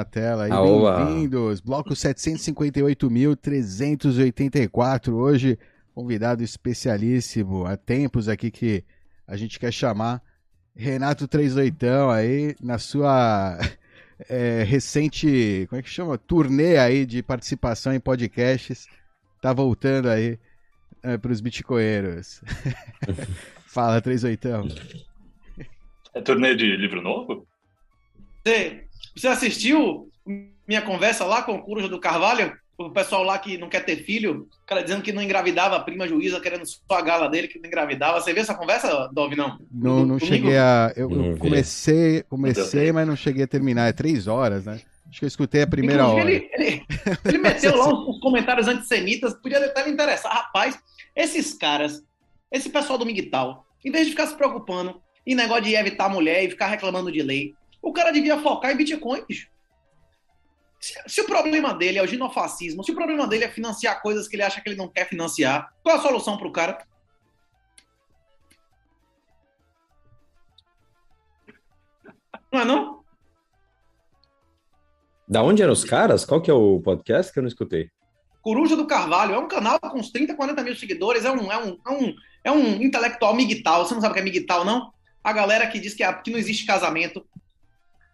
na tela aí. Bem-vindos. Bloco 758.384. Hoje, convidado especialíssimo. Há tempos aqui que a gente quer chamar Renato 38 aí na sua é, recente, como é que chama? Turnê aí de participação em podcasts. Tá voltando aí é, para os bitcoinheiros. Fala, 38. É turnê de livro novo? Você, você assistiu minha conversa lá com o Coruja do Carvalho? O pessoal lá que não quer ter filho, o cara dizendo que não engravidava a prima juíza, querendo só a gala dele, que não engravidava. Você viu essa conversa, Dove, não? Não, não cheguei a. Eu, eu comecei, comecei, mas não cheguei a terminar. É três horas, né? Acho que eu escutei a primeira Inclusive, hora. Ele, ele, ele meteu lá uns, uns, comentários antissemitas, podia até me interessar. Rapaz, esses caras, esse pessoal do Miguel, em vez de ficar se preocupando em negócio de evitar mulher e ficar reclamando de lei, o cara devia focar em Bitcoin, bicho. Se, se, o problema dele é o ginofascismo, se o problema dele é financiar coisas que ele acha que ele não quer financiar, qual a solução para o cara? Não é não? Da onde eram os caras? Qual que é o podcast que eu não escutei? Coruja do Carvalho. É um canal com uns 30, 40 mil seguidores. É um, é um, é um, é um intelectual migtal. Você não sabe o que é migtal, não? A galera que diz que, é, que não existe casamento.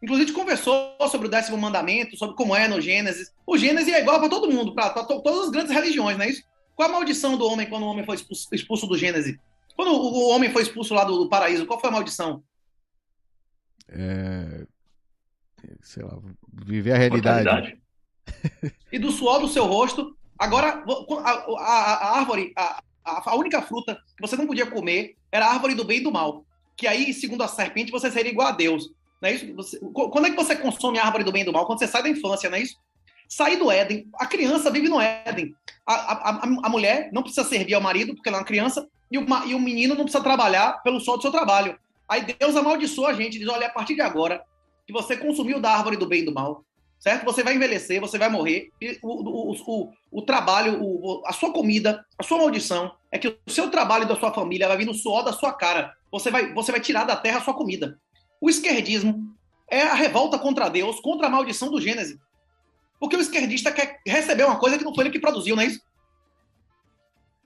Inclusive, conversou sobre o décimo mandamento, sobre como é no Gênesis. O Gênesis é igual para todo mundo, para todas as grandes religiões, não é isso? Qual a maldição do homem quando o homem foi expulso, expulso do Gênesis? Quando o, o, homem foi expulso lá do, do, paraíso, qual foi a maldição? É... Sei lá, viver a realidade. e do suor do seu rosto. Agora, a, a, a árvore, a, a, única fruta que você não podia comer era a árvore do bem e do mal. Que aí, segundo a serpente, você seria igual a Deus. Não é isso? Você, quando é que você consome a árvore do bem e do mal? Quando você sai da infância, não é isso? Sair do Éden. A criança vive no Éden. A, a, a, a mulher não precisa servir ao marido, porque ela é uma criança, e o, e o menino não precisa trabalhar pelo sol do seu trabalho. Aí Deus amaldiçoa a gente, diz: olha, a partir de agora, que você consumiu da árvore do bem e do mal, certo? Você vai envelhecer, você vai morrer, e o, o, o, o trabalho, o, a sua comida, a sua maldição é que o seu trabalho da sua família vai vir no suor da sua cara. Você vai, você vai tirar da terra a sua comida. O esquerdismo é a revolta contra Deus, contra a maldição do Gênesis. Porque o esquerdista quer receber uma coisa que não foi ele que produziu, não é isso?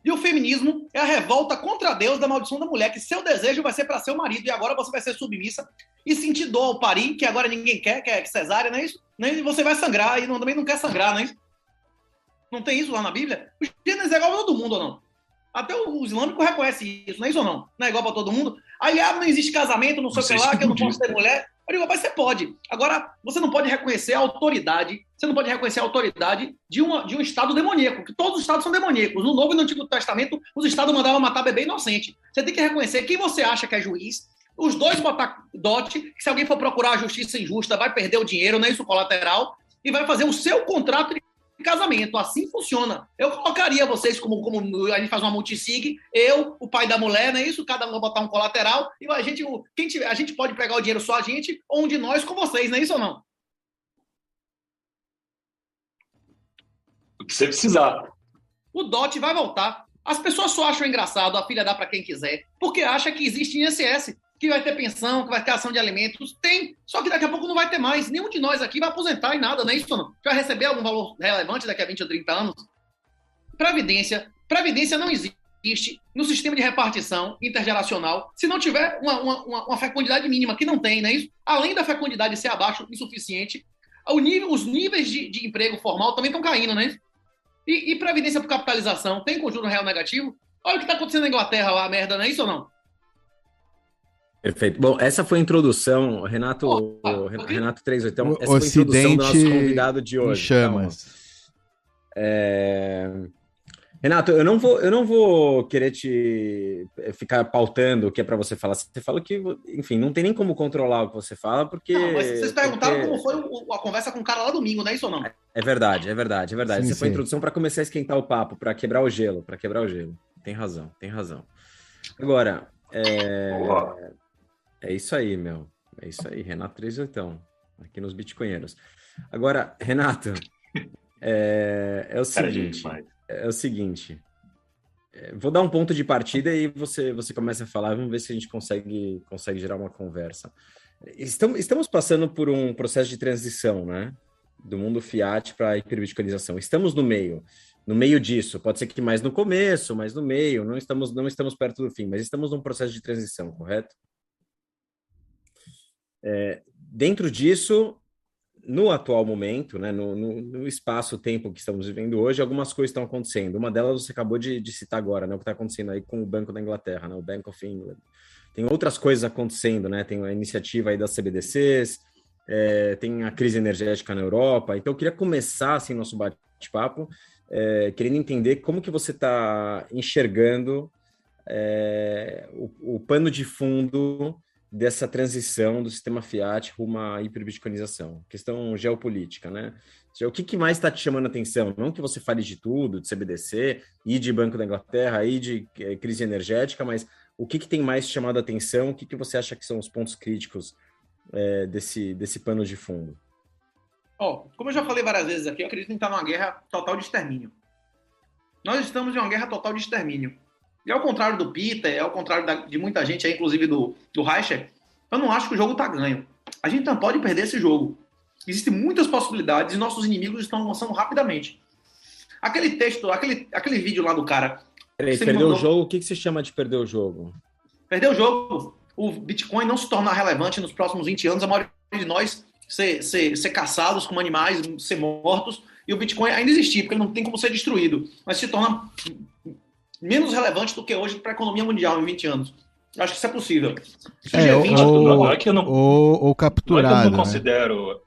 E o feminismo é a revolta contra Deus da maldição da mulher, que seu desejo vai ser para seu marido e agora você vai ser submissa e sentir dor ao parir, que agora ninguém quer, que é cesárea, não é isso? E você vai sangrar e não, também não quer sangrar, não é isso? Não tem isso lá na Bíblia? O Gênesis é igual para todo mundo ou não? Até o islâmico reconhece isso, não é isso ou não? Não é igual para todo mundo? Aí, ah, não existe casamento, não sei o que lá, que eu não posso ter mulher. Eu digo, mas você pode. Agora, você não pode reconhecer a autoridade, você não pode reconhecer a autoridade de, uma, de um Estado demoníaco, que todos os Estados são demoníacos. No Novo e no Antigo Testamento, os Estados mandavam matar bebê inocente. Você tem que reconhecer quem você acha que é juiz, os dois botar dote, que se alguém for procurar a justiça injusta, vai perder o dinheiro, não é isso colateral, e vai fazer o seu contrato de casamento. Assim funciona. Eu colocaria vocês como, como a gente faz uma multisig, eu, o pai da mulher, não é isso? Cada um vai botar um colateral e a gente, quem tiver, a gente pode pegar o dinheiro só a gente ou um de nós com vocês, não é isso ou não? O que você precisar. O DOT vai voltar. As pessoas só acham engraçado a filha dá para quem quiser, porque acha que existe INSS que vai ter pensão, que vai ter ação de alimentos. Tem, só que daqui a pouco não vai ter mais. Nenhum de nós aqui vai aposentar em nada, não é isso não? Vai receber algum valor relevante daqui a 20 ou 30 anos? Previdência. Previdência não existe no sistema de repartição intergeracional se não tiver uma, uma, uma fecundidade mínima, que não tem, não é isso? Além da fecundidade ser abaixo, insuficiente, nível, os níveis de, de, emprego formal também estão caindo, né? E, e previdência por capitalização, tem conjunto real negativo? Olha o que está acontecendo na Inglaterra lá, merda, não é isso ou não? Perfeito. Bom, essa foi a introdução, Renato, oh, Renato 38. Então, essa foi a introdução do nosso convidado de hoje. Chamas. Então, é... Renato, eu não vou, eu não vou querer te eh, ficar pautando o que é para você falar. Você fala que, enfim, não tem nem como controlar o que você fala, porque. Não, mas vocês perguntaram porque... como foi a conversa com o cara lá domingo, não é isso ou não? É, verdade, é verdade, é verdade. Sim, Essa foi a introdução para começar a esquentar o papo, para quebrar o gelo, para quebrar o gelo. Tem razão, tem razão. Agora, é... É isso aí, meu. É isso aí, Renato 38, aqui nos Bitcoinheiros. Agora, Renato, é, é o seguinte. É o seguinte. É, vou dar um ponto de partida e você, você começa a falar, vamos ver se a gente consegue, consegue gerar uma conversa. Estamos, estamos passando por um processo de transição, né? do mundo fiat para a hiperbitcoinização. Estamos no meio, no meio disso. Pode ser que mais no começo, mais no meio. Não estamos, não estamos perto do fim, mas estamos num processo de transição, correto? É, dentro disso, no atual momento, né, no, no, no espaço-tempo que estamos vivendo hoje, algumas coisas estão acontecendo. Uma delas você acabou de, de citar agora, né, o que está acontecendo aí com o Banco da Inglaterra, né, o Bank of England. Tem outras coisas acontecendo, né? Tem a iniciativa aí das CBDCs, é, tem a crise energética na Europa. Então, eu queria começar assim nosso bate-papo, é, querendo entender como que você está enxergando é, o, o pano de fundo dessa transição do sistema fiat rumo à hiperbitcoinização, questão geopolítica, né? O que, que mais está te chamando a atenção? Não que você fale de tudo, de CBDC, e de Banco da Inglaterra, e de é, crise energética, mas o que, que tem mais chamado a atenção? O que, que você acha que são os pontos críticos é, desse, desse pano de fundo? Oh, como eu já falei várias vezes aqui, eu acredito em estar numa guerra total de extermínio. Nós estamos em uma guerra total de extermínio. E ao contrário do Peter, ao contrário da, de muita gente aí, inclusive do, do Reicher, eu não acho que o jogo está ganho. A gente não pode perder esse jogo. Existem muitas possibilidades e nossos inimigos estão avançando rapidamente. Aquele texto, aquele, aquele vídeo lá do cara. Peraí, perdeu mandou... o jogo? O que, que você chama de perder o jogo? Perder o jogo. O Bitcoin não se tornar relevante nos próximos 20 anos, a maioria de nós ser, ser, ser caçados como animais, ser mortos, e o Bitcoin ainda existir, porque ele não tem como ser destruído, mas se torna menos relevante do que hoje para a economia mundial em 20 anos. Eu acho que isso é possível. É, ou, 20, ou, não é que eu não, ou, ou capturado. Não é que eu não né? considero.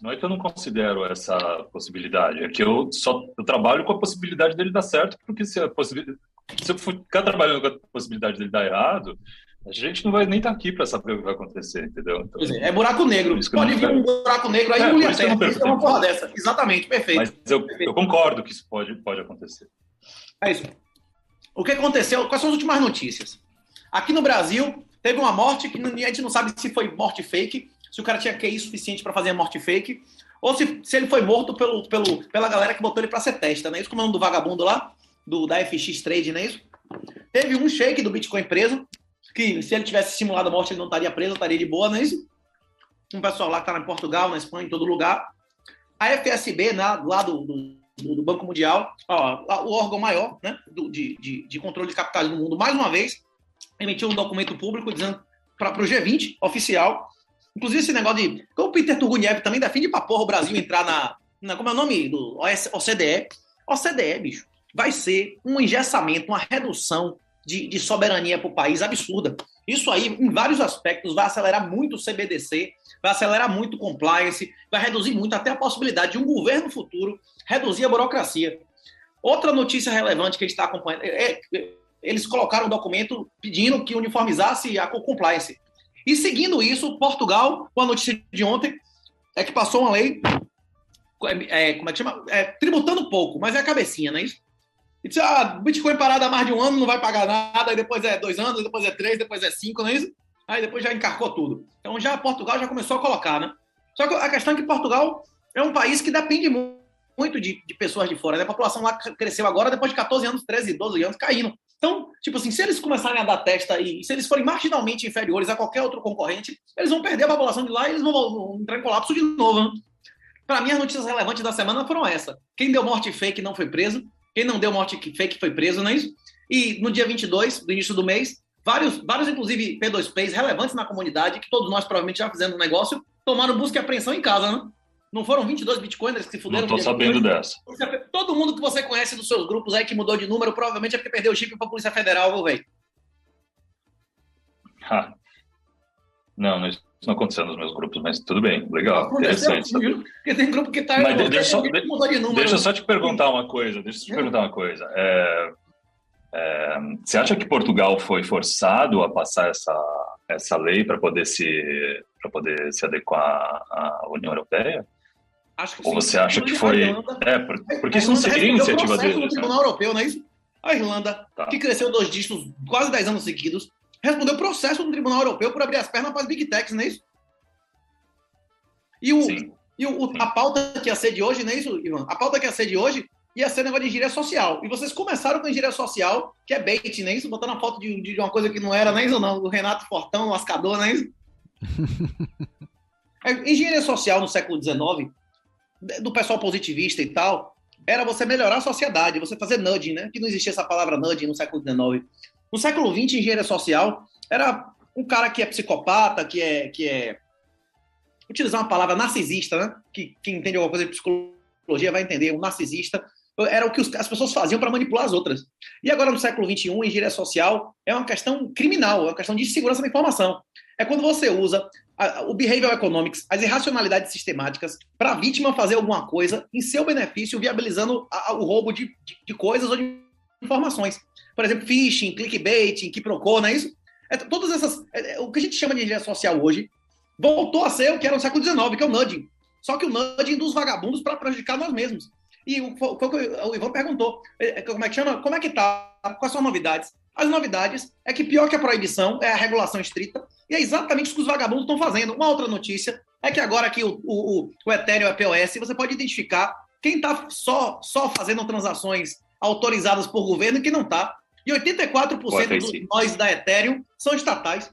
Não é que eu não considero essa possibilidade, é que eu só eu trabalho com a possibilidade dele dar certo, porque se, a possibilidade, se eu ficar trabalhando com a possibilidade dele dar errado, a gente não vai nem estar tá aqui para saber o que vai acontecer, entendeu? Então, é, é, buraco negro. Pode vir um buraco negro aí é, e a terra. Isso é uma porra dessa. Exatamente, perfeito. Mas eu, perfeito. eu concordo que isso pode, pode acontecer. É isso. O que aconteceu? Quais são as últimas notícias? Aqui no Brasil, teve uma morte que a gente não sabe se foi morte fake, se o cara tinha QI suficiente para fazer a morte fake, ou se, se ele foi morto pelo, pelo, pela galera que botou ele para ser testa, não é isso? Como é o nome do vagabundo lá? Do, da FX Trade, não é isso? Teve um shake do Bitcoin preso, que se ele tivesse simulado a morte, ele não estaria preso, estaria de boa, não é isso? Um pessoal lá que está em Portugal, na Espanha, em todo lugar. A FSB, né, lá do, do, do Banco Mundial, ó, o órgão maior né, do, de, de, de, controle de capitais no mundo, mais uma vez, emitiu um documento público dizendo para o G20, oficial, inclusive esse negócio de. O Peter Turguniev também defende para porra o Brasil entrar na, na. Como é o nome do OCDE? OCDE, bicho, vai ser um engessamento, uma redução de, de soberania para o país absurda. Isso aí, em vários aspectos, vai acelerar muito o CBDC, vai acelerar muito o compliance, vai reduzir muito até a possibilidade de um governo futuro reduzir a burocracia. Outra notícia relevante que a gente está acompanhando é, é eles colocaram um documento pedindo que uniformizasse a compliance. E seguindo isso, Portugal, com a notícia de ontem, é que passou uma lei, é, como é que chama? É, tributando pouco, mas é a cabecinha, não é isso? E disse, ah, Bitcoin parado há mais de um ano, não vai pagar nada, aí depois é dois anos, depois é três, depois é cinco, não é isso? Aí depois já encarcou tudo. Então já Portugal já começou a colocar, né? Só que a questão é que Portugal é um país que depende muito de, de pessoas de fora, né? A população lá cresceu agora depois de 14 anos, 13, 12 anos, caindo. Então, tipo assim, se eles começarem a dar testa e se eles forem marginalmente inferiores a qualquer outro concorrente, eles vão perder a população de lá e eles vão, vão entrar em colapso de novo. Né? Para mim, as notícias relevantes da semana foram essa. Quem deu morte fake não foi preso. Quem não deu morte fake foi preso, não é isso? E no dia 22, do início do mês, vários, vários inclusive P2Ps relevantes na comunidade, que todos nós provavelmente já fizemos um negócio, tomaram busca e apreensão em casa, né? Não foram 22 bitcoiners que se fuderam? Não tô sabendo dessa. Todo mundo que você conhece dos seus grupos aí que mudou de número, provavelmente é porque perdeu o chip pra Polícia Federal, viu, velho? Não, isso não aconteceu nos meus grupos, mas tudo bem, legal, aconteceu, interessante. Porque tem grupo que tá. Mas deixa, só, de deixa eu só te perguntar uma coisa. Deixa eu te perguntar uma coisa. É, é, você acha que Portugal foi forçado a passar essa, essa lei para poder se para poder se adequar à União Europeia? Acho que Ou você acha que foi. Irlanda, é, porque isso não seria iniciativa dele. no né? Tribunal Europeu, não é isso? A Irlanda, tá. que cresceu dois dígitos quase 10 anos seguidos, respondeu processo no Tribunal Europeu por abrir as pernas para as Big Techs, não é isso? E, o, sim. e o, a pauta que ia ser de hoje, não é isso, Ivan? A pauta que ia ser de hoje ia ser negócio de engenharia social. E vocês começaram com engenharia social, que é bait, não é isso? Botando a foto de, de uma coisa que não era, não é isso? Não, o Renato Fortão, lascador, não é isso? É, engenharia social no século XIX do pessoal positivista e tal, era você melhorar a sociedade, você fazer nudging, né? Que não existia essa palavra nudging no século XIX. No século XX, engenharia social era um cara que é psicopata, que é, que é utilizar uma palavra narcisista, né? Que quem entende alguma coisa de psicologia vai entender, um narcisista era o que as pessoas faziam para manipular as outras. E agora, no século XXI, engenharia social é uma questão criminal, é uma questão de segurança da informação. É quando você usa o behavioral economics, as irracionalidades sistemáticas, para a vítima fazer alguma coisa em seu benefício, viabilizando o roubo de, de, de, coisas ou de informações. Por exemplo, phishing, clickbait, que procura, não é isso? É, todas essas. É, é, o que a gente chama de engenharia social hoje voltou a ser o que era no século XIX, que é o nudging. Só que o nudging dos vagabundos para prejudicar nós mesmos. E o, o, o Ivan perguntou, é, é, como é que chama? Como é que tá? Quais são as novidades? As novidades é que pior que a proibição é a regulação estrita, e é exatamente isso que os vagabundos estão fazendo. Uma outra notícia é que agora que o, o, o Ethereum é POS, você pode identificar quem está só, só fazendo transações autorizadas por governo e quem não está. E 84% dos nós da Ethereum são estatais.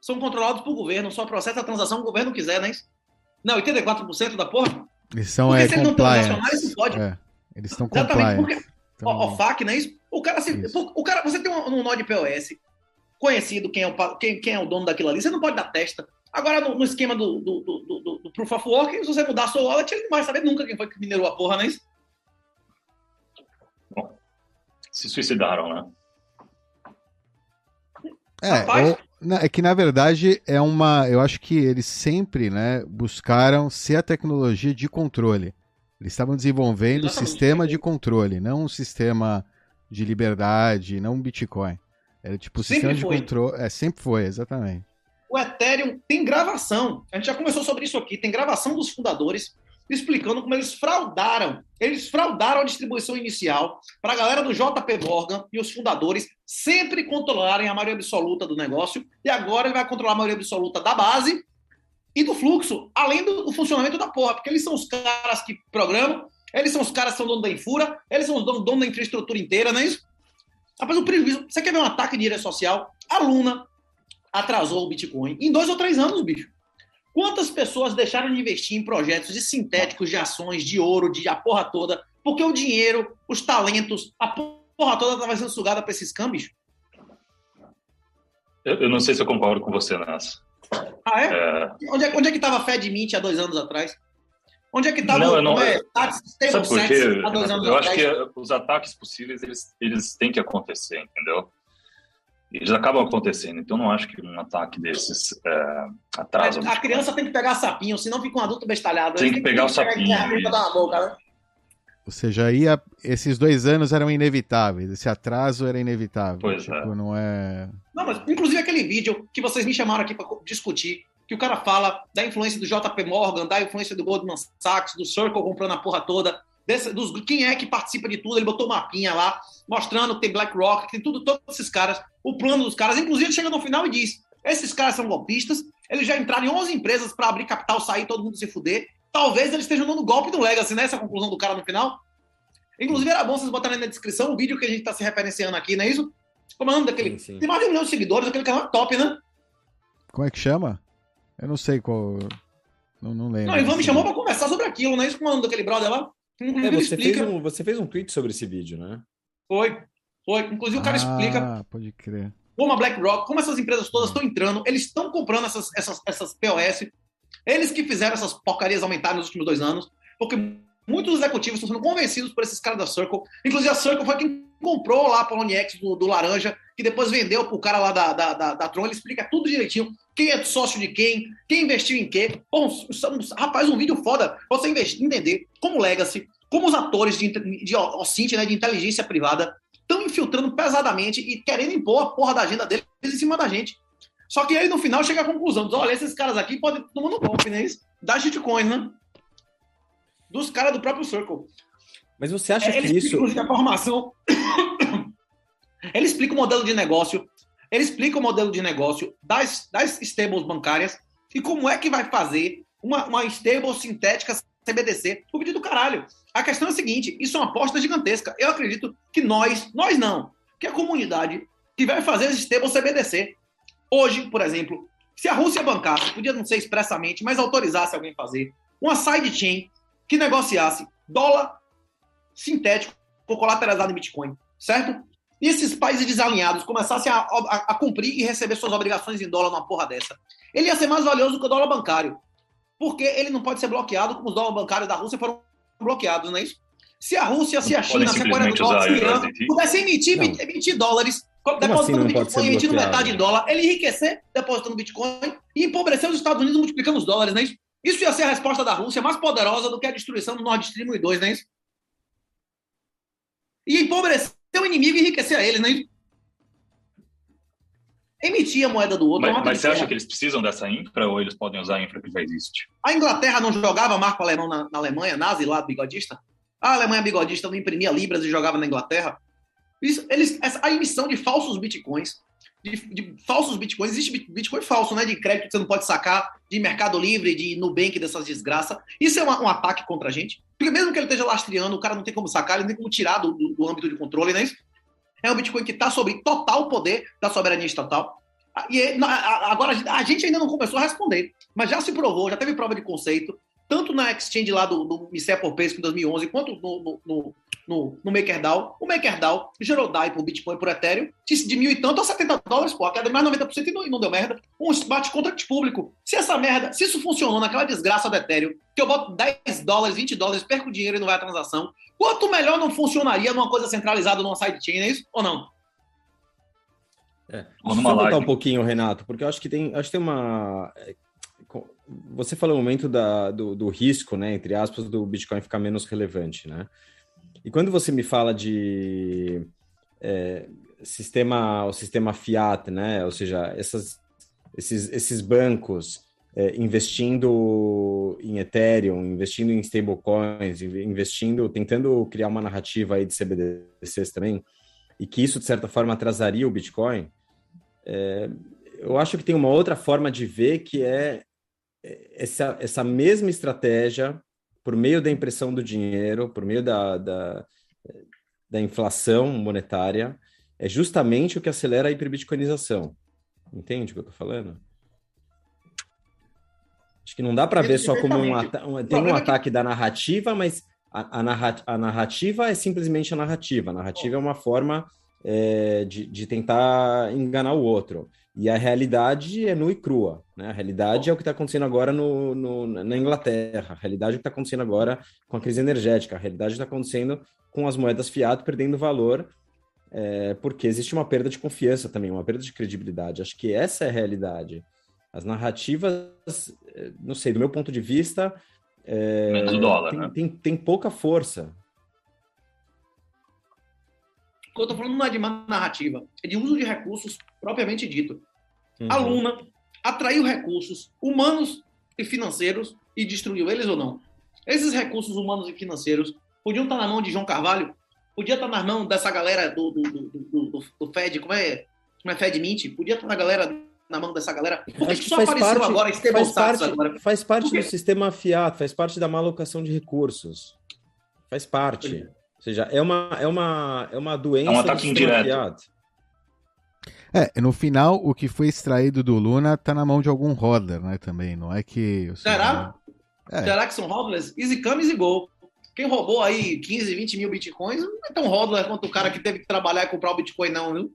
São controlados por governo, só processa a transação que o governo quiser, não é isso? Não, 84% da porra? Eles são porque é, se eles não estão nacionais, não pode. É, eles estão Exatamente, porque então... o, o FAC, não é isso? O cara, se, o cara você tem um, um nó de POS conhecido quem é, o, quem, quem é o dono daquilo ali, você não pode dar testa. Agora, no, no esquema do, do, do, do, do Proof of Work, se você mudar a sua wallet, ele não vai saber nunca quem foi que minerou a porra, não é isso? Se suicidaram, né? É, Rapaz, é que na verdade é uma. Eu acho que eles sempre né, buscaram ser a tecnologia de controle. Eles estavam desenvolvendo um sistema de controle, não um sistema de liberdade, não um Bitcoin. Era tipo um sistema de controle. É, sempre foi, exatamente. O Ethereum tem gravação. A gente já começou sobre isso aqui. Tem gravação dos fundadores explicando como eles fraudaram. Eles fraudaram a distribuição inicial para a galera do JP Morgan e os fundadores sempre controlarem a maioria absoluta do negócio. E agora ele vai controlar a maioria absoluta da base e do fluxo, além do, funcionamento da porra, porque eles são os caras que programam, eles são os caras que são dono da infura, eles são os donos dono da infraestrutura inteira, não é isso? Rapaz, o prejuízo. Você quer ver um ataque de rede social? A Luna atrasou o Bitcoin em dois ou três anos, bicho. Quantas pessoas deixaram de investir em projetos de sintéticos, de ações, de ouro, de a porra toda, porque o dinheiro, os talentos, a porra toda estava sendo sugada para esses câmbios? Eu, eu, não sei se eu concordo com você nessa. Ah, é? é... Onde, é onde é que estava a Fed Mint há dois anos atrás? Onde é que estava o não, é, Sabe por quê? há dois anos eu atrás? Eu acho que os ataques possíveis, eles, eles têm que acontecer, entendeu? Eles acabam acontecendo. Então, não acho que um ataque desses é, atrasa. A, a criança tem que pegar sapinho, senão fica um adulto bestalhado. Tem que, pegar o sapinho. Boca, né? Ou seja, aí a, esses dois anos eram inevitáveis, esse atraso era inevitável. Pois tipo, é. Não é. Não, mas inclusive aquele vídeo que vocês me chamaram aqui para discutir, que o cara fala da influência do JP Morgan, da influência do Goldman Sachs, do Circle comprando a porra toda, desse, dos, quem é que participa de tudo, ele botou uma mapinha lá, mostrando que tem BlackRock, tem tudo, todos esses caras, o plano dos caras. Inclusive, ele chega no final e diz: esses caras são golpistas, eles já entraram em 11 empresas para abrir capital, sair, todo mundo se fuder. Talvez eles estejam dando golpe do Legacy, né? Essa conclusão do cara no final. Inclusive, era bom vocês botarem na descrição o vídeo que a gente está se referenciando aqui, não é isso? Como é o nome daquele. Sim, sim. Tem mais de um milhão de seguidores, aquele canal é top, né? Como é que chama? Eu não sei qual. Não, não lembro. Não, Ivan me chamou para conversar sobre aquilo, não é isso? Como é o nome daquele brother lá? É, você, fez um, você fez um tweet sobre esse vídeo, né? Foi. Foi. Inclusive, o cara ah, explica. Pode crer. Como a BlackRock, como essas empresas todas estão entrando, eles estão comprando essas, essas, essas POS. Eles que fizeram essas porcarias aumentarem nos últimos dois anos, porque muitos executivos estão sendo convencidos por esses caras da Circle. Inclusive, a Circle foi quem comprou lá a Poloniex do, do Laranja, que depois vendeu pro cara lá da, da, da, da Tron. Ele explica tudo direitinho. Quem é sócio de quem, quem investiu em quê. Bom, rapaz, um vídeo foda pra você investir, entender como Legacy, como os atores de, de, de, né, de inteligência privada estão infiltrando pesadamente e querendo impor a porra da agenda deles em cima da gente. Só que aí no final chega a conclusão: diz, olha, esses caras aqui podem tomar no golpe, né? Da shitcoin, né? Dos caras do próprio Circle. Mas você acha é, que isso. A formação. Ele explica o modelo de negócio. Ele explica o modelo de negócio das, das stables bancárias e como é que vai fazer uma, uma stable sintética CBDC. O vídeo do caralho. A questão é a seguinte: isso é uma aposta gigantesca. Eu acredito que nós, nós não, que a comunidade que vai fazer esse stable CBDC. Hoje, por exemplo, se a Rússia bancasse, podia não ser expressamente, mas autorizasse alguém fazer uma sidechain que negociasse dólar sintético colateralizado em Bitcoin, certo? E esses países desalinhados começassem a, a, a, cumprir e receber suas obrigações em dólar numa porra dessa. Ele ia ser mais valioso que o dólar bancário. Porque ele não pode ser bloqueado como os dólares bancários da Rússia foram bloqueados, não é isso? Se a Rússia, se a China, se a Coreia do Norte, se o Irã pudessem emitir, emitir dólares, depositando assim Bitcoin, emitindo metade em dólar, ele enriquecer depositando Bitcoin e empobrecer os Estados Unidos multiplicando os dólares, não é isso? Isso ia ser a resposta da Rússia mais poderosa do que a destruição do Nord Stream 1 e 2, não é isso? E empobrecer o inimigo enriquecer a ele, não é isso? Emitir a moeda do outro. Mas, mas você acha que eles precisam dessa infra ou eles podem usar a infra que já existe? A Inglaterra não jogava marco alemão na, na Alemanha, nazi lá, bigodista? A Alemanha bigodista não imprimia libras e jogava na Inglaterra? Isso, eles, essa, a emissão de falsos bitcoins de, de, falsos bitcoins. Existe bitcoin falso, né? De crédito que você não pode sacar, de Mercado Livre, de Nubank, dessas desgraças. Isso é uma, um ataque contra a gente. Porque mesmo que ele esteja lastreando, o cara não tem como sacar, ele não tem como tirar do, do, do âmbito de controle, não é isso? É um Bitcoin que está sob total poder da soberania estatal. E agora a gente ainda não começou a responder, mas já se provou, já teve prova de conceito, tanto na exchange lá do, do por Pesco em 2011, quanto no, no, no, no MakerDAO. O MakerDAO gerou DAI por Bitcoin por Ethereum de mil e tanto a 70 dólares, pô, a queda de mais 90% e não, e não deu merda. Um smart contract público. Se essa merda, se isso funcionou naquela desgraça do Ethereum, que eu boto 10 dólares, 20 dólares, perco dinheiro e não vai a transação, quanto melhor não funcionaria numa coisa centralizada numa sidechain, é isso? Ou não? É. Deixa eu voltar um pouquinho, Renato, porque eu acho que tem, acho que tem uma. Você falou o momento da, do, do risco, né, entre aspas, do Bitcoin ficar menos relevante, né? E quando você me fala de é, sistema, o sistema fiat, né? Ou seja, essas, esses, esses bancos é, investindo em Ethereum, investindo em stablecoins, investindo, tentando criar uma narrativa aí de CBDCs também, e que isso de certa forma atrasaria o Bitcoin. É, eu acho que tem uma outra forma de ver que é essa, essa mesma estratégia por meio da impressão do dinheiro, por meio da, da, da inflação monetária, é justamente o que acelera a hiperbitcoinização. Entende o que eu estou falando? Acho que não dá para ver só como um, um tem um ataque da narrativa, mas a, a, narrativa é simplesmente a narrativa. A narrativa é uma forma é, de, de tentar enganar o outro. E a realidade é nua e crua. Né? A realidade é o que está acontecendo agora no, no, na Inglaterra. A realidade é o que está acontecendo agora com a crise energética. A realidade está acontecendo com as moedas fiat perdendo valor, é, porque existe uma perda de confiança também, uma perda de credibilidade. Acho que essa é a realidade. As narrativas, é, não sei, do meu ponto de vista, é, dólar, tem, né? tem, tem pouca força. Eu estou falando não é de narrativa, é de uso de recursos propriamente dito. Uhum. A Luna atraiu recursos humanos e financeiros e destruiu eles ou não? Esses recursos humanos e financeiros podiam estar na mão de João Carvalho? Podia estar na mão dessa galera do, do, do, do, do Fed, como é, como é Fed Mint? Podia estar na galera na mão dessa galera? Por que, só apareceu parte, agora faz parte, agora? Faz parte do sistema fiat, faz parte da malocação de recursos. Faz parte seja, é uma, é uma, é uma doença. É um ataque indireto. É, no final, o que foi extraído do Luna tá na mão de algum hodler, né? Também, não é que. Será? É. Será que são hodlers? Easy come, easy go. Quem roubou aí 15, 20 mil bitcoins não é tão hodler quanto o cara que teve que trabalhar e comprar o bitcoin, não, viu?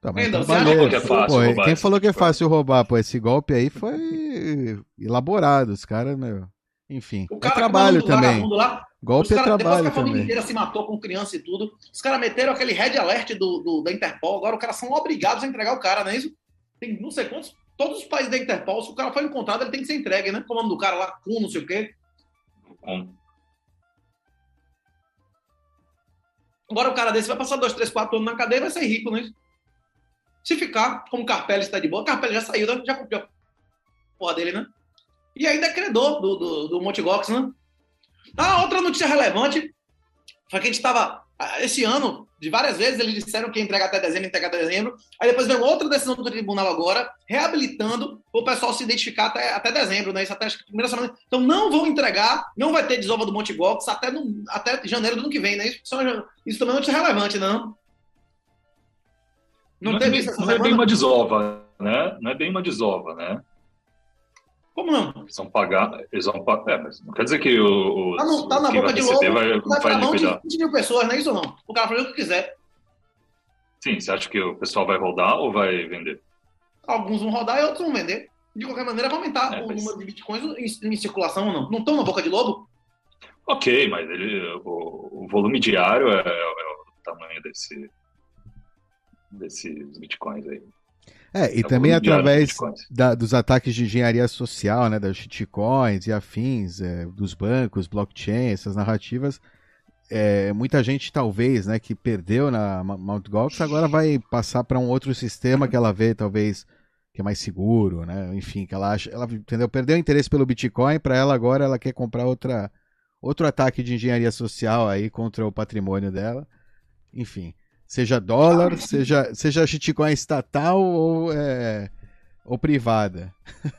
Tá, mas então, que é fácil pô, quem falou que é fácil roubar? Pô, esse golpe aí foi elaborado. Os caras, meu. Enfim. O é cara é trabalho também. Lá, Golpe cara, é trabalho depois que a família inteira se matou com criança e tudo, os caras meteram aquele red alert do, do, da Interpol, agora os caras são obrigados a entregar o cara, não é isso? Tem não sei quantos, todos os países da Interpol, se o cara foi encontrado, ele tem que ser entregue, né? Como o nome do cara lá, com não sei o quê. Agora o cara desse vai passar dois, três, quatro anos na cadeia e vai ser rico, não é isso? Se ficar, como Carpelli está de boa, Carpelli já saiu, já cumpriu a porra dele, né? E ainda é credor do, do, do Monte Gox, né? Ah, outra notícia relevante foi que a gente estava. Esse ano, de várias vezes, eles disseram que ia entregar até dezembro, entregar até dezembro. Aí depois veio outra decisão do tribunal agora, reabilitando o pessoal se identificar até, até dezembro, né? Isso até acho que primeira semana. Então não vão entregar, não vai ter desova do Monte Gox até, no, até janeiro do ano que vem, né? Isso, isso também é notícia relevante, não? Não, não, é, bem, não é bem uma desova, né? Não é bem uma desova, né? Como não? Eles vão pagar, eles vão pagar. É, mas não quer dizer que o. tá, no, tá na boca de lobo, vai, vai, vai liquidar. de 20 mil pessoas, não é isso ou não? O cara faz o que quiser. Sim, você acha que o pessoal vai rodar ou vai vender? Alguns vão rodar e outros vão vender. De qualquer maneira, vai aumentar é, o mas... número de bitcoins em, em, circulação ou não. Não estão na boca de lobo? Ok, mas ele, o, o volume diário é, é, é o tamanho desse, desses bitcoins aí. É, e é também através da, dos ataques de engenharia social, né, das shitcoins e afins, é, dos bancos, blockchain, essas narrativas, é, muita gente talvez, né, que perdeu na Mt. Gox, agora vai passar para um outro sistema que ela vê talvez que é mais seguro, né? Enfim, que ela acha, ela entendeu, perdeu interesse pelo Bitcoin, para ela agora ela quer comprar outra outro ataque de engenharia social aí contra o patrimônio dela. Enfim, Seja dólar, seja, seja shitcoin estatal ou, é, ou privada.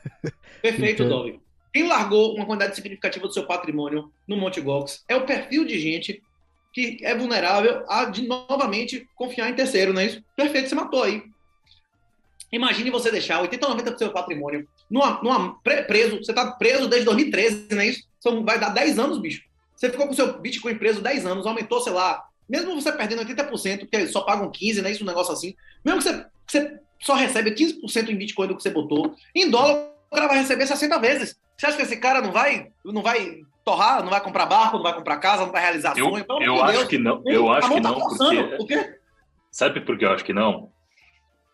Perfeito, então... Dove. Quem largou uma quantidade significativa do seu patrimônio no Monte Gox é o perfil de gente que é vulnerável a, de novamente, confiar em terceiro, não é isso? Perfeito, você matou aí. Imagine você deixar 80 ou 90% do seu patrimônio numa, numa, preso, você está preso desde 2013, não é isso? São, vai dar 10 anos, bicho. Você ficou com o seu Bitcoin preso 10 anos, aumentou, sei lá, mesmo você perdendo 80%, porque só pagam 15%, né? Isso é um negócio assim. Mesmo que você, que você só recebe 15% em Bitcoin do que você botou, em dólar o cara vai receber 60 vezes. Você acha que esse cara não vai, não vai torrar, não vai comprar barco, não vai comprar casa, não vai realizar eu, sonho? Pelo eu acho Deus. que não. Eu acho que tá não, porque... Por quê? Sabe por que eu acho que não?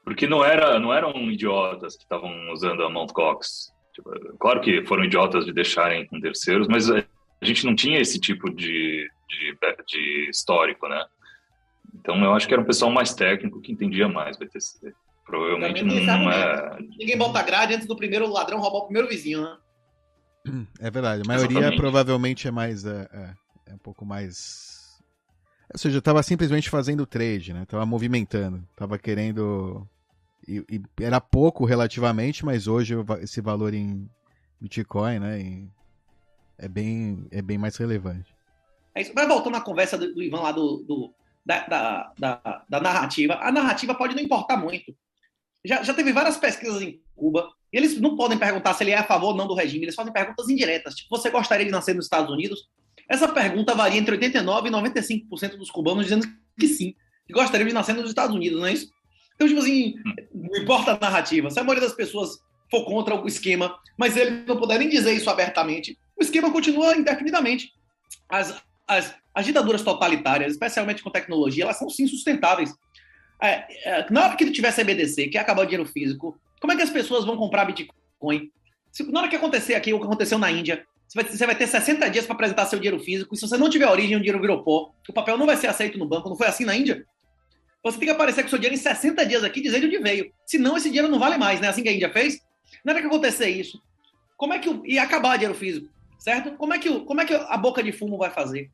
Porque não, era, não eram idiotas que estavam usando a Mt. Gox. Tipo, claro que foram idiotas de deixarem com terceiros, mas a gente não tinha esse tipo de, de, de histórico, né? Então eu acho que era um pessoal mais técnico que entendia mais BTC. Provavelmente não, não é. Ninguém bota grade antes do primeiro ladrão roubar o primeiro vizinho, né? É verdade. A maioria Exatamente. provavelmente é mais. É, é, é, um pouco mais. Ou seja, estava simplesmente fazendo trade, né? Tava movimentando. Tava querendo. E, e, era pouco relativamente, mas hoje esse valor em Bitcoin, né? Em... é, bem, é bem mais relevante. É isso. Mas voltando à conversa do, do Ivan lá do, do da, da, da, da, narrativa, a narrativa pode não importar muito. Já, já teve várias pesquisas em Cuba, e eles não podem perguntar se ele é a favor ou não do regime, eles fazem perguntas indiretas. Tipo, você gostaria de nascer nos Estados Unidos? Essa pergunta varia entre 89% e 95% dos cubanos dizendo que sim, que gostariam de nascer nos Estados Unidos, não é isso? Então, tipo assim, não importa a narrativa. Se a maioria das pessoas for contra o esquema, mas eles não puderem dizer isso abertamente, o esquema continua indefinidamente. As, as, as ditaduras totalitárias, especialmente com tecnologia, elas são sim sustentáveis. É, é, na hora que tiver CBDC, que acabar o dinheiro físico, como é que as pessoas vão comprar Bitcoin? Se, na hora que acontecer aqui, o que aconteceu na Índia, você vai, você vai ter 60 dias para apresentar seu dinheiro físico, e se você não tiver origem, o dinheiro virou pó, o papel não vai ser aceito no banco, não foi assim na Índia? Você tem que aparecer com seu dinheiro em 60 dias aqui, dizendo onde veio. Senão, esse dinheiro não vale mais, né? Assim que a Índia fez. Na hora que acontecer isso, como é que. O, e acabar o dinheiro físico, certo? Como é, que, como é que a boca de fumo vai fazer?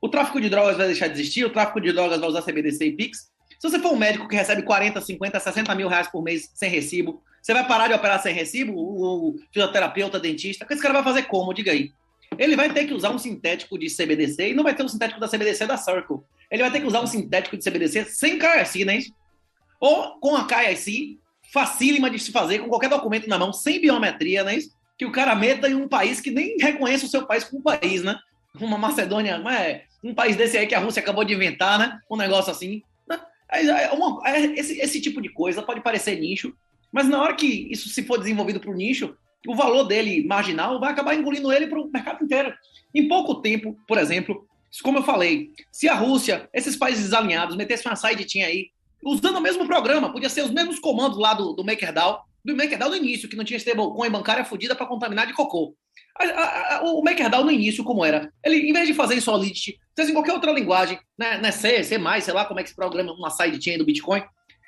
O tráfico de drogas vai deixar de existir, o tráfico de drogas vai usar CBDC e Pix. Se você for um médico que recebe 40, 50, 60 mil reais por mês sem recibo, você vai parar de operar sem recibo? O fisioterapeuta, dentista? Esse cara vai fazer como? Diga aí. Ele vai ter que usar um sintético de CBDC e não vai ter um sintético da CBDC da Circle. Ele vai ter que usar um sintético de CBDC sem KYC, né? Ou com a KYC, facílima de se fazer, com qualquer documento na mão, sem biometria, né? Que o cara meta em um país que nem reconhece o seu país como país, né? Uma Macedônia, não é? um país desse aí que a Rússia acabou de inventar, né? Um negócio assim. Né? É é esse, esse tipo de coisa pode parecer nicho, mas na hora que isso se for desenvolvido para o nicho, o valor dele marginal vai acabar engolindo ele para o mercado inteiro. Em pouco tempo, por exemplo, como eu falei, se a Rússia, esses países alinhados, metessem uma sidechain aí, usando o mesmo programa, podia ser os mesmos comandos lá do, do MakerDAO, do MakerDAO no início, que não tinha stablecoin bancária fodida para contaminar de cocô. A, a, a, o MakerDAO no início, como era? Ele, em vez de fazer em Solidity, fez em qualquer outra linguagem, né, né C, C+, sei lá como é que se programa uma sidechain do Bitcoin,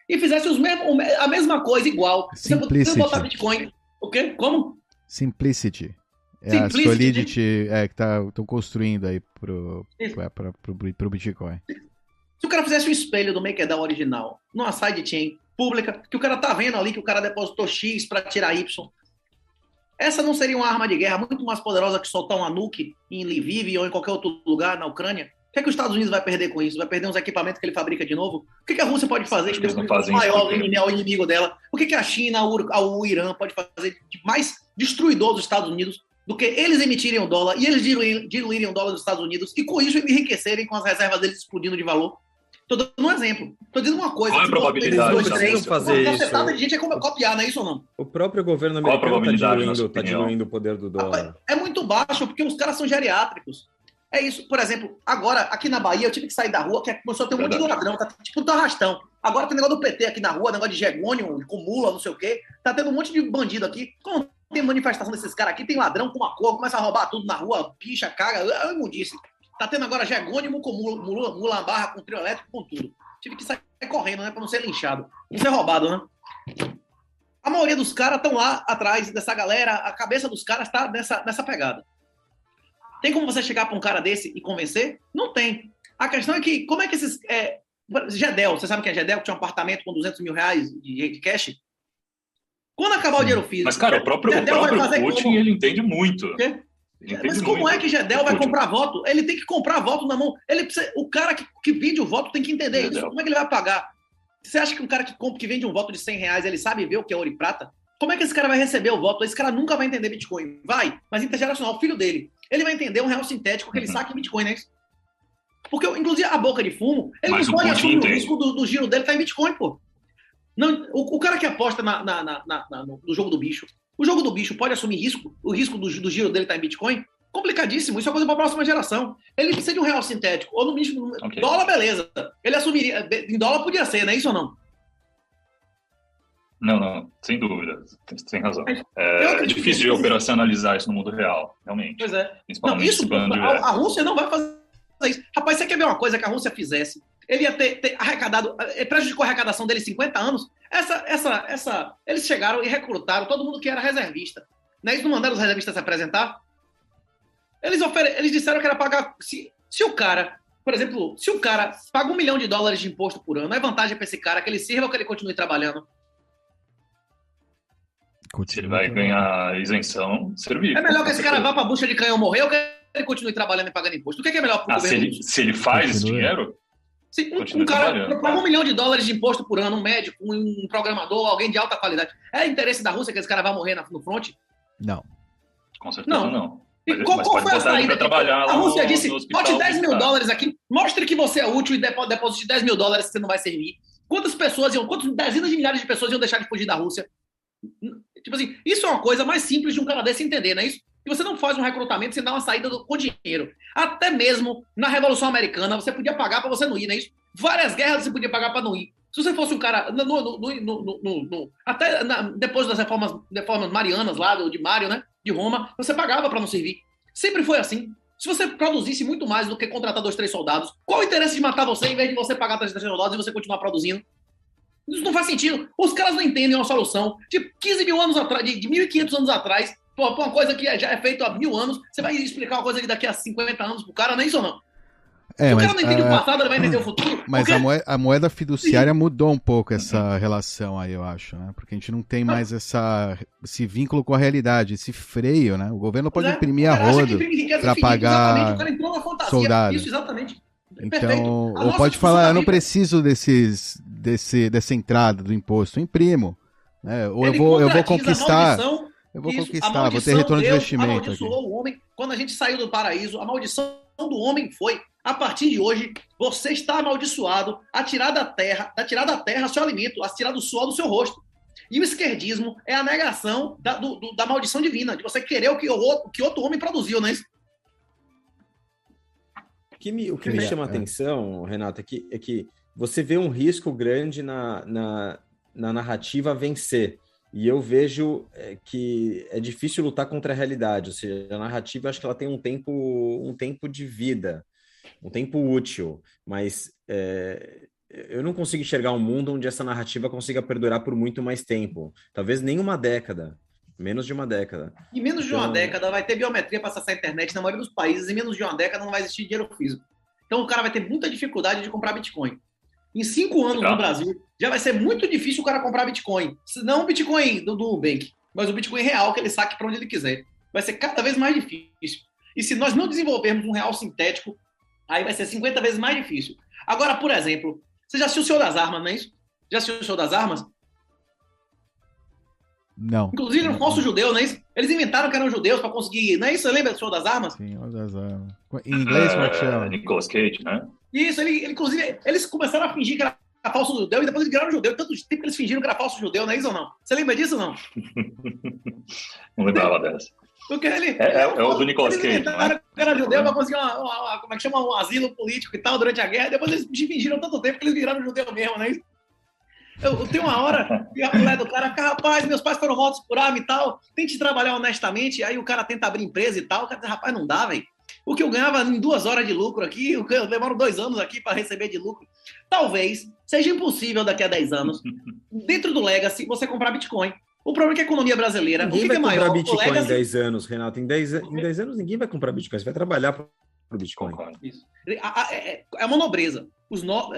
e fizesse os mesmo, a mesma coisa igual. Simplicity. Você botar Bitcoin. O quê? Como? Simplicity. É Simplicity. a Solidity é, que estão tá, construindo aí pro, pro, pro Bitcoin. Se o cara fizesse um espelho do MakerDAO original, numa sidechain pública, que o cara tá vendo ali que o cara depositou X para tirar Y, essa não seria uma arma de guerra muito mais poderosa que soltar uma nuke em Lviv ou em qualquer outro lugar na Ucrânia? que, é que os Estados Unidos vai perder com isso? Vai perder uns equipamentos que ele fabrica de novo? O que, que a Rússia pode fazer que é o maior inimigo, inimigo dela? O que, que a China, o, o Irã pode fazer de mais destruidor dos Estados Unidos do que eles emitirem o dólar e eles diluírem o dólar dos Estados Unidos e com isso enriquecerem com as reservas deles explodindo de valor? Estou dando um exemplo. Estou dizendo uma coisa. Qual é a probabilidade de três, fazer isso? de gente é copiar, não é isso ou não? O próprio governo americano está diluindo, tá diluindo o poder do dólar. É muito baixo, porque os caras são geriátricos. É isso. Por exemplo, agora, aqui na Bahia, eu tive que sair da rua, que começou a ter um monte de ladrão, tá tipo um arrastão. Agora tem negócio do PT aqui na rua, negócio de Gegônio, com mula, não sei o quê. Tá tendo um monte de bandido aqui. Como tem manifestação desses caras aqui, tem ladrão com uma cor, começa a roubar tudo na rua, picha, caga, é imundice. Tá tendo agora Gegônio com mula, mula, barra, com trio elétrico, com tudo. Tive que sair correndo, né? Pra não ser linchado. Não ser roubado, né? A maioria dos caras estão lá atrás dessa galera, a cabeça dos caras está nessa, nessa pegada. Tem como você chegar para um cara desse e convencer? Não tem. A questão é que, como é que esses. É, Gedel, você sabe que é Gedel, que tinha um apartamento com 200 mil reais de, cash? Quando acabar o dinheiro físico. Mas, cara, o próprio, o próprio Putin, como? ele entende muito. Mas como muito. é que Gedel vai comprar voto? Ele tem que comprar voto na mão. Ele precisa, o cara que, que vende o voto tem que entender Gedel. isso. Como é que ele vai pagar? Você acha que um cara que compra, que vende um voto de 100 reais, ele sabe ver o que é ouro e prata? Como é que esse cara vai receber o voto? Esse cara nunca vai entender Bitcoin. Vai, mas intergeracional, o filho dele. Ele vai entender um real sintético que ele uhum. saca em Bitcoin, né? Porque, inclusive, a boca de fumo, ele mas não pode assumir o risco do, do, giro dele tá em Bitcoin, pô. Não, o, o cara que aposta na, na, na, na, no jogo do bicho, o jogo do bicho pode assumir risco, o risco do, do giro dele tá em Bitcoin? Complicadíssimo, isso é coisa para a próxima geração. Ele precisa de um real sintético, ou no mínimo, okay. dólar, beleza. Ele assumiria, em dólar podia ser, não é isso ou não? Não, não, sem dúvida, tem, razão. É, é difícil de operacionalizar isso no mundo real, realmente. Pois é. Principalmente não, isso, a, a, Rússia não vai fazer isso. Rapaz, você quer ver uma coisa que a Rússia fizesse? Ele ia ter, ter arrecadado, eh, prejudicou a arrecadação dele 50 anos. Essa, essa, essa, eles chegaram e recrutaram todo mundo que era reservista. Né? Eles não mandaram os reservistas se apresentar. Eles, ofere... eles disseram que era pagar. Se, se o cara, por exemplo, se o cara paga um milhão de dólares de imposto por ano, é vantagem para esse cara que ele sirva ou que ele continue trabalhando? Se ele vai ganhar isenção, servir. É melhor que esse cara vá para a bucha de canhão morrer ou que ele continue trabalhando e pagando imposto. O que é, que é melhor para o ah, governo? Se ele, se ele faz esse dinheiro. Se um, um cara paga um milhão de dólares de imposto por ano, um médico, um programador, alguém de alta qualidade. É interesse da Rússia que esse cara vá morrer no front? Não. Com certeza não. não. Mas, qual, qual foi a saída? A Rússia no, disse: bote 10 mil dólares aqui, mostre que você é útil e deposite 10 mil dólares que você não vai servir. Quantas pessoas iam, quantas dezenas de milhares de pessoas iam deixar de fugir da Rússia? Tipo assim, isso é uma coisa mais simples de um cara desse entender, não é isso? E você não faz um recrutamento sem dar uma saída do, com dinheiro. Até mesmo na Revolução Americana, você podia pagar para você não ir, não é isso? Várias guerras você podia pagar para não ir. Se você fosse um cara. No, no, no, no até na, depois das reformas, reformas marianas lá, de Mário, né? De Roma, você pagava para não servir. Sempre foi assim. Se você produzisse muito mais do que contratar dois, três soldados, qual o interesse de matar você em vez de você pagar três, três soldados e você continuar produzindo? Isso não faz sentido. Os caras não entendem uma solução. De 15 mil anos atrás, de 1.500 anos atrás, pô, uma coisa que já é feita há mil anos, você vai explicar uma coisa que daqui a 50 anos pro cara, não é isso ou não? É, Se o cara não entende a... o passado, ele vai entender o futuro. Mas a, moeda, a, moeda, fiduciária mudou um pouco essa relação aí, eu acho, né? Porque a gente não tem mais essa, esse vínculo com a realidade, esse freio, né? O governo pode é, imprimir a rodo para pagar soldados. Isso, exatamente. Então, ou pode falar, eu não preciso desses, desse, dessa entrada do imposto, eu imprimo. Né? Ou eu vou, eu vou conquistar. Eu vou isso, conquistar, vou ter retorno Deus, de investimento. Aqui. o homem. Quando a gente saiu do paraíso, a maldição do homem foi: a partir de hoje, você está amaldiçoado a tirar da terra, a tirar da terra seu alimento, a tirar do suor do seu rosto. E o esquerdismo é a negação da, do, do, da maldição divina, de você querer o que, o, o que outro homem produziu, não é isso? que me, o que me chama a atenção, Renato, é que, é que você vê um risco grande na, na, na narrativa vencer. E eu vejo é, que é difícil lutar contra a realidade. Ou seja, a narrativa acho que ela tem um tempo, um tempo de vida, um tempo útil. Mas é, eu não consigo enxergar um mundo onde essa narrativa consiga perdurar por muito mais tempo. Talvez nem uma década. Menos de uma década. Em menos de uma então- década vai ter biometria para acessar a internet na maioria dos países. Em menos de uma década não vai existir dinheiro físico. Então o cara vai ter muita dificuldade de comprar Bitcoin. Em cinco anos no Brasil, já vai ser muito difícil o cara comprar Bitcoin. Não o Bitcoin do, do Bank, mas o Bitcoin real que ele saque para onde ele quiser. Vai ser cada vez mais difícil. E se nós não desenvolvermos um real sintético, Aí vai ser 50 vezes mais difícil. Agora, por exemplo, você já assistiu o Senhor das Armas, não é isso? Já assistiu o Senhor das Armas? Não. Inclusive, um falso judeu, não é isso? Eles inventaram que eram judeus para conseguir. Não é isso? Você lembra do Senhor das Armas? Senhor das Armas. Em inglês, como é que chama? Nicolas Cage, né? Isso, ele, ele, inclusive, eles começaram a fingir que era falso judeu e depois eles viraram judeu. Tanto tempo que eles fingiram que era falso judeu, não é isso ou não? Você lembra disso ou não? não lembrava dessa. Porque ele, é, é, é o do Nicolas Cage. Que era judeu para conseguir uma, uma, uma, como é que chama, um asilo político e tal durante a guerra. Depois eles fingiram tanto tempo que eles viraram judeu mesmo, não é isso? Eu, eu, tenho uma hora e a mulher do cara, rapaz, meus pais foram mortos por arma e tal, tente trabalhar honestamente. Aí o cara tenta abrir empresa e tal. O cara diz, rapaz, não dá, velho. O que eu ganhava em duas horas de lucro aqui, eu demoro dois anos aqui para receber de lucro. Talvez seja impossível daqui a 10 anos, dentro do Legacy, você comprar Bitcoin. O problema é que a economia brasileira. Ninguém o que vai é comprar maior, Bitcoin Legacy... em 10 anos, Renato. Em 10, em 10 anos ninguém vai comprar Bitcoin. Você vai trabalhar para o Bitcoin. Isso. É, é uma nobreza. Os no...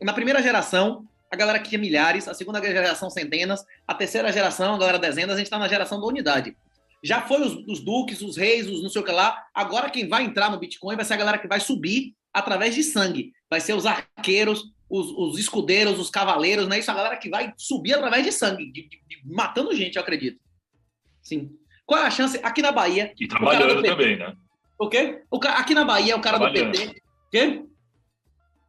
Na primeira geração, a galera que tinha milhares, a segunda geração centenas, a terceira geração, a galera dezenas, a gente está na geração da unidade. Já foi os, os, duques, os reis, os não sei o que lá. Agora quem vai entrar no Bitcoin vai ser a galera que vai subir através de sangue. Vai ser os arqueiros, os, os escudeiros, os cavaleiros, né? Isso é a galera que vai subir através de sangue, de, de, de, matando gente, eu acredito. Sim. Qual é a chance? Aqui na Bahia. E trabalhando também, né? O quê? O, aqui na Bahia, o cara do PT. Quê?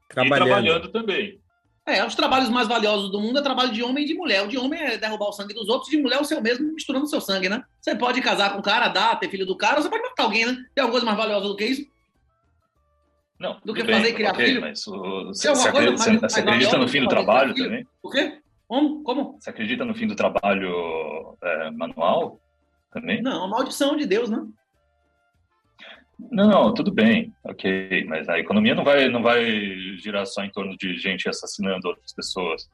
Trabalhando. E trabalhando também. É, os trabalhos mais valiosos do mundo é trabalho de homem e de mulher. O de homem é derrubar o sangue dos outros, de mulher é o seu mesmo, misturando o seu sangue, né? Você pode casar com o cara, dar, ter filho do cara, ou você pode matar alguém, né? Tem alguma coisa mais valiosa do que isso? Não. Do que bem, fazer e criar okay, filho? Mas o, você, acredita, mais, você acredita no fim do trabalho também? O quê? Como? Como? Você acredita no fim do trabalho é, manual também? Não, maldição de Deus, né? Não, tudo bem, ok, mas a economia não vai, não vai girar só em torno de gente assassinando outras pessoas.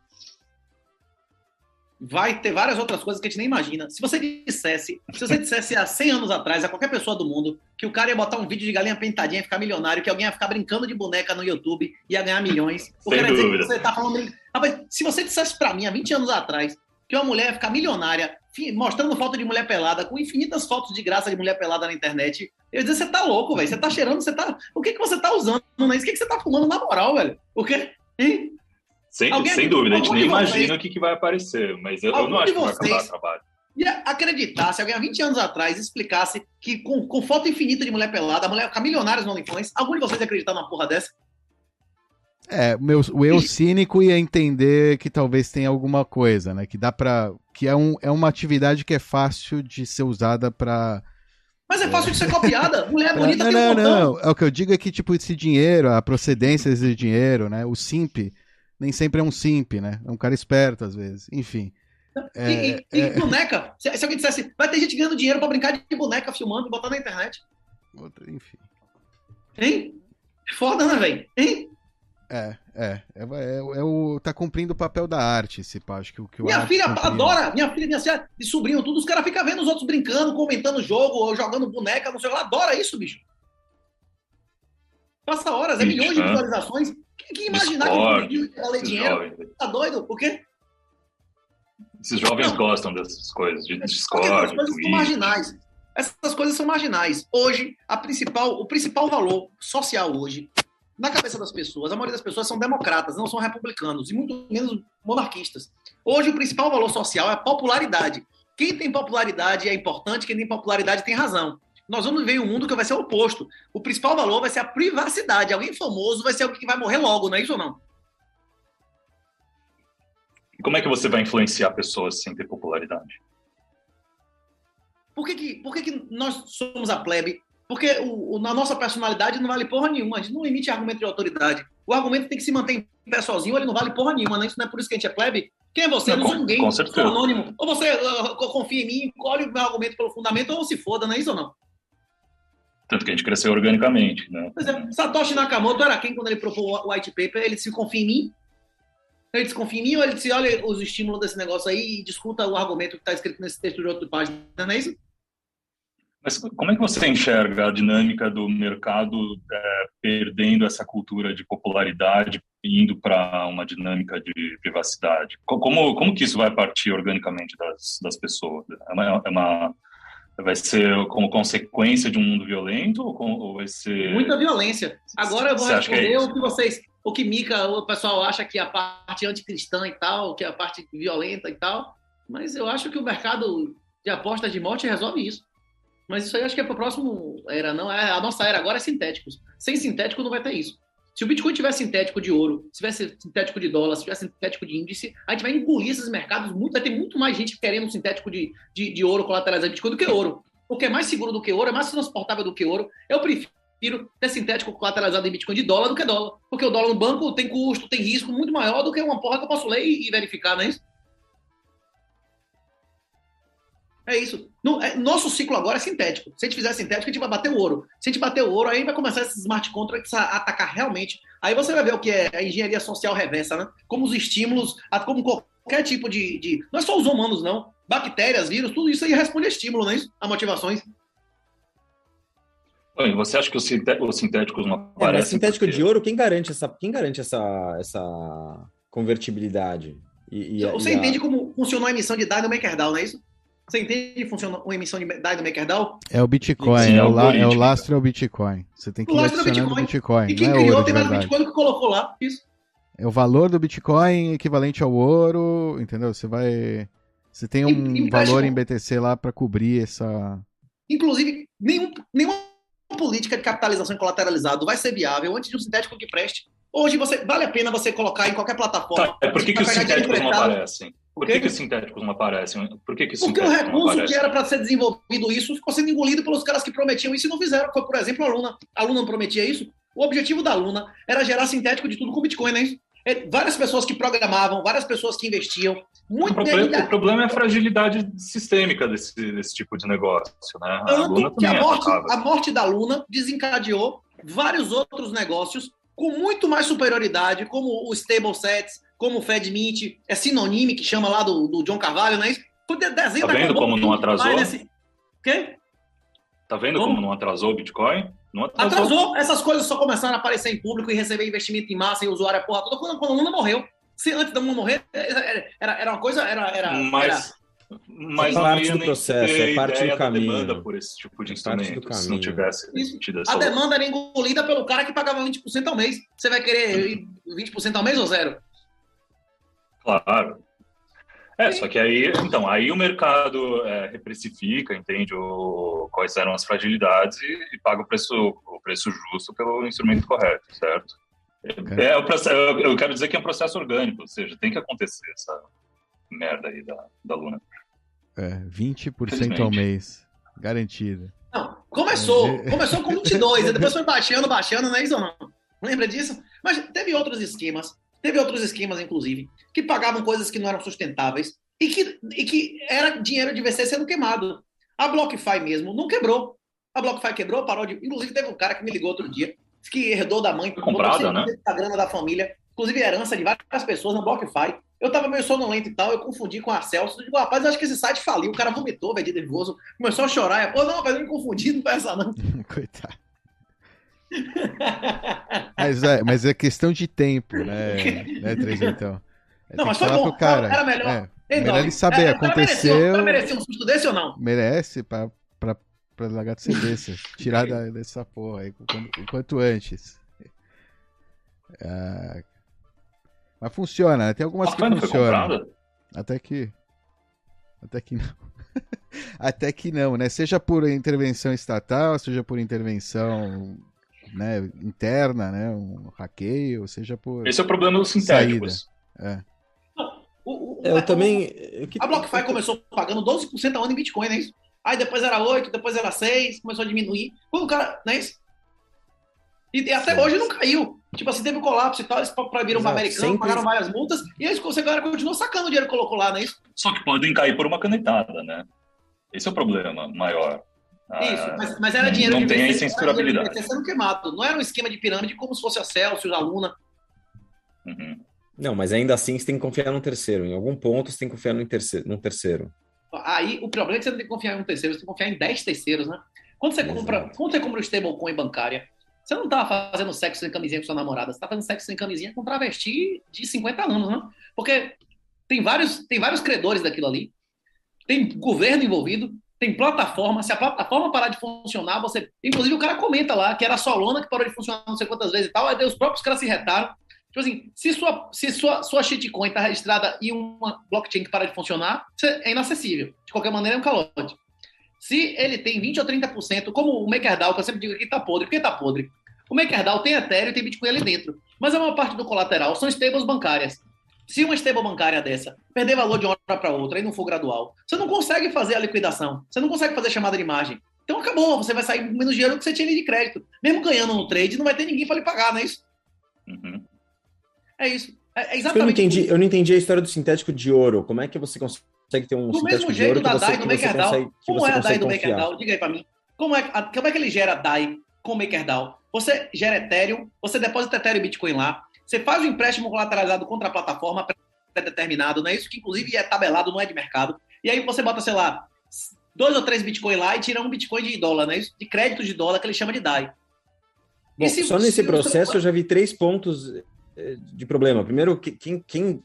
Vai ter várias outras coisas que a gente nem imagina. Se você dissesse, se você dissesse há 100 anos atrás a qualquer pessoa do mundo que o cara ia botar um vídeo de galinha pentadinha e ficar milionário, que alguém ia ficar brincando de boneca no YouTube e ia ganhar milhões, o Sem cara ia dúvida. dizer que você tá falando. Rapaz, se você dissesse para mim há 20 anos atrás que uma mulher ia ficar milionária mostrando foto de mulher pelada, com infinitas fotos de graça de mulher pelada na internet. Eu ia dizer, você tá louco, velho. Você tá cheirando, você tá. O que, que você tá usando, né? O que, que você tá fumando na moral, velho? O quê? Hein? Sem, sem dúvida, a gente nem imagina o que, que vai aparecer, mas eu, eu não acho que vai acabar o trabalho. E acreditar, se alguém há 20 anos atrás explicasse que com, com foto infinita de mulher pelada, a mulher ficar milionária no OnlyFans, algum de vocês ia acreditar numa porra dessa? É, meu, o eu cínico ia entender que talvez tenha alguma coisa, né? Que dá pra. Que é, um, é uma atividade que é fácil de ser usada pra. Mas é fácil de ser copiada. Mulher bonita não, tem um não, não. É o que eu digo é que, tipo, esse dinheiro, a procedência desse dinheiro, né? O simp, nem sempre é um simp, né? É um cara esperto, às vezes. Enfim. É, e, e, é... e, boneca? Se, se, alguém dissesse, vai ter gente ganhando dinheiro pra brincar de boneca filmando e botar na internet. Outra, enfim. Hein? Foda, né, velho? Hein? É, é, é, é, é, o tá cumprindo o papel da arte, esse pá, acho que o que Minha filha adora, minha filha, minha filha e sobrinho, tudo, os caras ficam vendo os outros brincando, comentando o jogo, jogando boneca, não sei lá, adora isso, bicho. Passa horas, é milhões de visualizações. Quem, quem imaginar Discord, que ia ler dinheiro? Tá doido? Por quê? Esses jovens não. gostam dessas coisas, de Discord, Essas coisas são marginais. Essas coisas são marginais. Hoje, a principal, o principal valor social hoje na cabeça das pessoas, a maioria das pessoas são democratas, não são republicanos, e muito menos monarquistas. Hoje, o principal valor social é a popularidade. Quem tem popularidade é importante, quem tem popularidade tem razão. Nós vamos viver em um mundo que vai ser o oposto. O principal valor vai ser a privacidade. Alguém famoso vai ser alguém que vai morrer logo, não é isso ou não? E como é que você vai influenciar pessoas sem ter popularidade? Por que, que, por que, que nós somos a plebe porque o, o, na nossa personalidade não vale porra nenhuma. A gente não emite argumento de autoridade. O argumento tem que se manter em pé sozinho, ele não vale porra nenhuma. Né? Isso não é por isso que a gente é plebe. Quem é você? Não, não sou ninguém. Com certeza. Sou anônimo. Ou você uh, confia em mim, colhe o meu argumento pelo fundamento, ou se foda, não é isso ou não? Tanto que a gente cresceu organicamente, né? Pois é. Satoshi Nakamoto era quem quando ele propôs o white paper? Ele se confia em mim? Ele desconfia em mim ou ele disse, olha os estímulos desse negócio aí e discuta o argumento que está escrito nesse texto de outra página, não é isso? Mas como é que você enxerga a dinâmica do mercado é, perdendo essa cultura de popularidade indo para uma dinâmica de privacidade? Como, como que isso vai partir organicamente das, das pessoas? É uma, é uma, Vai ser como consequência de um mundo violento ou, com, ou vai ser. Muita violência. Agora eu vou responder é o que vocês. O que Mica, o pessoal acha que é a parte anticristã e tal, que é a parte violenta e tal. Mas eu acho que o mercado de apostas de morte resolve isso. Mas isso aí acho que é para o próximo era, não é a nossa era agora é sintéticos. Sem sintético não vai ter isso. Se o Bitcoin tivesse sintético de ouro, se tivesse sintético de dólar, se tivesse sintético de índice, a gente vai engolir esses mercados. Muito, vai ter muito mais gente querendo um sintético de, de, de ouro colateralizado Bitcoin do que ouro. O que é mais seguro do que ouro, é mais transportável do que ouro. Eu prefiro ter sintético colateralizado em Bitcoin de dólar do que dólar. Porque o dólar no banco tem custo, tem risco muito maior do que uma porra que eu posso ler e, e verificar, não é isso? É isso. No, é, nosso ciclo agora é sintético. Se a gente fizer sintético, a gente vai bater o ouro. Se a gente bater o ouro, aí vai começar esses smart contracts a atacar realmente. Aí você vai ver o que é a engenharia social reversa, né? Como os estímulos, como qualquer tipo de. de... Não é só os humanos, não. Bactérias, vírus, tudo isso aí responde a estímulo, não é isso? A motivações. Oi, você acha que os, sintéticos não aparecem? É, sintético porque... de ouro, quem garante essa, quem garante essa, essa convertibilidade? E, e, você e entende a... como funcionou a emissão de Dynamo MakerDAO, não é isso? Você entende que funciona uma emissão de DAI do MakerDAO? É o Bitcoin, Sim, é, o la, é o lastro é o Bitcoin. Você tem que ir adicionando Bitcoin. Bitcoin. E quem é criou ouro, tem mais Bitcoin que colocou lá. Isso. É o valor do Bitcoin equivalente ao ouro, entendeu? Você vai. Você tem um e, valor em BTC lá para cobrir essa. Inclusive, nenhum, nenhuma política de capitalização colateralizado vai ser viável antes de um sintético que preste. Hoje você vale a pena você colocar em qualquer plataforma. Tá, é por que, que os sintéticos não aparecem? Por que, que os sintéticos não aparecem? Por que, que Porque o recurso que era para ser desenvolvido isso ficou sendo engolido pelos caras que prometiam isso e não fizeram. Foi, por exemplo, a Luna. A Luna não prometia isso. O objetivo da Luna era gerar sintético de tudo com Bitcoin, né? É, várias pessoas que programavam, várias pessoas que investiam. Muito o, problema, o problema é a fragilidade sistêmica desse, desse tipo de negócio, né? A, Luna que a, é morte, a morte da Luna desencadeou vários outros negócios com muito mais superioridade, como o stable sets, como o FedMint, é sinônimo que chama lá do, do John Carvalho, não é isso? Desenho tá vendo como não atrasou? Nesse... Quê? Tá vendo como? como não atrasou o Bitcoin? Não atrasou. atrasou. Essas coisas só começaram a aparecer em público e receber investimento em massa e usuário, a porra toda, quando, quando a Luna morreu. Se antes da Luna morrer, era, era uma coisa. Era, era, Mas, era... mas é parte do processo, é parte do caminho. demanda por esse tipo de instrumento, se não tivesse tido essa A demanda era engolida pelo cara que pagava 20% ao mês. Você vai querer 20% ao mês ou zero? Claro. É, só que aí, então, aí o mercado é, reprecifica, entende o, quais eram as fragilidades e, e, paga o preço, o preço justo pelo instrumento correto, certo? É, é o processo, eu quero dizer que é um processo orgânico, ou seja, tem que acontecer essa merda aí da, da Luna. É, 20% ao mês, garantido. Não, começou, é. começou com 22, depois foi baixando, baixando, não é isso ou não? Lembra disso? Mas teve outros esquemas. Teve outros esquemas, inclusive, que pagavam coisas que não eram sustentáveis e que, e que era dinheiro de VC sendo queimado. A BlockFi mesmo não quebrou. A BlockFi quebrou, parou de. Inclusive, teve um cara que me ligou outro dia, que herdou da mãe, comprada, né? A grana da família, inclusive herança de várias pessoas na BlockFi. Eu tava meio sonolento e tal, eu confundi com a Celso. Digo, rapaz, eu acho que esse site faliu. O cara vomitou, velho, de nervoso, começou a chorar. Pô, não, rapaz, eu me confundi, não essa não. Coitado. Mas, é, mas é questão de tempo, né, né Três, então. É, não, mas foi bom, cara. era melhor. É, melhor ele saber, é, aconteceu... Merecia, merecia um susto desse ou não? Merece, pra, pra, pra lagarto ser desse, tirar da, dessa porra aí, o quanto antes. Ah, mas funciona, né? tem algumas que funcionam. Até que... Até que não. Até que não, né? Seja por intervenção estatal, seja por intervenção né, interna, né, um hackeio, seja por. Esse é o problema dos sintéticos. É. O, o, eu a, também. O, a BlockFi começou pagando 12% ao ano em Bitcoin, não é isso? Aí depois era 8, depois era 6, começou a diminuir. Quando o cara. Não é isso? E, e até Sim. hoje não caiu. Tipo assim, teve um colapso e tal, eles proibiram o americano, Sempre... pagaram várias multas, e aí a galera continuou sacando o dinheiro que colocou lá, não é isso? Só que podem cair por uma canetada, né? Esse é o problema maior. Isso, ah, mas, mas era dinheiro não de tem incensurabilidade. sendo queimado. Não era um esquema de pirâmide como se fosse a Celsius, a Luna. Uhum. Não, mas ainda assim você tem que confiar no terceiro. Em algum ponto você tem que confiar no terceiro. No terceiro. Aí o problema é que você não tem que confiar em um terceiro, você tem que confiar em 10 terceiros, né? Quando você Exato. compra, quando você compra o stablecoin bancária, você não tá fazendo sexo sem camisinha com sua namorada, você tá fazendo sexo sem camisinha com um travesti de 50 anos, né? Porque tem vários, tem vários credores daquilo ali, tem governo envolvido, tem plataforma. Se a plataforma parar de funcionar, você. Inclusive, o cara comenta lá que era a Solana que parou de funcionar não sei quantas vezes e tal. Aí os próprios caras se retaram. Tipo assim, se sua, se sua, sua shitcoin está registrada em uma blockchain que para de funcionar, é inacessível. De qualquer maneira, é um calote. Se ele tem 20 ou 30%, como o MakerDAO, que eu sempre digo aqui, está podre. Por que está podre? O MakerDAO tem Ethereum e tem Bitcoin ali dentro. Mas a maior parte do colateral são stables bancárias. Se uma stable bancária dessa perder valor de uma hora para outra e não for gradual, você não consegue fazer a liquidação, você não consegue fazer chamada de imagem. Então acabou, você vai sair com menos dinheiro do que você tinha ali de crédito. Mesmo ganhando no trade, não vai ter ninguém para lhe pagar, não é isso? Uhum. É isso. É, é exatamente. Eu não, entendi, eu não entendi a história do sintético de ouro. Como é que você consegue ter um do sintético de ouro? Do mesmo jeito da DAI do MakerDAO. Como é a DAI do MakerDAO? Diga aí para mim. Como é, como é que ele gera DAI com o MakerDAO? Você gera Ethereum, você deposita Ethereum e Bitcoin lá, você faz o um empréstimo colateralizado contra a plataforma pré-determinado, não é isso que inclusive é tabelado, não é de mercado. E aí você bota, sei lá, dois ou três Bitcoin lá e tira um Bitcoin de dólar, não é isso? De crédito de dólar que ele chama de DAI. Bom, se, só nesse processo você... eu já vi três pontos de problema. Primeiro, quem, quem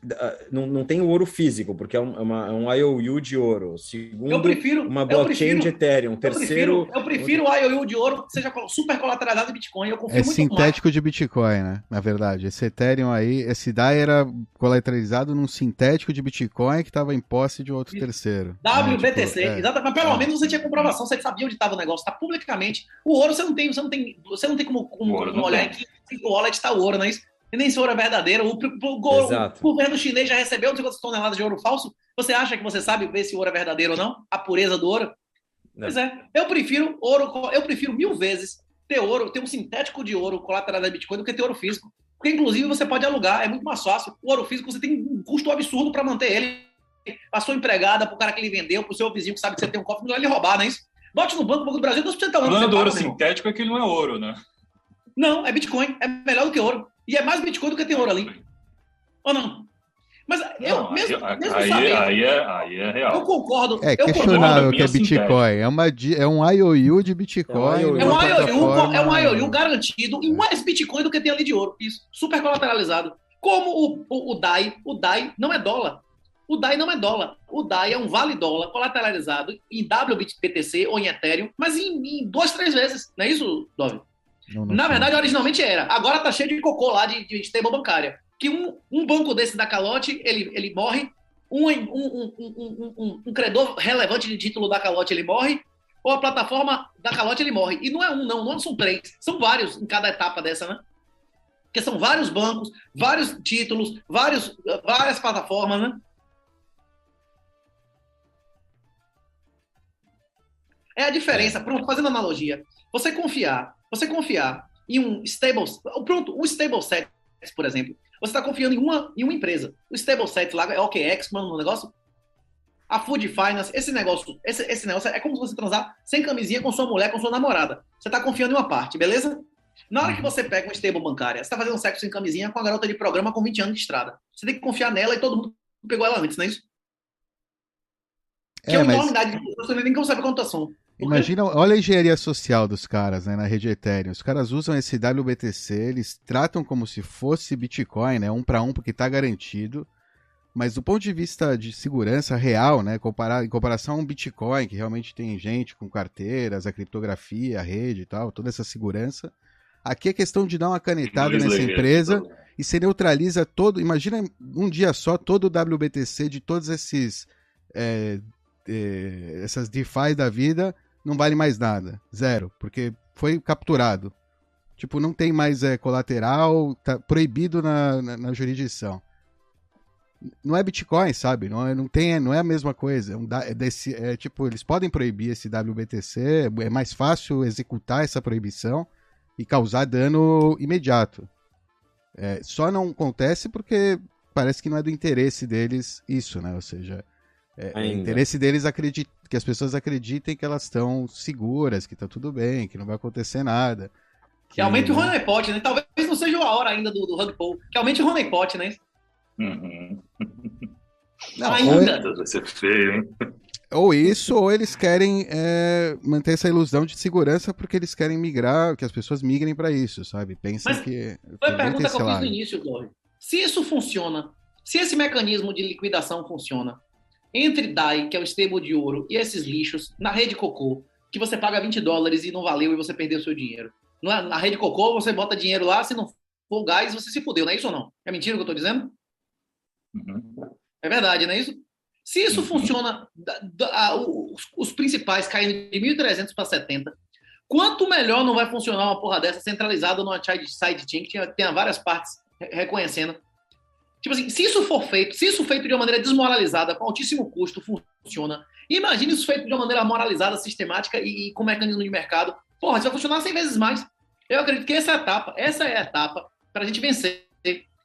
não, não tem o ouro físico, porque é, um, é uma, é um IOU de ouro. Segundo, prefiro, uma blockchain prefiro, de Ethereum. Terceiro, eu prefiro, o IOU de ouro que seja super colateralizado em Bitcoin. Eu confio é sintético mais. de Bitcoin, né? Na verdade, esse Ethereum aí, esse DAI era colateralizado num sintético de Bitcoin que estava em posse de outro Isso. terceiro. WBTC, né? tipo, é. exatamente. Mas pelo é. menos você tinha comprovação, você sabia onde estava o negócio. Está publicamente. O ouro você não tem, você não tem, você não tem como, como, como olhar aqui. O wallet está o ouro, não é isso? E nem se ouro é verdadeiro. O, o, o, o, governo chinês já recebeu não sei quantas toneladas de ouro falso. Você acha que você sabe ver se o ouro é verdadeiro ou não? A pureza do ouro? Não. Pois é. Eu prefiro ouro, eu prefiro mil vezes ter ouro, ter um sintético de ouro colateral da Bitcoin do que ter ouro físico. Porque, inclusive, você pode alugar, é muito mais fácil. O ouro físico você tem um custo absurdo para manter ele. A sua empregada, para o cara que ele vendeu, para o seu vizinho que sabe que você tem um cofre, não vai lhe roubar, não é isso? Bote no banco, banco do Brasil, 2% ao ano. O ouro sintético é que ele não é ouro, né? Não, é Bitcoin. É melhor do que ouro. E é mais Bitcoin do que tem ouro ali. Ou não? Mas eu, não, mesmo, aí, mesmo aí, sabendo, aí, é, aí é real. Eu concordo. É questionável que é Bitcoin. É, uma, é um IOU de Bitcoin. É um IOU, é um, é um IOU garantido e mais Bitcoin do que tem ali de ouro. Isso. Super colateralizado. Como o, o, o DAI. O DAI não é dólar. O DAI não é dólar. O DAI é um vale dólar colateralizado em WBTC ou em Ethereum, mas em, em duas, três vezes. Não é isso, Dove? Não, não Na verdade, originalmente era. Agora tá cheio de cocô lá de, de stable bancária. Que um, um banco desse da calote, ele, ele morre, um, um, um, um, um credor relevante de título da calote, ele morre, ou a plataforma da calote, ele morre. E não é um, não, não são três, são vários em cada etapa dessa, né? Porque são vários bancos, vários títulos, vários, várias plataformas, né? É a diferença, pronto, fazendo analogia. Você confiar você confiar em um stable, pronto, um stable set, por exemplo, você está confiando em uma, em uma empresa. O stable set lá é OKX, mano, um negócio. A Food Finance, esse negócio, esse, esse negócio é como se você transar sem camisinha com sua mulher, com sua namorada. Você está confiando em uma parte, beleza? Na hora que você pega uma stable bancária, você está fazendo sexo sem camisinha com a garota de programa com 20 anos de estrada. Você tem que confiar nela e todo mundo pegou ela antes, não é isso? Que é, é uma mas... enormidade de você nem consegue a contação. Imagina, olha a engenharia social dos caras, né, na rede Ethereum. Os caras usam esse WBTC, eles tratam como se fosse Bitcoin, né, um para um, porque está garantido. Mas do ponto de vista de segurança real, né, comparar, em comparação a um Bitcoin, que realmente tem gente com carteiras, a criptografia, a rede e tal, toda essa segurança, aqui é questão de dar uma canetada nessa empresa e você neutraliza todo. Imagina um dia só todo o WBTC de todos esses. É, essas DeFi da vida não vale mais nada. Zero. Porque foi capturado. Tipo, não tem mais é, colateral, tá proibido na, na, na, jurisdição. Não é Bitcoin, sabe? Não é, não tem, não é a mesma coisa. É, é, desse, é tipo, eles podem proibir esse WBTC, é mais fácil executar essa proibição e causar dano imediato. É, só não acontece porque parece que não é do interesse deles isso, né? Ou seja, é, é interesse deles acredit... que as pessoas acreditem que elas estão seguras, que está tudo bem, que não vai acontecer nada. Que, que aumente o honeypot, né? Talvez não seja a hora ainda do, do rug pull. Que aumente o honeypot, né? Uhum. Não, ainda. Ou... Vai ser feio, hein? Ou isso, ou eles querem é, manter essa ilusão de segurança porque eles querem migrar, que as pessoas migrem para isso, sabe? Pensem Mas que. Foi a pergunta que eu fiz no início, Dori. Se isso funciona, se esse mecanismo de liquidação funciona, entre DAI, que é o stable de ouro, e esses lixos, na rede Cocô, que você paga 20 dólares e não valeu e você perdeu o seu dinheiro. É? Na rede Cocô, você bota dinheiro lá, se não for gás, você se fudeu, não é isso ou não? É mentira o que eu estou dizendo? Uhum. É verdade, não é isso? Se isso uhum. funciona, da, da, os, os, principais caindo de 1.300 para 70, quanto melhor não vai funcionar uma porra dessa centralizada numa sidechain que tenha várias partes reconhecendo Tipo assim, se isso for feito, se isso feito de uma maneira desmoralizada, com altíssimo custo, funciona. Imagine isso feito de uma maneira moralizada, sistemática e, e com mecanismo de mercado. Porra, isso vai funcionar 100 vezes mais. Eu acredito que essa é a etapa, essa é a etapa para a gente vencer.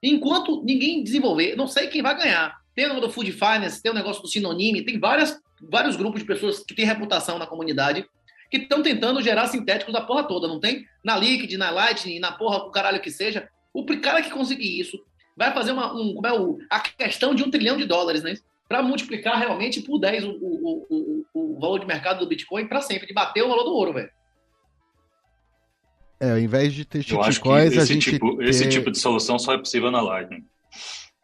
Enquanto ninguém desenvolver, não sei quem vai ganhar. Tem o negócio do Food Finance, tem o negócio do Sinonime, tem várias, vários grupos de pessoas que têm reputação na comunidade que estão tentando gerar sintéticos da porra toda, não tem? Na Liquid, na Lightning, na porra, o caralho que seja. O cara que conseguir isso vai fazer uma, um, como é o, a questão de um trilhão de dólares, né? Para multiplicar realmente por 10 o, o, o, o valor de mercado do Bitcoin para sempre, de bater o valor do ouro, velho. É, ao invés de ter shitcoins, a gente. Tipo, ter... Esse tipo de solução só é possível na Lightning.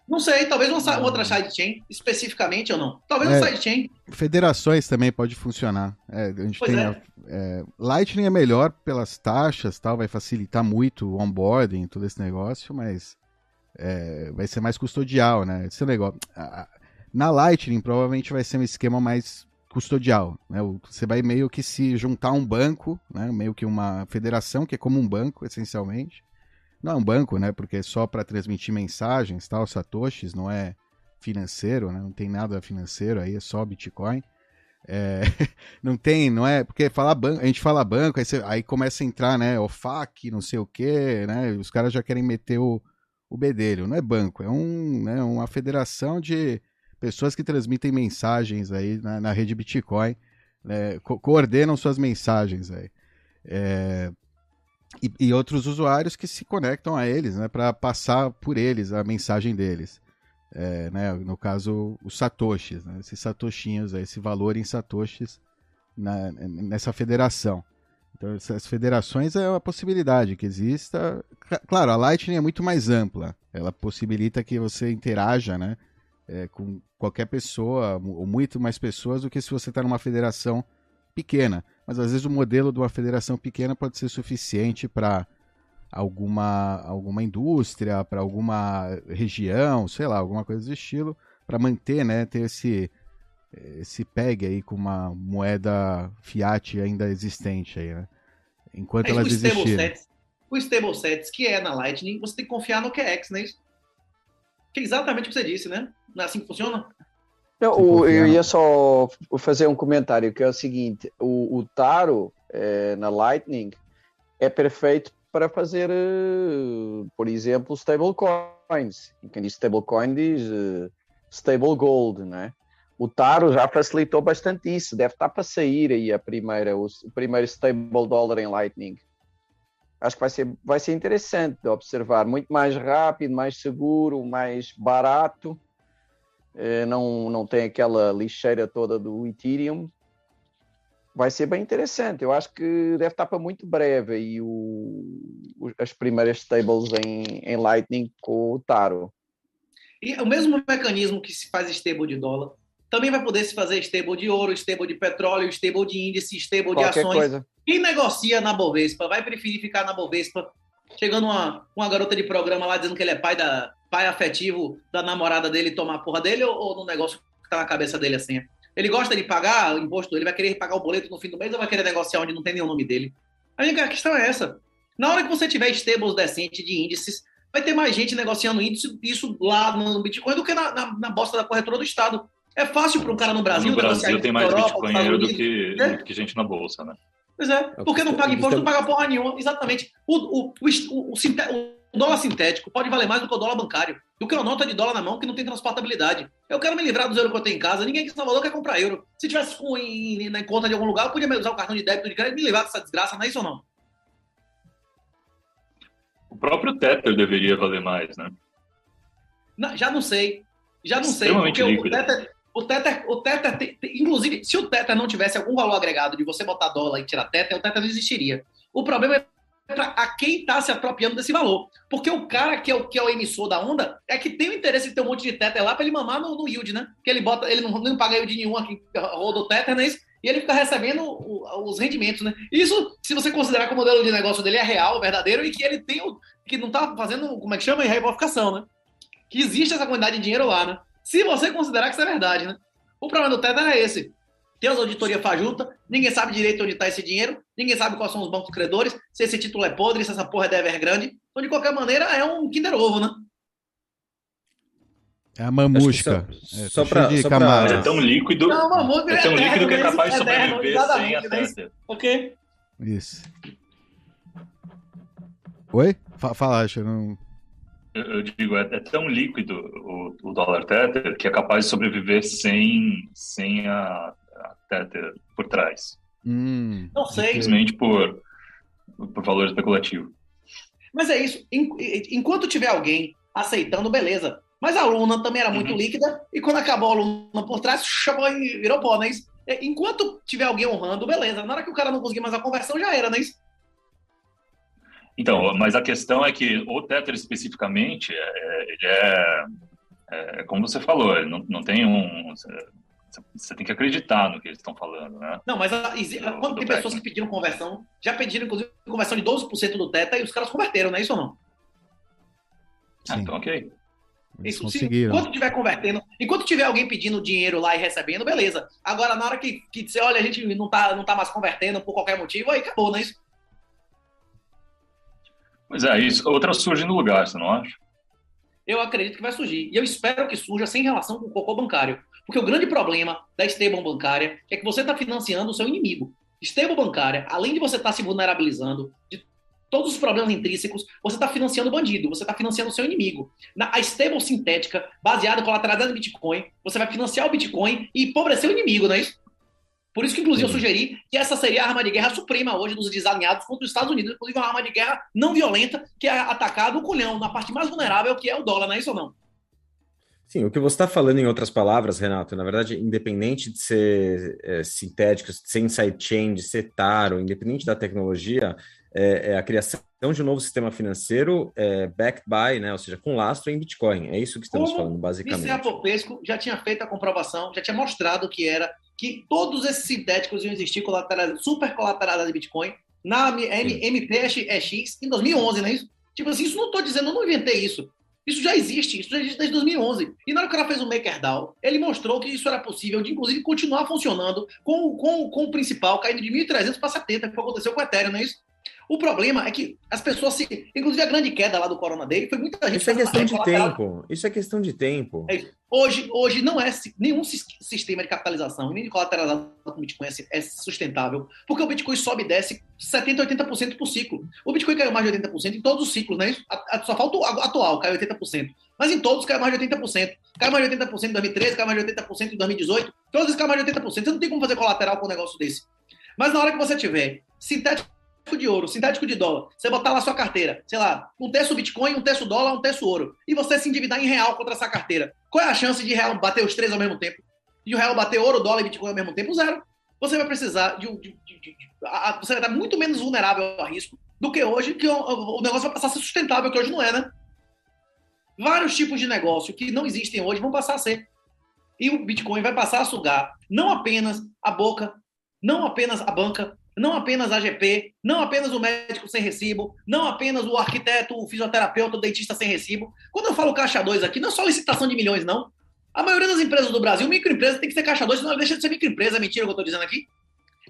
Não sei, talvez uma outra sidechain, especificamente ou não. Talvez é, uma sidechain. Federações também pode funcionar. É, a gente pois tem é. A, é, Lightning é melhor pelas taxas, tal, vai facilitar muito o onboarding, todo esse negócio, mas é, vai ser mais custodial, né? Esse é negócio. Na Lightning, provavelmente vai ser um esquema mais custodial, né? Você vai meio que se juntar a um banco, né? Meio que uma federação que é como um banco, essencialmente. Não é um banco, né? Porque é só para transmitir mensagens, tal, satoshis, não é financeiro, né? Não tem nada financeiro aí, é só Bitcoin. É, não tem, não é? Porque fala banco, a gente fala banco, aí, você, aí começa a entrar, né? OFAC, não sei o quê, né? Os caras já querem meter o, o bedelho. Não é banco, é um, né, uma federação de pessoas que transmitem mensagens aí na, na rede Bitcoin, né, co coordenam suas mensagens aí. É, e, e, outros usuários que se conectam a eles, né, para passar por eles a mensagem deles. É, né, no caso, os satoshis, né, esses satoshinhos, esse valor em satoshis na, nessa federação. Então, essas federações é uma possibilidade que exista. Claro, a Lightning é muito mais ampla. Ela possibilita que você interaja né, é, com qualquer pessoa, ou muito mais pessoas, do que se você está numa federação pequena. Mas às vezes o modelo de uma federação pequena pode ser suficiente para alguma, alguma indústria, para alguma região, sei lá, alguma coisa do estilo, para manter, né, ter esse esse PEG aí com uma moeda fiat ainda existente aí, né? Enquanto Mas elas existirem. O stable sets que é na Lightning, você tem que confiar no QX, não é isso? Que é exatamente o que você disse, né? Não é assim que funciona? Não, o, eu ia só fazer um comentário que é o seguinte: o, o Taro é, na Lightning é perfeito para fazer, uh, por exemplo, stablecoins. E quem diz stablecoin diz uh, stable gold, né? O Taro já facilitou bastante isso. Deve estar para sair aí a primeira, o, primeiro stable dollar em Lightning. Acho que vai ser, vai ser interessante de observar. Muito mais rápido, mais seguro, mais barato. É, não, não tem aquela lixeira toda do Ethereum. Vai ser bem interessante. Eu acho que deve estar para muito breve aí o, as primeiras stables em, em Lightning com o Taro. E o mesmo mecanismo que se faz stable de dólar também vai poder se fazer stable de ouro, stable de petróleo, stable de índice, stable Qualquer de ações. Coisa. Quem negocia na Bovespa vai preferir ficar na Bovespa, chegando uma, uma garota de programa lá dizendo que ele é pai, da, pai afetivo da namorada dele tomar a porra dele ou, ou no negócio que tá na cabeça dele assim? Ele gosta de pagar o imposto, ele vai querer pagar o boleto no fim do mês ou vai querer negociar onde não tem nenhum nome dele? A única questão é essa. Na hora que você tiver stables decentes de índices, vai ter mais gente negociando índice, isso lá no Bitcoin do que na, na, na bosta da corretora do Estado. É fácil para um cara no Brasil. No Brasil tem mais Europa, bitcoinheiro do que, é? do que gente na bolsa, né? Pois é, porque não paga imposto, não paga porra nenhuma. Exatamente. O, o, o, o, o, dólar sintético pode valer mais do que o dólar bancário, do que uma nota de dólar na mão que não tem transportabilidade. Eu quero me livrar dos euros que eu tenho em casa. Ninguém aqui em Salvador quer comprar euro. Se tivesse em, na conta de algum lugar, eu podia usar o cartão de débito de crédito e me livrar dessa desgraça, não é isso ou não? O próprio Tether deveria valer mais, né? Não, já não sei. Já não sei. Porque o Tether, o Tether, o Tether tem, inclusive, se o Tether não tivesse algum valor agregado de você botar dólar e tirar Tether, o Tether não existiria. O problema é para a quem está se apropriando desse valor. Porque o cara que é o, que é o emissor da onda é que tem o interesse de ter um monte de tether lá para ele mamar no, no, yield, né? Que ele bota, ele não, não paga yield nenhum aqui, roda o tether, não é isso? E ele fica recebendo os rendimentos, né? Isso, se você considerar que o modelo de negócio dele é real, verdadeiro, e que ele tem o, que não está fazendo, como é que chama? Reificação, né? Que existe essa quantidade de dinheiro lá, né? Se você considerar que isso é verdade, né? O problema do tether é esse tem as auditorias fajuta, ninguém sabe direito onde está esse dinheiro, ninguém sabe quais são os bancos credores, se esse título é podre, se essa porra é da Evergrande. Então, de qualquer maneira, é um Kinder Ovo, né? É a mamusca. Só, é, só para. É tão líquido. Não, mamusca é, é tão líquido que é capaz de sobreviver sem a testa. Ok. Isso. Oi? Fala, acho, não. Eu, digo, é, é, tão líquido o, o dólar tether que é capaz de sobreviver sem, sem a, Tether por trás. Hum, não sei. Simplesmente por, por valor especulativo. Mas é isso. Enquanto tiver alguém aceitando, beleza. Mas a Luna também era muito uhum. líquida, e quando acabou a Luna por trás, chamou e virou pó, não é? Enquanto tiver alguém honrando, beleza. Na hora que o cara não conseguir mais a conversão, já era, não é isso? Então, mas a questão é que o Tether especificamente, é, ele é, é, como você falou, ele não, não tem um você tem que acreditar no que eles estão falando, né? Não, mas a, a, quando tem pessoas que pediram conversão, já pediram, inclusive, conversão de 12% do Teta e os caras converteram, não é isso ou não? Ah, então ok. Isso, conseguiram. Se, enquanto tiver convertendo, enquanto tiver alguém pedindo dinheiro lá e recebendo, beleza. Agora, na hora que, que dizer, olha, a gente não tá, não tá mais convertendo por qualquer motivo, aí acabou, não é isso? Pois é, isso. Outra surge no lugar, você não acha? Eu acredito que vai surgir. E eu espero que surja sem relação com o cocô bancário. Porque o grande problema da stable bancária é que você está financiando o seu inimigo. Stable bancária, além de você estar tá se vulnerabilizando de todos os problemas intrínsecos, você está financiando o bandido, você está financiando o seu inimigo. Na, a stable sintética, baseada colateralizada em Bitcoin, você vai financiar o Bitcoin e empobrecer o inimigo, não é isso? Por isso que, inclusive, eu sugeri que essa seria a arma de guerra suprema hoje dos desalinhados contra os Estados Unidos, inclusive uma arma de guerra não violenta, que é atacar o culhão, na parte mais vulnerável, que é o dólar, não é isso ou não? Sim, o que você está falando em outras palavras, Renato, na verdade, independente de ser é, sintético, de ser sidechain, de ser taro, independente da tecnologia, é, é, a criação de um novo sistema financeiro é, backed by, né, ou seja, com lastro em Bitcoin. É isso que estamos Como falando, basicamente. O Popesco já tinha feito a comprovação, já tinha mostrado que era que todos esses sintéticos iam existir super colateralizados de Bitcoin na MPX em 2011, não é isso? Tipo assim, isso não estou dizendo, eu não inventei isso. Isso já existe, isso já existe desde 2011. E na hora que o cara fez o MakerDAO, ele mostrou que isso era possível de, inclusive, continuar funcionando com, com, com o principal caindo de 1.300 para 70, que aconteceu com o Ethereum, não é isso? O problema é que as pessoas se. Inclusive, a grande queda lá do Corona Day foi muita gente. Isso é questão de tempo. Isso é questão de tempo. É hoje, hoje não é nenhum sistema de capitalização, nem de colateralização com Bitcoin é sustentável, porque o Bitcoin sobe e desce 70%, 80% por ciclo. O Bitcoin caiu mais de 80% em todos os ciclos, né? Só falta o atual, caiu 80%. Mas em todos caiu mais de 80%. Caiu mais de 80% em 2013, caiu mais de 80% em 2018. Todos eles caiu mais de 80%. Você não tem como fazer colateral com um negócio desse. Mas na hora que você tiver sintético de ouro, sintético de dólar, você botar lá sua carteira, sei lá, um terço Bitcoin, um terço dólar, um terço ouro, e você se endividar em real contra essa carteira, qual é a chance de real bater os três ao mesmo tempo? De o real bater ouro, dólar e Bitcoin ao mesmo tempo? Zero. Você vai precisar de, de, de, de a, você vai estar muito menos vulnerável a risco do que hoje, que o, o negócio vai passar a ser sustentável, que hoje não é, né? Vários tipos de negócio que não existem hoje vão passar a ser. E o Bitcoin vai passar a sugar não apenas a boca, não apenas a banca, não apenas a GP, não apenas o médico sem recibo, não apenas o arquiteto, o fisioterapeuta, o dentista sem recibo. Quando eu falo caixa 2 aqui, não é só licitação de milhões, não. A maioria das empresas do Brasil, microempresa, tem que ser caixa 2, senão ela deixa de ser microempresa. É mentira o que eu estou dizendo aqui.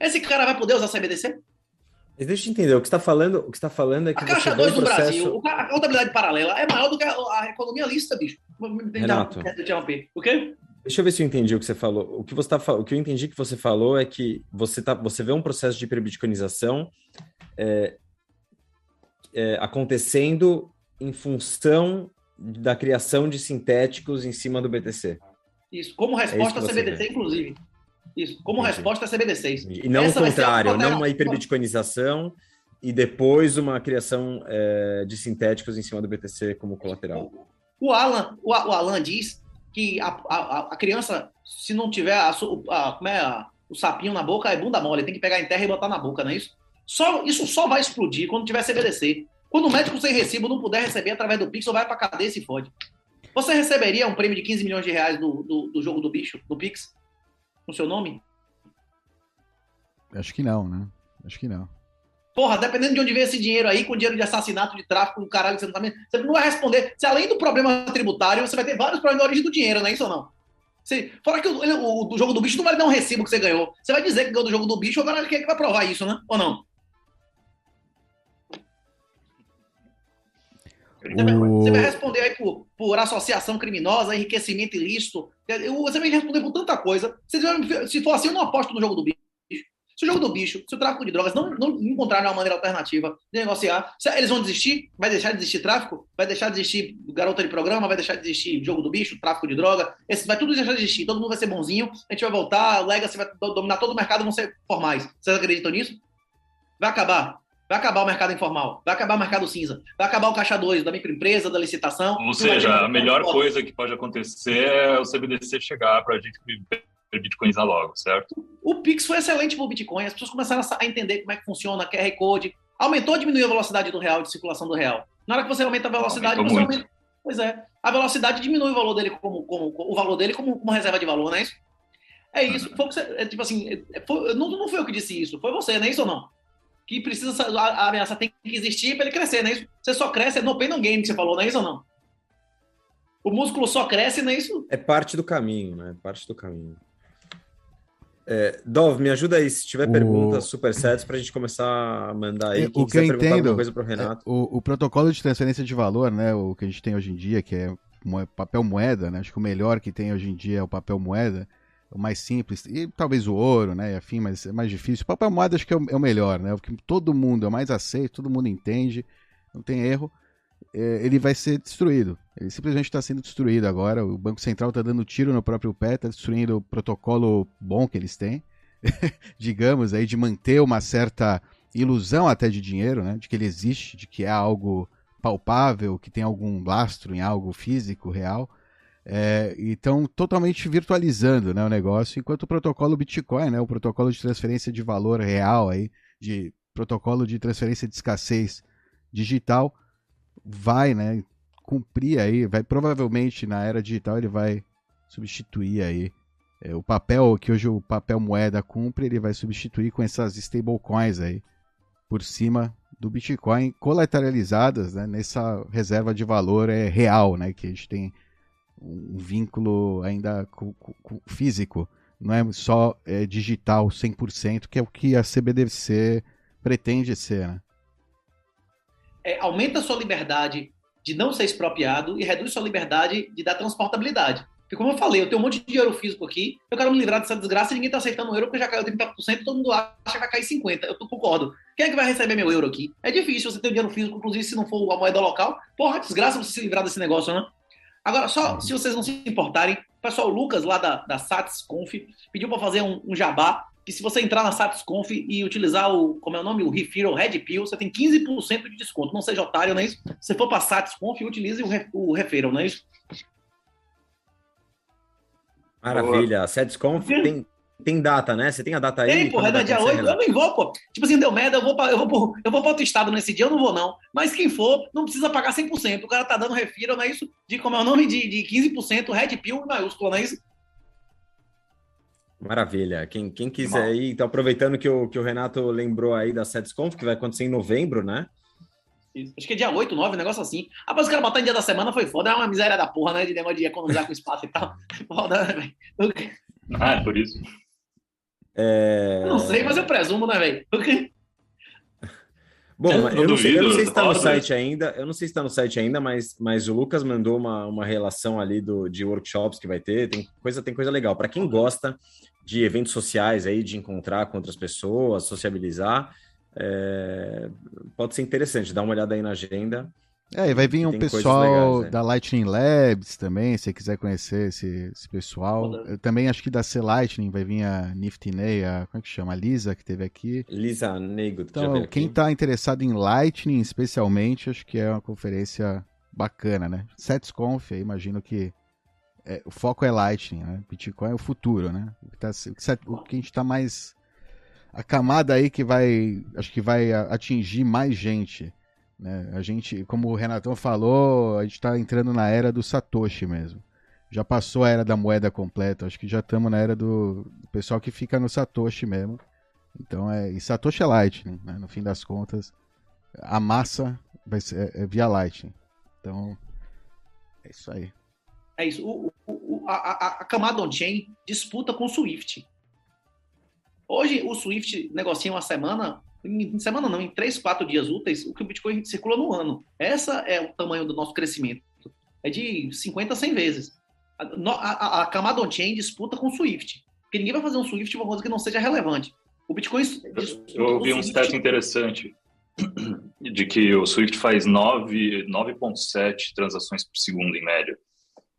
Esse cara vai poder usar CBDC? Mas deixa eu entender, o que está falando, o que está falando é que a caixa 2 do processo... Brasil, a contabilidade paralela é maior do que a, a economia lista, bicho. Renato, o quê? Deixa eu ver se eu entendi o que você falou. O que você tá, o que eu entendi que você falou é que você tá, você vê um processo de hiperbitcoinização é, é, acontecendo em função da criação de sintéticos em cima do BTC. Isso, como resposta é a CBDC, vê. inclusive. Isso, como Entendi. resposta a CBDCs. E não Essa o contrário, não uma hiperbitcoinização e depois uma criação é, de sintéticos em cima do BTC como colateral. O Alan, o, o Alan diz que a, a, a criança, se não tiver a, como é, o sapinho na boca, é bunda mole, tem que pegar em terra e botar na boca, não é isso? Só, isso só vai explodir quando tiver CBDC. Quando o médico sem recibo não puder receber através do Pix, ou vai pra cadeia e se fode. Você receberia um prêmio de 15 milhões de reais do, do, do jogo do bicho, do Pix? No seu nome? Acho que não, né? Acho que não. Porra, dependendo de onde vem esse dinheiro aí, com dinheiro de assassinato, de tráfico, do caralho, você não, tá... você não vai responder. Se além do problema tributário, você vai ter vários problemas na origem do dinheiro, não é isso ou não? Se, fora que o, o, o, jogo do bicho não vai dar um recibo que você ganhou. Você vai dizer que ganhou do jogo do bicho, agora quem é que vai provar isso, né? Ou não? O... Você vai responder aí por, por associação criminosa, enriquecimento ilícito. Você vai responder por tanta coisa. Se for assim, eu não aposto no jogo do bicho. Se o jogo do bicho, se o tráfico de drogas não, não encontrar uma maneira alternativa de negociar, eles vão desistir? Vai deixar de existir tráfico? Vai deixar de existir garota de programa? Vai deixar de existir jogo do bicho, tráfico de droga? Esse, vai tudo deixar de existir. Todo mundo vai ser bonzinho. A gente vai voltar, a Legacy vai dominar todo o mercado, vão ser formais. Vocês acreditam nisso? Vai acabar. Vai acabar o mercado informal, vai acabar o mercado cinza, vai acabar o caixa 2 da microempresa, da licitação. Ou seja, a melhor coisa que pode acontecer é o CBDC chegar para a gente bitcoinizar logo, certo? O Pix foi excelente para o Bitcoin, as pessoas começaram a entender como é que funciona, QR Code, aumentou ou diminuiu a velocidade do real, de circulação do real. Na hora que você aumenta a velocidade, aumentou você muito. aumenta. Pois é, a velocidade diminui o valor dele como, como o valor dele como, como reserva de valor, não é isso? É isso. Foi, é, tipo assim, é, foi, não, não foi eu que disse isso, foi você, não é isso ou não? Que precisa, a ameaça tem que existir para ele crescer, não é isso? Você só cresce, é no pain no game que você falou, não é isso ou não? O músculo só cresce, não é isso? É parte do caminho, né? É parte do caminho. É, Dov, me ajuda aí se tiver o... perguntas, supersets, para a gente começar a mandar aí. É, Quem o que eu entendo, coisa pro Renato. É, o, o, protocolo de transferência de valor, né, o que a gente tem hoje em dia, que é papel moeda, né, acho que o melhor que tem hoje em dia é o papel moeda, o mais simples, e talvez o ouro, né, afim, mas é mais difícil. O papel moeda acho que é o, é o melhor, né, o que todo mundo é mais aceito, todo mundo entende, não tem erro é, ele vai ser destruído. Ele simplesmente está sendo destruído agora. O Banco Central está dando tiro no próprio pé, está destruindo o protocolo bom que eles têm, digamos, aí de manter uma certa ilusão até de dinheiro, né? De que ele existe, de que é algo palpável, que tem algum lastro em algo físico, real. É, então, totalmente virtualizando né, o negócio, enquanto o protocolo Bitcoin, né, o protocolo de transferência de valor real, aí, de protocolo de transferência de escassez digital, vai, né, cumprir aí, vai provavelmente na era digital ele vai substituir aí é, o papel que hoje o papel moeda cumpre, ele vai substituir com essas stablecoins aí por cima do Bitcoin colateralizadas né, nessa reserva de valor é real, né, que a gente tem um vínculo ainda com, com, físico, não é só é, digital 100%, que é o que a CBDC pretende ser, né? É, aumenta a sua liberdade de não ser expropriado e reduz sua liberdade de dar transportabilidade. Porque, como eu falei, eu tenho um monte de dinheiro físico aqui, eu quero me livrar dessa desgraça e ninguém está aceitando o euro porque já caiu 30% e todo mundo acha que vai cair 50%. Eu concordo. Quem é que vai receber meu euro aqui? É difícil você ter dinheiro físico, inclusive se não for a moeda local. Porra, desgraça você se livrar desse negócio, né? Agora, só se vocês não se importarem, o pessoal Lucas, lá da, da SatisConf, pediu para fazer um, um jabá que se você entrar na SatisConf e utilizar o, como é o nome, o Refill Red Pill, você tem 15% de desconto. Não seja otário, não é isso? Se for para SatisConf, utilize o, o Referral, não é isso? Maravilha. A SatisConf tem, tem data, né? Você tem a data aí? Tem, porra, é no dia 8. Eu nem vou, pô. Tipo assim, deu merda, eu vou para eu vou, eu vou pra outro estado nesse dia, eu não vou, não. Mas quem for, não precisa pagar 100%. O cara tá dando refiro, não é isso? De como é o nome? De, de 15%, Red Pill maiúsculo, não é isso? Maravilha. Quem, quem quiser aí, então aproveitando que o, que o Renato lembrou aí da SetsConf, que vai acontecer em novembro, né? Isso. Acho que é dia 8, 9, um negócio assim. Ah, mas os caras botar em dia da semana foi foda, é uma miséria da porra, né? De negócio de economizar com espaço e tal. Foda, né, velho? Ah, é por isso. É... Não sei, mas eu presumo, né, velho? Bom, eu, não sei, eu, não sei, se está no site ainda, eu não sei se está no site ainda, mas, mas o Lucas mandou uma, uma relação ali do, de workshops que vai ter, tem coisa, tem coisa legal. Para quem gosta de eventos sociais aí, de encontrar com outras pessoas, sociabilizar, é, pode ser interessante, dá uma olhada aí na agenda. É, e vai vir um pessoal legais, da Lightning Labs também, se você quiser conhecer esse, esse pessoal. Eu também acho que da C Lightning vai vir a Nifty Ney, a, como é que chama? A Lisa, que teve aqui. Lisa Nego, Então, quem está interessado em Lightning, especialmente, acho que é uma conferência bacana, né? SetsConf, imagino que é, o foco é Lightning, né? Bitcoin é o futuro, né? O que, tá, o que, o que a gente está mais a camada aí que vai, acho que vai atingir mais gente. Né? A gente, como o Renatão falou, a gente está entrando na era do Satoshi mesmo. Já passou a era da moeda completa, acho que já estamos na era do, pessoal que fica no Satoshi mesmo. Então é. E Satoshi é Lightning, né? no fim das contas. A massa vai ser, é, é via Lightning. Então, é isso aí. É isso. O, o, a, a, a camada on-chain disputa com o Swift. Hoje, o Swift negocia uma semana, em semana não, em três, quatro dias úteis, o que o Bitcoin circula no ano. Essa é o tamanho do nosso crescimento. É de 50 a 100 vezes. A, a, a camada on-chain disputa com o Swift. Porque ninguém vai fazer um Swift uma coisa que não seja relevante. O Bitcoin. Eu ouvi um stat interessante de que o Swift faz 9,7 transações por segundo em média,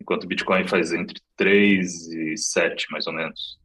enquanto o Bitcoin faz entre 3 e 7, mais ou menos.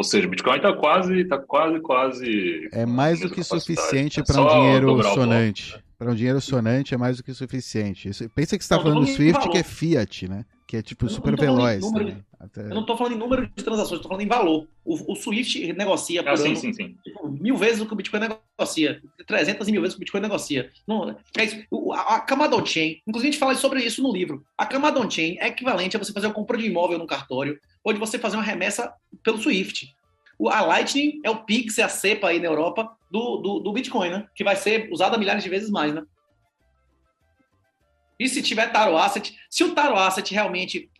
Ou seja, o Bitcoin está quase, tá quase, quase. É mais do que suficiente para um dinheiro sonante. Para um dinheiro sonante é mais do que suficiente. Isso, pensa que você está falando do Swift, que é Fiat, né? Que é tipo super veloz. Né? Até... Eu não estou falando em número de transações, estou falando em valor. O, o Swift negocia por ah, sim, sim, sim. Tipo, mil vezes o que o Bitcoin negocia. 300 mil vezes o que o Bitcoin negocia. Não, é isso. A, a camada on-chain, inclusive a gente fala sobre isso no livro. A camada on-chain é equivalente a você fazer uma compra de imóvel no cartório ou de você fazer uma remessa pelo Swift. O, a Lightning é o Pix, é a cepa aí na Europa do, do, do Bitcoin, né? Que vai ser usada milhares de vezes mais, né? E se tiver Taro Asset, se o Taro Asset realmente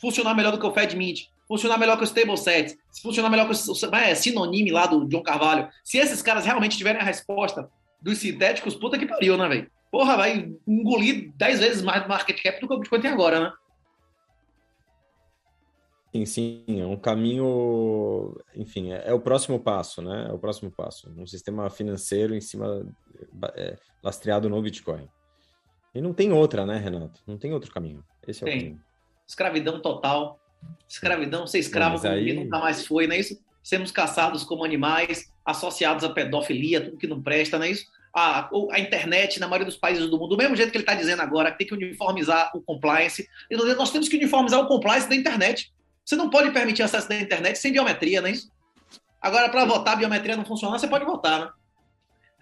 funcionar melhor do que o FedMint, funcionar melhor que o StableSet, se funcionar melhor que o é, Sinonime lá do John Carvalho, se esses caras realmente tiverem a resposta dos sintéticos, puta que pariu, né, velho? Porra, vai engolir 10 vezes mais market cap do que o Bitcoin tem agora, né? Sim, sim, é um caminho, enfim, é, é, o próximo passo, né? É o próximo passo. Um sistema financeiro em cima, é, lastreado no Bitcoin. E não tem outra, né, Renato? Não tem outro caminho. Esse é tem. o caminho. Escravidão total. Escravidão, ser escravo como aí... nunca mais foi, não é isso? Sermos caçados como animais, associados à pedofilia, tudo que não presta, não é isso? A, a, internet, na maioria dos países do mundo, do mesmo jeito que ele está dizendo agora, que tem que uniformizar o compliance. Nós temos que uniformizar o compliance da internet. Você não pode permitir acesso da internet sem biometria, não é isso? Agora, para votar, a biometria não funcionar, você pode votar, né?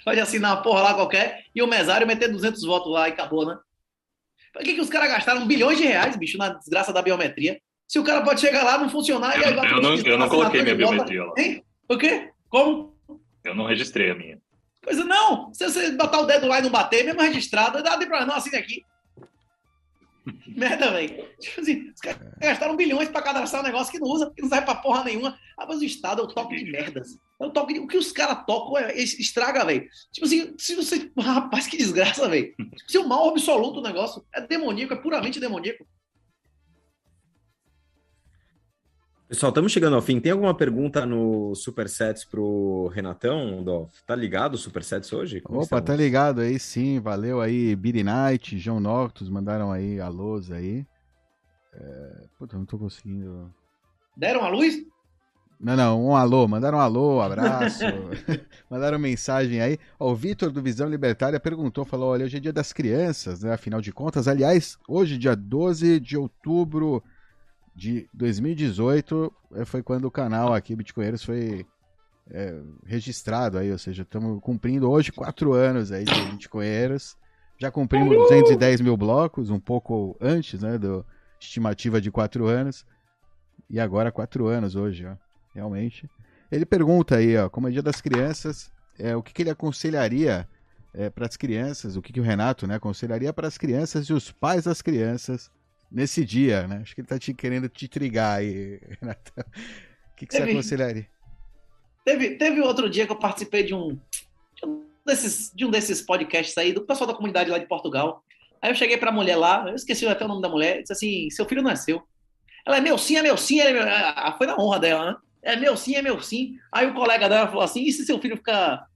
Pode assinar uma porra lá qualquer e o mesário meter 200 votos lá e acabou, né? Por que, que os caras gastaram bilhões de reais, bicho, na desgraça da biometria? Se o cara pode chegar lá, não funcionar... Eu, e aí, eu, não, eu não coloquei minha biometria lá. Hein? O quê? Como? Eu não registrei a minha. Pois não, se você botar o dedo lá e não bater, mesmo registrado, dá de problema, não, assine aqui. Merda, velho. Tipo assim, os caras gastaram bilhões pra cadastrar um negócio que não usa, que não serve pra porra nenhuma. Ah, mas o Estado é o toque de merdas. É o toque de... O que os caras tocam é, estraga, velho. Tipo assim, se você. Rapaz, que desgraça, velho. Tipo, se o mal absoluto o negócio. É demoníaco, é puramente demoníaco. Pessoal, estamos chegando ao fim. Tem alguma pergunta no Supersets pro Renatão, Dolph? Tá ligado o Supersets hoje? Como Opa, estamos? tá ligado aí sim. Valeu aí, Billy Knight, João Noctus, mandaram aí alôs aí. É... Puta, não tô conseguindo. Deram a luz? Não, não, um alô, mandaram um alô, um abraço, mandaram mensagem aí. Ó, o Vitor do Visão Libertária perguntou, falou, olha, hoje é dia das crianças, né, afinal de contas. Aliás, hoje, dia 12 de outubro de 2018 eh, foi quando o canal aqui, Bitcoinheiros, foi é, registrado aí, ou seja, estamos cumprindo hoje quatro anos aí de Bitcoinheiros. Já cumprimos 210 mil blocos, um pouco antes, né, do estimativa de quatro anos. E agora quatro anos hoje, ó, realmente. Ele pergunta aí, ó, como é dia das crianças, é, o que, que ele aconselharia é, para as crianças, o que, que o Renato né, aconselharia para as crianças e os pais das crianças nesse dia, né? Acho que ele tá te querendo te trigar aí, Renato. O que, que teve, você aconselharia? Teve, teve outro dia que eu participei de um, de um, desses, de um desses podcasts aí, do pessoal da comunidade lá de Portugal. Aí eu cheguei pra mulher lá, eu esqueci até o nome da mulher, disse assim: seu filho não é seu. Ela é meu sim, é meu sim, é meu... Ah, foi na honra dela, né? É meu sim, é meu sim. Aí o colega dela falou assim: e se seu filho ficar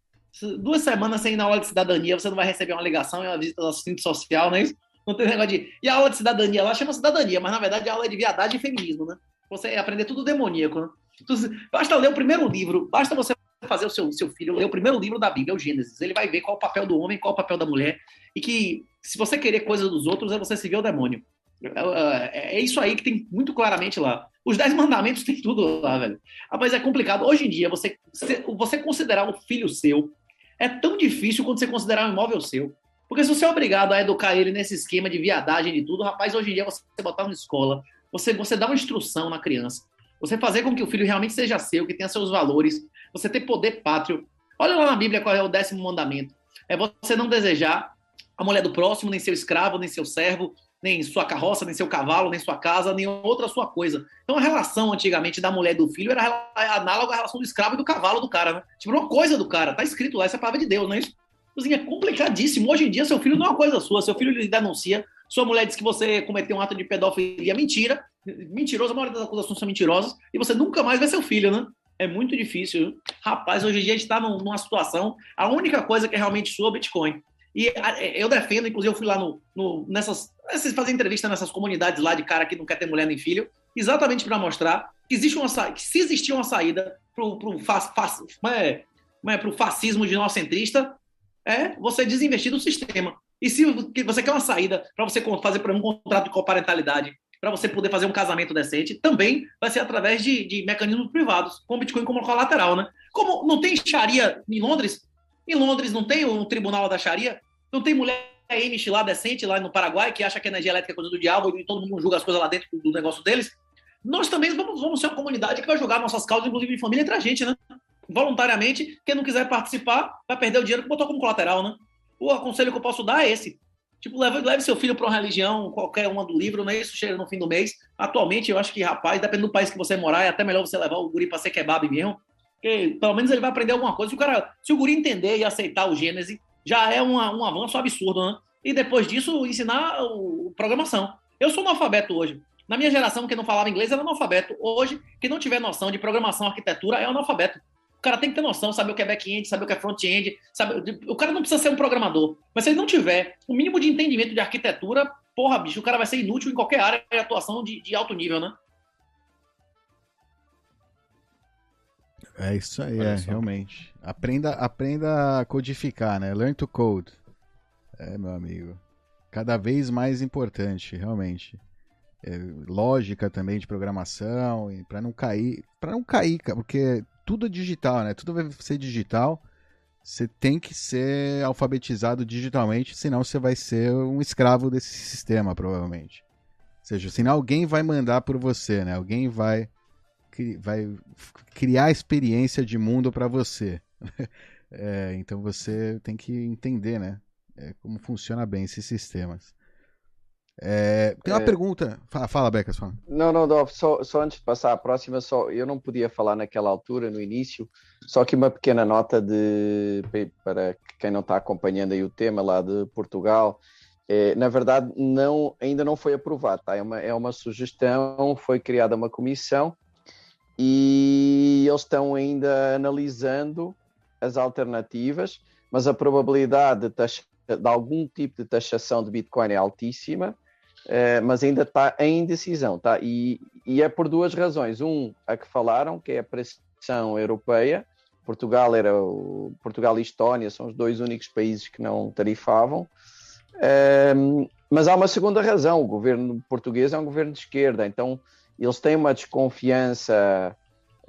duas semanas sem ir na aula de cidadania, você não vai receber uma ligação e uma visita do assistente social, não é isso? Não tem negócio de. E a aula de cidadania lá chama cidadania, mas na verdade a aula é de viadagem e feminismo, né? Você aprender tudo demoníaco, né? Então, basta ler o primeiro livro, basta você fazer o seu, seu filho ler o primeiro livro da Bíblia, o Gênesis. Ele vai ver qual é o papel do homem, qual é o papel da mulher. E que se você querer coisas dos outros, é você servir ao demônio. É, é isso aí que tem muito claramente lá. Os dez mandamentos tem tudo lá, velho. Ah, mas é complicado. Hoje em dia, você, você considerar um filho seu é tão difícil quanto você considerar um imóvel seu. Porque se você é obrigado a educar ele nesse esquema de viadagem de tudo, rapaz, hoje em dia você botar na escola, você, você dá uma instrução na criança, você fazer com que o filho realmente seja seu, que tenha seus valores, você ter poder pátrio. Olha lá na Bíblia qual é o décimo mandamento. É você não desejar a mulher do próximo, nem seu escravo, nem seu servo, nem sua carroça, nem seu cavalo, nem sua casa, nem outra sua coisa. Então a relação antigamente da mulher e do filho era análoga à relação do escravo e do cavalo do cara, né? Tipo, uma coisa do cara, tá escrito lá, essa é a palavra de Deus, não é isso? Assim, é complicadíssimo. Hoje em dia, seu filho não é uma coisa sua. Seu filho lhe denuncia. Sua mulher diz que você cometeu um ato de pedofilia. Mentira. Mentiroso. A maioria das acusações são mentirosas. E você nunca mais vê seu filho, né? É muito difícil. Rapaz, hoje em dia a gente está numa situação. A única coisa que é realmente sua é Bitcoin. E eu defendo, inclusive, eu fui lá no, no nessas. Vocês fazem entrevista nessas comunidades lá de cara que não quer ter mulher nem filho, exatamente para mostrar que existe uma que se existia uma saída para o fa, fa, é, é, fascismo de é você desinvestir do sistema. E se você quer uma saída para você fazer um contrato de coparentalidade, para você poder fazer um casamento decente, também vai ser através de, de mecanismos privados, com Bitcoin como colateral, né? Como não tem Sharia em Londres, em Londres não tem um tribunal da Sharia, não tem mulher Amish lá decente, lá no Paraguai, que acha que a energia elétrica é coisa do diabo e todo mundo julga as coisas lá dentro do negócio deles. Nós também vamos, vamos ser uma comunidade que vai jogar nossas causas, inclusive de família, entre a gente, né? Voluntariamente. Quem não quiser participar vai perder o dinheiro que botou como colateral, né? O aconselho que eu posso dar é esse. Tipo, leve, leve seu filho para uma religião, qualquer uma do livro, não é isso? Chega no fim do mês. Atualmente, eu acho que, rapaz, dependendo do país que você morar, é até melhor você levar o guri para ser kebab mesmo. Porque pelo menos ele vai aprender alguma coisa. Se o, cara, se o guri entender e aceitar o Gênese, já é uma, um avanço absurdo, né? E depois disso, ensinar o, programação. Eu sou analfabeto hoje. Na minha geração, quem não falava inglês era analfabeto. Hoje, quem não tiver noção de programação, arquitetura, é analfabeto. O cara tem que ter noção, saber o que é back-end, saber o que é front-end. O cara não precisa ser um programador. Mas se ele não tiver o mínimo de entendimento de arquitetura, porra, bicho, o cara vai ser inútil em qualquer área de atuação de, de alto nível, né? É isso aí, é, realmente. Aprenda, aprenda a codificar, né? Learn to code. É, meu amigo. Cada vez mais importante, realmente. É, lógica também de programação, para não cair, para não cair, porque tudo é digital, né? Tudo vai ser digital. Você tem que ser alfabetizado digitalmente, senão você vai ser um escravo desse sistema, provavelmente. Ou seja, senão alguém vai mandar por você, né? Alguém vai, vai criar experiência de mundo para você. é, então você tem que entender, né? É, como funciona bem esses sistemas. É, tem uma é... pergunta. Fala, fala Becas. Fala. Não, não, não só, só, antes de passar à próxima, só, eu não podia falar naquela altura, no início, só que uma pequena nota de para quem não está acompanhando aí o tema lá de Portugal. É, na verdade, não, ainda não foi aprovado, tá? é, uma, é uma sugestão, foi criada uma comissão e eles estão ainda analisando as alternativas, mas a probabilidade de, taxa, de algum tipo de taxação de Bitcoin é altíssima uh, mas ainda está em decisão. Tá? E, e, é por duas razões. Um, a que falaram, que é a pressão europeia. Portugal era o, Portugal e Estónia são os dois únicos países que não tarifavam. Uh, mas há uma segunda razão. O governo português é um governo de esquerda, então eles têm uma desconfiança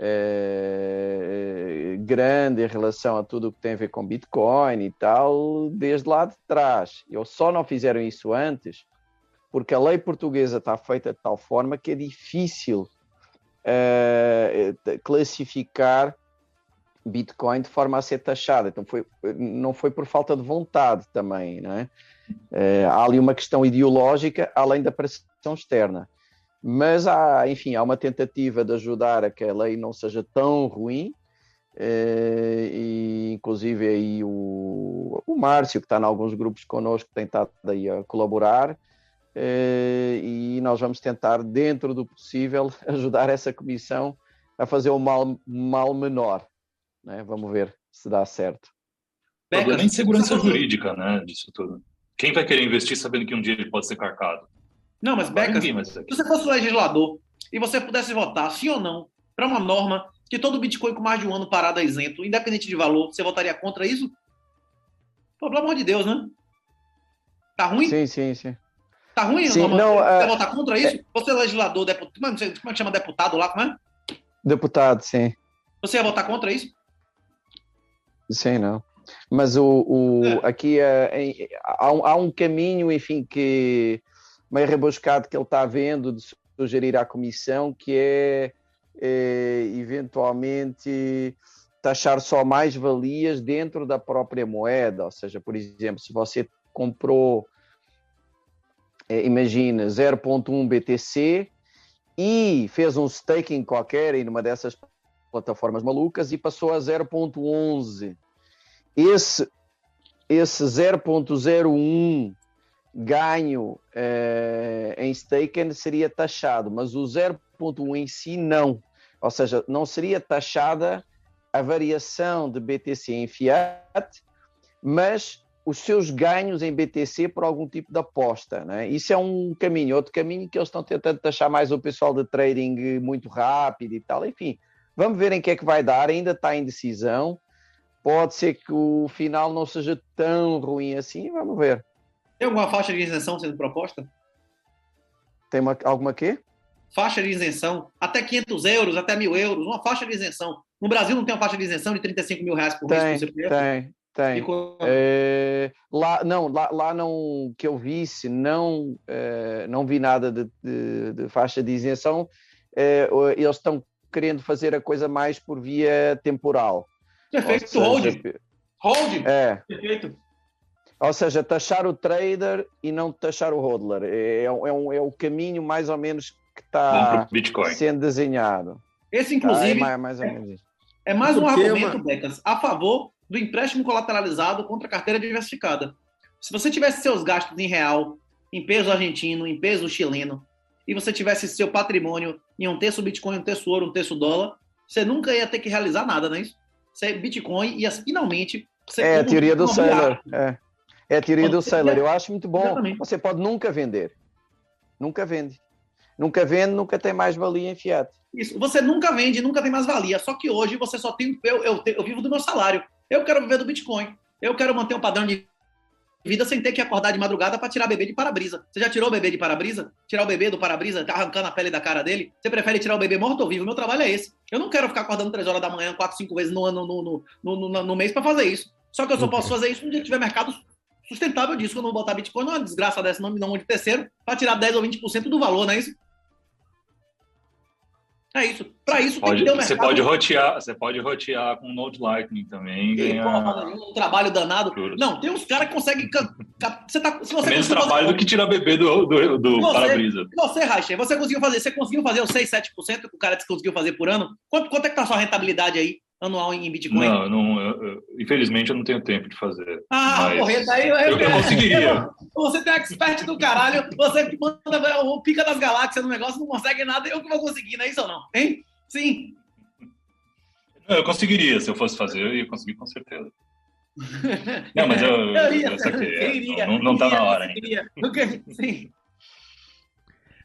eh, grande em relação a tudo o que tem a ver com Bitcoin e tal, desde lá de trás. Eles só não fizeram isso antes porque a lei portuguesa está feita de tal forma que é difícil uh, classificar Bitcoin de forma a ser taxada. Então foi, não foi por falta de vontade também? Uh, há ali uma questão ideológica além da pressão externa. Mas há, enfim, há uma tentativa de ajudar a que a lei não seja tão ruim, Uh, e inclusive aí o, o Márcio, que está em alguns grupos connosco, tem estado aí a colaborar, e nós vamos tentar, dentro do possível, ajudar essa comissão a fazer o mal, mal menor. Né? Vvamos ver se dá certo. Problema é a insegurança jurídica né, disso tudo. Quem vai querer investir sabendo que um dia ele pode ser carcado? Não, mas Beca, se você fosse legislador e você pudesse votar sim ou não para uma norma que todo Bitcoin com mais de um ano parado é isento, independente de valor, você votaria contra isso? Pelo amor de Deus, né? Tá ruim? Sim, sim, sim. Tá ruim? Sim, não, não, você uh, votar contra isso? É... Você é legislador, deputado, como é que chama deputado lá, como é? Deputado, sim. Você ia votar contra isso? Sim, não. Mas o, o é. aqui é, há, há, um caminho, enfim, que meio rebuscado que ele está vendo de sugerir à Comissão, que é, é eventualmente taxar só mais valias dentro da própria moeda. Ou seja, por exemplo, se você comprou, é, imagina, 0.1 BTC e fez um staking qualquer em uma dessas plataformas malucas e passou a 0.11. Esse, esse 0.01 ganho eh, em staking seria taxado, mas o 0.1 em si não. Ou seja, não seria taxada a variação de BTC em fiat, mas os seus ganhos em BTC por algum tipo de aposta. Né? Isso é um caminho. Outro caminho que eles estão tentando taxar mais o pessoal de trading muito rápido e tal. Enfim, vamos ver em que é que vai dar. Ainda está em decisão. Pode ser que o final não seja tão ruim assim. Vamos ver. Tem alguma faixa de isenção sendo proposta? Tem uma, alguma quê? Faixa de isenção. Até 500 euros, até mil euros. Uma faixa de isenção. No Brasil não tem uma faixa de isenção de 35 mil reais por tem, mês por CPF? Tem, tem. É, lá, não, lá, lá não, que eu visse, não, é, não vi nada de, de, de faixa de isenção. É, eles estão querendo fazer a coisa mais por via temporal. Perfeito, hold. Hold. É. Perfeito. Ou seja, taxar o trader e não taxar o hodler. É, é, um, é o caminho mais ou menos que está sendo desenhado. Esse, inclusive, tá? é mais, mais, ou menos isso. É mais um argumento, uma... Becas, a favor do empréstimo colateralizado contra a carteira diversificada. Se você tivesse seus gastos em real, em peso argentino, em peso chileno, e você tivesse seu patrimônio em um terço Bitcoin, um terço ouro, um terço dólar, você nunca ia ter que realizar nada, não é isso? Você, Bitcoin ia finalmente... é a teoria do Sailor. É. é. a teoria do Sailor. Eu acho muito bom. Exatamente. Você pode nunca vender. Nunca vende. Nunca vende, nunca tem mais valia em fiat. Isso. Você nunca vende, nunca tem mais valia. Só que hoje você só tem. Eu, eu, eu vivo do meu salário. Eu quero viver do Bitcoin. Eu quero manter um padrão de vida sem ter que acordar de madrugada para tirar bebê de para-brisa. Você já tirou o bebê de para-brisa? Tirar o bebê do para-brisa, tá arrancando a pele da cara dele? Você prefere tirar o bebê morto ou vivo? Meu trabalho é esse. Eu não quero ficar acordando 3 horas da manhã, 4, 5 vezes no ano, no, no, no, no mês para fazer isso. Só que eu só posso fazer isso no dia que tiver mercado sustentável disso. Quando eu botar Bitcoin, não é uma desgraça dessa, não me dá de terceiro, para tirar 10 ou 20% do valor, não é isso? É isso. Para isso pode, tem que ter um mercado. Você pode rotear, você pode rotear com Node Lightning também. Ganhar... um trabalho danado. Não, tem uns caras que conseguem. Você tá, se você Menos trabalho fazer... do que tirar bebê do, do, do para-brisa. Você, Raixa, você conseguiu fazer, você conseguiu fazer os 6, 7% que o cara conseguiu fazer por ano? Quanto, quanto é que tá a sua rentabilidade aí? anual em Bitcoin? Não, não eu, eu, infelizmente eu não tenho tempo de fazer. Ah, mas... porra, daí eu, eu, eu conseguiria. Você tem expert do caralho, você que manda o pica das galáxias no negócio, não consegue nada, eu que vou conseguir, não é isso ou não? Hein? Sim. Eu conseguiria, se eu fosse fazer, eu ia conseguir com certeza. Não, mas eu, eu, ia, eu saquei, é, iria, não, não tá na hora ainda. Sim.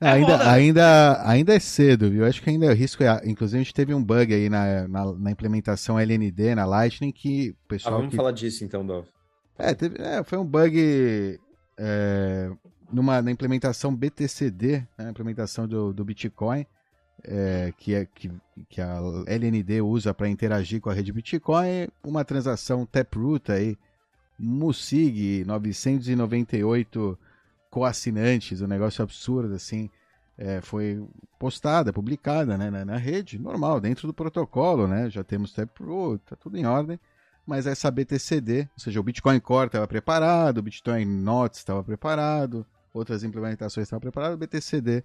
É ainda, ainda, ainda é cedo, viu? Acho que ainda é risco. É, inclusive, a gente teve um bug aí na, na, na implementação LND, na Lightning, que o pessoal. Ah, vamos que... falar disso então, Dov. É, teve, é, foi um bug é, numa, na implementação BTCD, né, implementação do, do Bitcoin, é, que, é, que, que a LND usa para interagir com a rede Bitcoin. Uma transação Taproot aí, Musig 998 coassinantes, um negócio absurdo assim, é, foi postada, publicada né, na, na, rede, normal, dentro do protocolo, né? Já temos Taproot, tá tudo em ordem, mas essa BTCD, ou seja, o Bitcoin Core estava preparado, o Bitcoin Notes estava preparado, outras implementações estavam preparadas, o BTCD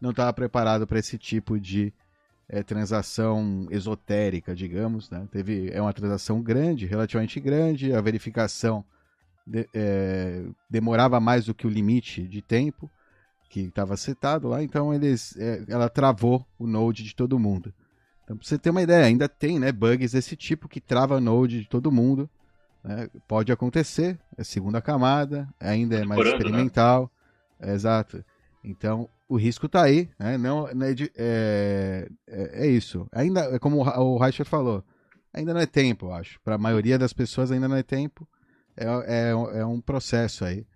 não estava preparado para esse tipo de é, transação esotérica, digamos, né? Teve, é uma transação grande, relativamente grande, a verificação de, é, demorava mais do que o limite de tempo que estava setado lá, então eles, é, ela travou o node de todo mundo. Então, pra você ter uma ideia, ainda tem né, bugs desse tipo que trava node de todo mundo. Né? Pode acontecer, é segunda camada, ainda é mais né? experimental. Né? exato. Então, o risco está aí, né? Não, não é, é, é, é, isso. Ainda, é como o Reicher falou, ainda não é tempo, eu acho. Para a maioria das pessoas ainda não é tempo é, é, é um processo aí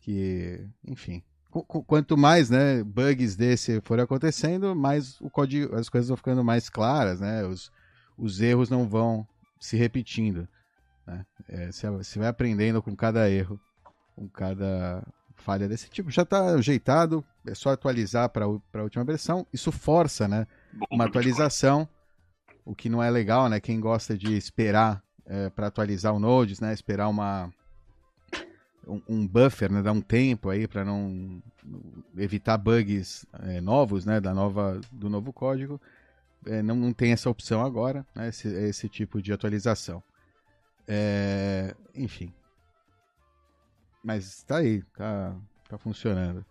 que, enfim, quanto mais né, bugs desse forem acontecendo, mais o código, as coisas vão ficando mais claras, né? Os, os erros não vão se repetindo. Né? É, você vai aprendendo com cada erro, com cada falha desse tipo. Já está ajeitado, é só atualizar para a última versão. Isso força né, uma atualização, o que não é legal, né? Quem gosta de esperar é, para atualizar o Nodes, né? Esperar uma, um, um buffer, né? Dar um tempo aí para não evitar bugs é, novos, né? Da nova, do novo código. É, não, não tem essa opção agora, né? Esse, esse tipo de atualização. É, enfim. Mas tá aí, tá, tá funcionando.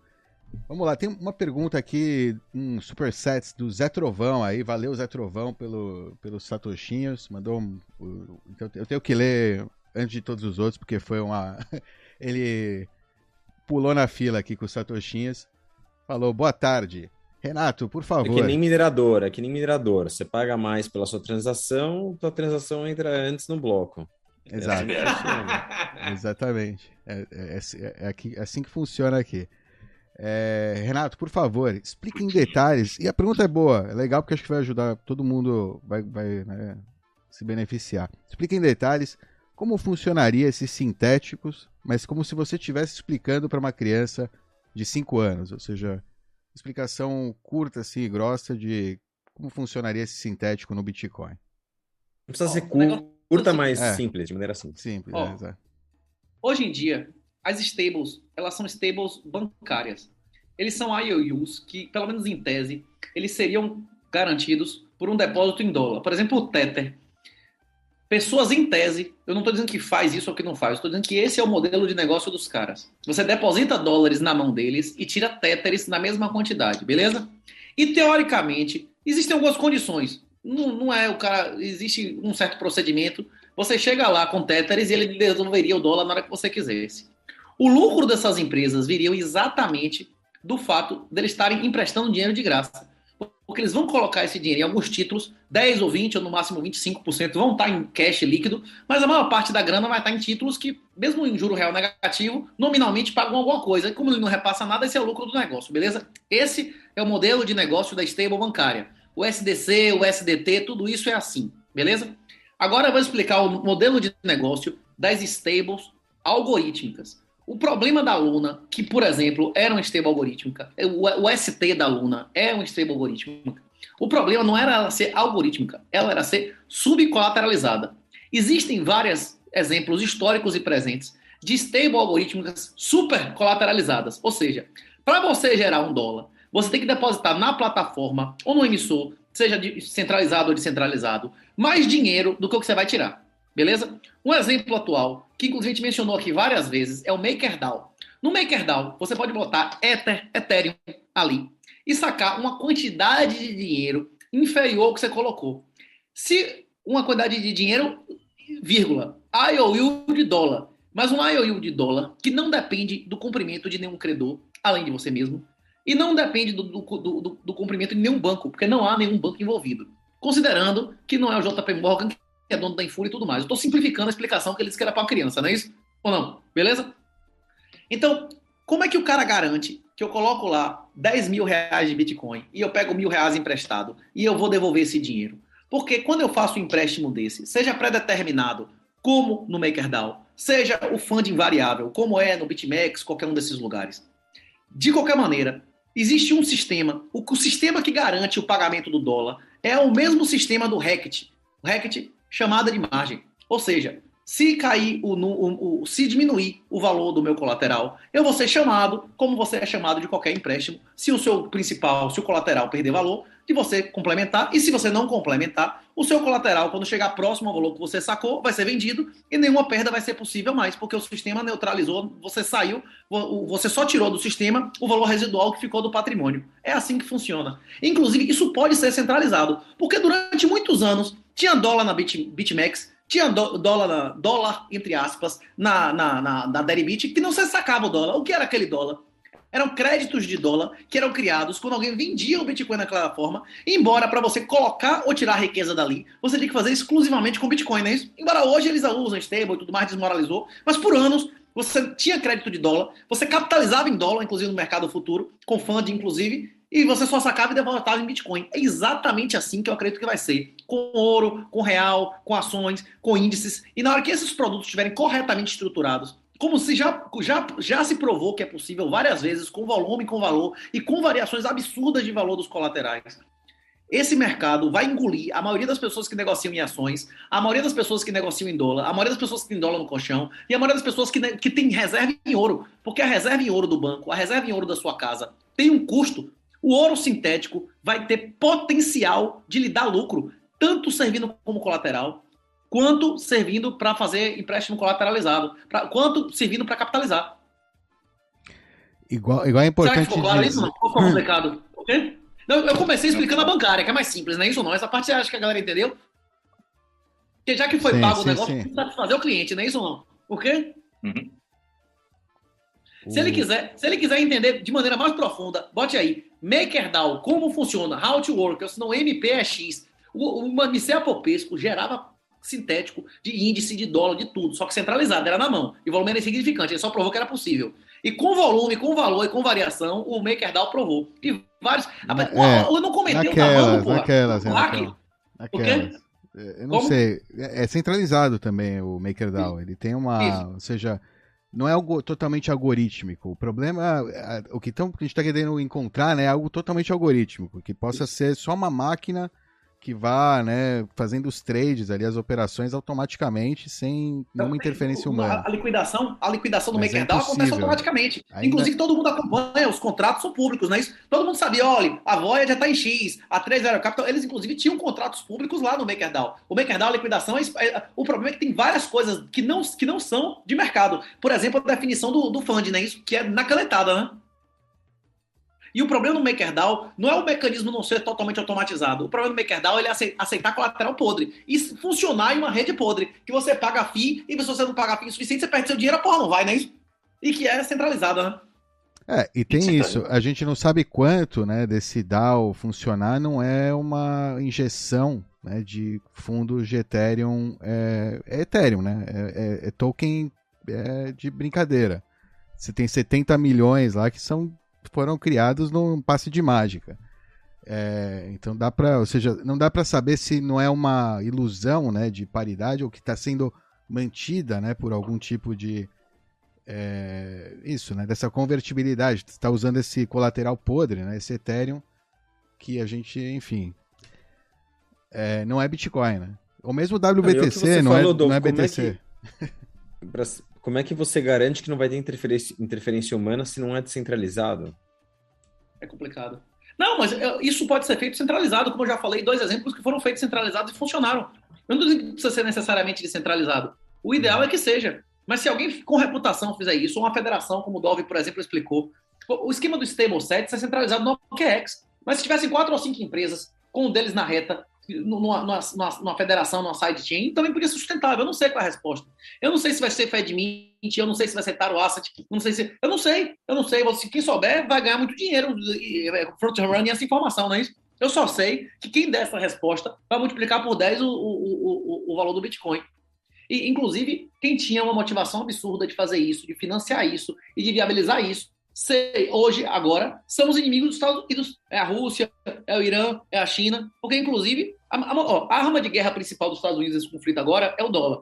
Vamos lá, tem uma pergunta aqui, um superset do Zé Trovão aí. Valeu, Zé Trovão, pelo, pelos satoshinhos. Mandou um, então eu tenho que ler antes de todos os outros, porque foi uma. Ele pulou na fila aqui com os satoshinhos. Falou, boa tarde. Renato, por favor. É que nem minerador, é que nem minerador. Você paga mais pela sua transação, sua transação entra antes no bloco. Exato. É Exatamente. É, é, é, é, assim que funciona aqui. É, Renato, por favor, explique em detalhes. E a pergunta é boa, é legal porque acho que vai ajudar todo mundo, vai, vai né, se beneficiar. Explique em detalhes como funcionaria esses sintéticos, mas como se você estivesse explicando para uma criança de 5 anos, ou seja, explicação curta assim, e grossa de como funcionaria esse sintético no Bitcoin. Não precisa ser curto, curta, mas é. simples, de maneira simples. Simples, é, Hoje em dia, as stables, elas são stables bancárias. Eles são IOUs que, pelo menos em tese, eles seriam garantidos por um depósito em dólar. Por exemplo, o Tether. Pessoas em tese, eu não estou dizendo que faz isso ou que não faz, estou dizendo que esse é o modelo de negócio dos caras. Você deposita dólares na mão deles e tira Tethers na mesma quantidade, beleza? E teoricamente, existem algumas condições. Não, não é o cara. Existe um certo procedimento. Você chega lá com Tethers e ele devolveria o dólar na hora que você quisesse. O lucro dessas empresas viria exatamente do fato deles estarem emprestando dinheiro de graça. Porque eles vão colocar esse dinheiro em alguns títulos, 10 ou 20 ou no máximo 25% vão estar em cash líquido, mas a maior parte da grana vai estar em títulos que, mesmo em juro real negativo, nominalmente pagam alguma coisa. E como ele não repassa nada, esse é o lucro do negócio, beleza? Esse é o modelo de negócio da stable bancária. O SDC, o SDT, tudo isso é assim, beleza? Agora eu vou explicar o modelo de negócio das stables algorítmicas. O problema da Luna, que, por exemplo, era uma stable algorítmica, o, ST da Luna é uma stable algorítmica, o problema não era ela ser algorítmica, ela era ser subcolateralizada. Existem vários exemplos históricos e presentes de stable algorítmicas super colateralizadas. Ou seja, para você gerar um dólar, você tem que depositar na plataforma ou no emissor, seja centralizado ou descentralizado, mais dinheiro do que o que você vai tirar. Beleza? Um exemplo atual, que inclusive a gente mencionou aqui várias vezes, é o MakerDAO. No MakerDAO, você pode botar Ether, Ethereum ali e sacar uma quantidade de dinheiro inferior ao que você colocou. Se uma quantidade de dinheiro, vírgula, IOU de dólar, mas um IOU de dólar que não depende do cumprimento de nenhum credor, além de você mesmo, e não depende do, do, do, do cumprimento de nenhum banco, porque não há nenhum banco envolvido. Considerando que não é o JP Morgan é dono da Infura e tudo mais. Eu estou simplificando a explicação que ele disse que era para criança, não é isso? Ou não? Beleza? Então, como é que o cara garante que eu coloco lá 10 mil reais de Bitcoin e eu pego mil reais emprestado e eu vou devolver esse dinheiro? Porque quando eu faço um empréstimo desse, seja pré-determinado, como no MakerDAO, seja o funding variável, como é no BitMEX, qualquer um desses lugares. De qualquer maneira, existe um sistema, o, o sistema que garante o pagamento do dólar é o mesmo sistema do Hackett. O chamada de margem. Ou seja, se cair o, o, o, se diminuir o valor do meu colateral, eu vou ser chamado, como você é chamado de qualquer empréstimo, se o seu principal, se o colateral perder valor, de você complementar, e se você não complementar, o seu colateral, quando chegar próximo ao valor que você sacou, vai ser vendido e nenhuma perda vai ser possível mais, porque o sistema neutralizou, você saiu, você só tirou do sistema o valor residual que ficou do patrimônio. É assim que funciona. Inclusive, isso pode ser centralizado, porque durante muitos anos tinha dólar na Bit, BitMEX, tinha dólar, dólar, entre aspas, na, na, na, na Deribit, que não se sacava o dólar. O que era aquele dólar? Eram créditos de dólar que eram criados quando alguém vendia o Bitcoin naquela forma. Embora para você colocar ou tirar a riqueza dali, você tinha que fazer exclusivamente com Bitcoin, não é isso? Embora hoje eles usam stable e tudo mais, desmoralizou. Mas por anos você tinha crédito de dólar, você capitalizava em dólar, inclusive no mercado futuro, com fund, inclusive, e você só sacava e devoltava em Bitcoin. É exatamente assim que eu acredito que vai ser. Com ouro, com real, com ações, com índices. E na hora que esses produtos estiverem corretamente estruturados, como se já, já, já se provou que é possível várias vezes, com volume, com valor e com variações absurdas de valor dos colaterais. Esse mercado vai engolir a maioria das pessoas que negociam em ações, a maioria das pessoas que negociam em dólar, a maioria das pessoas que têm dólar no colchão e a maioria das pessoas que, que tem reserva em ouro. Porque a reserva em ouro do banco, a reserva em ouro da sua casa tem um custo. O ouro sintético vai ter potencial de lhe dar lucro, tanto servindo como colateral, quanto servindo para fazer empréstimo colateralizado, pra, quanto servindo para capitalizar. Igual, igual é importante. Será que ficou claro isso? Não ficou complicado. Não, eu comecei explicando a bancária, que é mais simples, não é isso não? Essa parte você acha que a galera entendeu? Porque já que foi sim, pago sim, o negócio, sim. precisa fazer o cliente, não é isso não? Por quê? Uhum. Se ele quiser, se ele quiser entender de maneira mais profunda, bote aí MakerDAO, como funciona, how to work, ou se não MPX. O, o Mamicé Popesco gerava sintético de índice, de dólar, de tudo, só que centralizado, era na mão. E o volume era insignificante, ele só provou que era possível. E com volume, com valor e com variação, o MakerDAO provou. E vários. Na, é, eu não comentei naquelas, o tamanho, naquelas, é, naquelas, naquelas. É, eu não Como? sei. É, é centralizado também o MakerDAO. Ele tem uma. Isso. Ou seja, não é algo totalmente algorítmico. O problema, o que, tão, que a gente está querendo encontrar né, é algo totalmente algorítmico, que possa ser só uma máquina que vá, né, fazendo os trades ali, as operações automaticamente, sem então, nenhuma interferência humana. A, liquidação, a liquidação do MakerDAO é acontece automaticamente. Ainda... Inclusive, todo mundo acompanha, os contratos são públicos, não é isso? Todo mundo sabia, olha, a Voya já está em X, a 3 Zero Capital, eles inclusive tinham contratos públicos lá no MakerDAO. O MakerDAO, a liquidação, é, é, o problema é que tem várias coisas que não, que não são de mercado. Por exemplo, a definição do, do fund, né? Isso que é na canetada, né? E o problema do MakerDAO não é o mecanismo não ser totalmente automatizado. O problema do MakerDAO é ele aceitar colateral podre e funcionar em uma rede podre, que você paga FII e se você não paga FII o suficiente, você perde seu dinheiro, a porra não vai, né? E que é centralizada, né? É, e tem isso, a gente não sabe quanto né, desse DAO funcionar, não é uma injeção né, de fundos de Ethereum, é, é Ethereum, né? É, é, é token é, de brincadeira. Você tem 70 milhões lá que são foram criados num passe de mágica. É, então dá para, ou seja, não dá para saber se não é uma ilusão, né, de paridade ou que está sendo mantida, né, por algum tipo de é, isso, né, dessa convertibilidade. Está usando esse colateral podre, né, esse Ethereum que a gente, enfim, é, não é Bitcoin, né? Ou mesmo WBTC, não, falou, é, não é BTC. É que... Como é que você garante que não vai ter interferência, interferência humana se não é descentralizado? É complicado. Não, mas isso pode ser feito centralizado, como eu já falei, dois exemplos que foram feitos centralizados e funcionaram. Eu não digo que precisa ser necessariamente descentralizado. O ideal é que seja. Mas se alguém com reputação fizer isso, ou uma federação, como o Dove, por exemplo, explicou, o esquema do stable set é centralizado no OKEx. Mas se tivessem quatro ou cinco empresas, com um deles na reta, numa, numa, numa, federação, numa sidechain, também podia ser sustentável. Eu não sei qual é a resposta. Eu não sei se vai ser FedMint, eu não sei se vai ser Taro Asset, não sei se. Eu não sei, eu não sei. Se quem souber vai ganhar muito dinheiro é, front running essa informação, não é isso? Eu só sei que quem der essa resposta vai multiplicar por 10 o, o, o, o valor do Bitcoin. E, inclusive, quem tinha uma motivação absurda de fazer isso, de financiar isso e de viabilizar isso, sei, hoje, agora, somos inimigos dos Estados Unidos. É a Rússia, é o Irã, é a China, porque, inclusive, a, a, ó, a arma de guerra principal dos Estados Unidos nesse conflito agora é o dólar.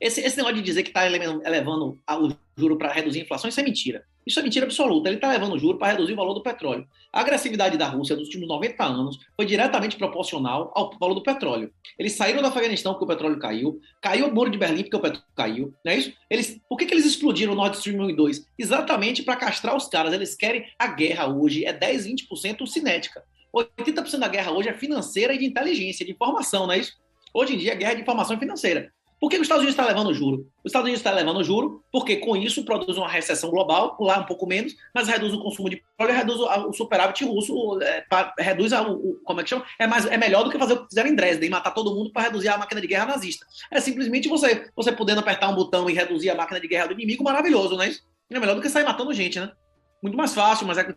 Esse, esse negócio de dizer que está elevando o juro para reduzir a inflação, isso é mentira. Isso é mentira absoluta. Ele está levando o juro para reduzir o valor do petróleo. A agressividade da Rússia nos últimos 90 anos foi diretamente proporcional ao valor do petróleo. Eles saíram do Afeganistão porque o petróleo caiu, caiu o muro de Berlim porque o petróleo caiu, não é isso? Eles, por que, que eles explodiram o Nord Stream 1 e 2? Exatamente para castrar os caras. Eles querem a guerra hoje é 10, 20% cinética. 80% da guerra hoje é financeira e de inteligência, de informação, não é isso? Hoje em dia, a guerra é de informação financeira. Por que os Estados Unidos está levando juro? Os Estados Unidos está levando juro porque com isso produz uma recessão global, lá um pouco menos, mas reduz o consumo de petróleo, reduz o, superávit russo, é, pra, reduz a, o, como é que chama? É, mais, é melhor do que fazer o que fizeram em Dresden, matar todo mundo para reduzir a máquina de guerra nazista. É simplesmente você, você podendo apertar um botão e reduzir a máquina de guerra do inimigo, maravilhoso, não é isso? É melhor do que sair matando gente, né? Muito mais fácil, mas é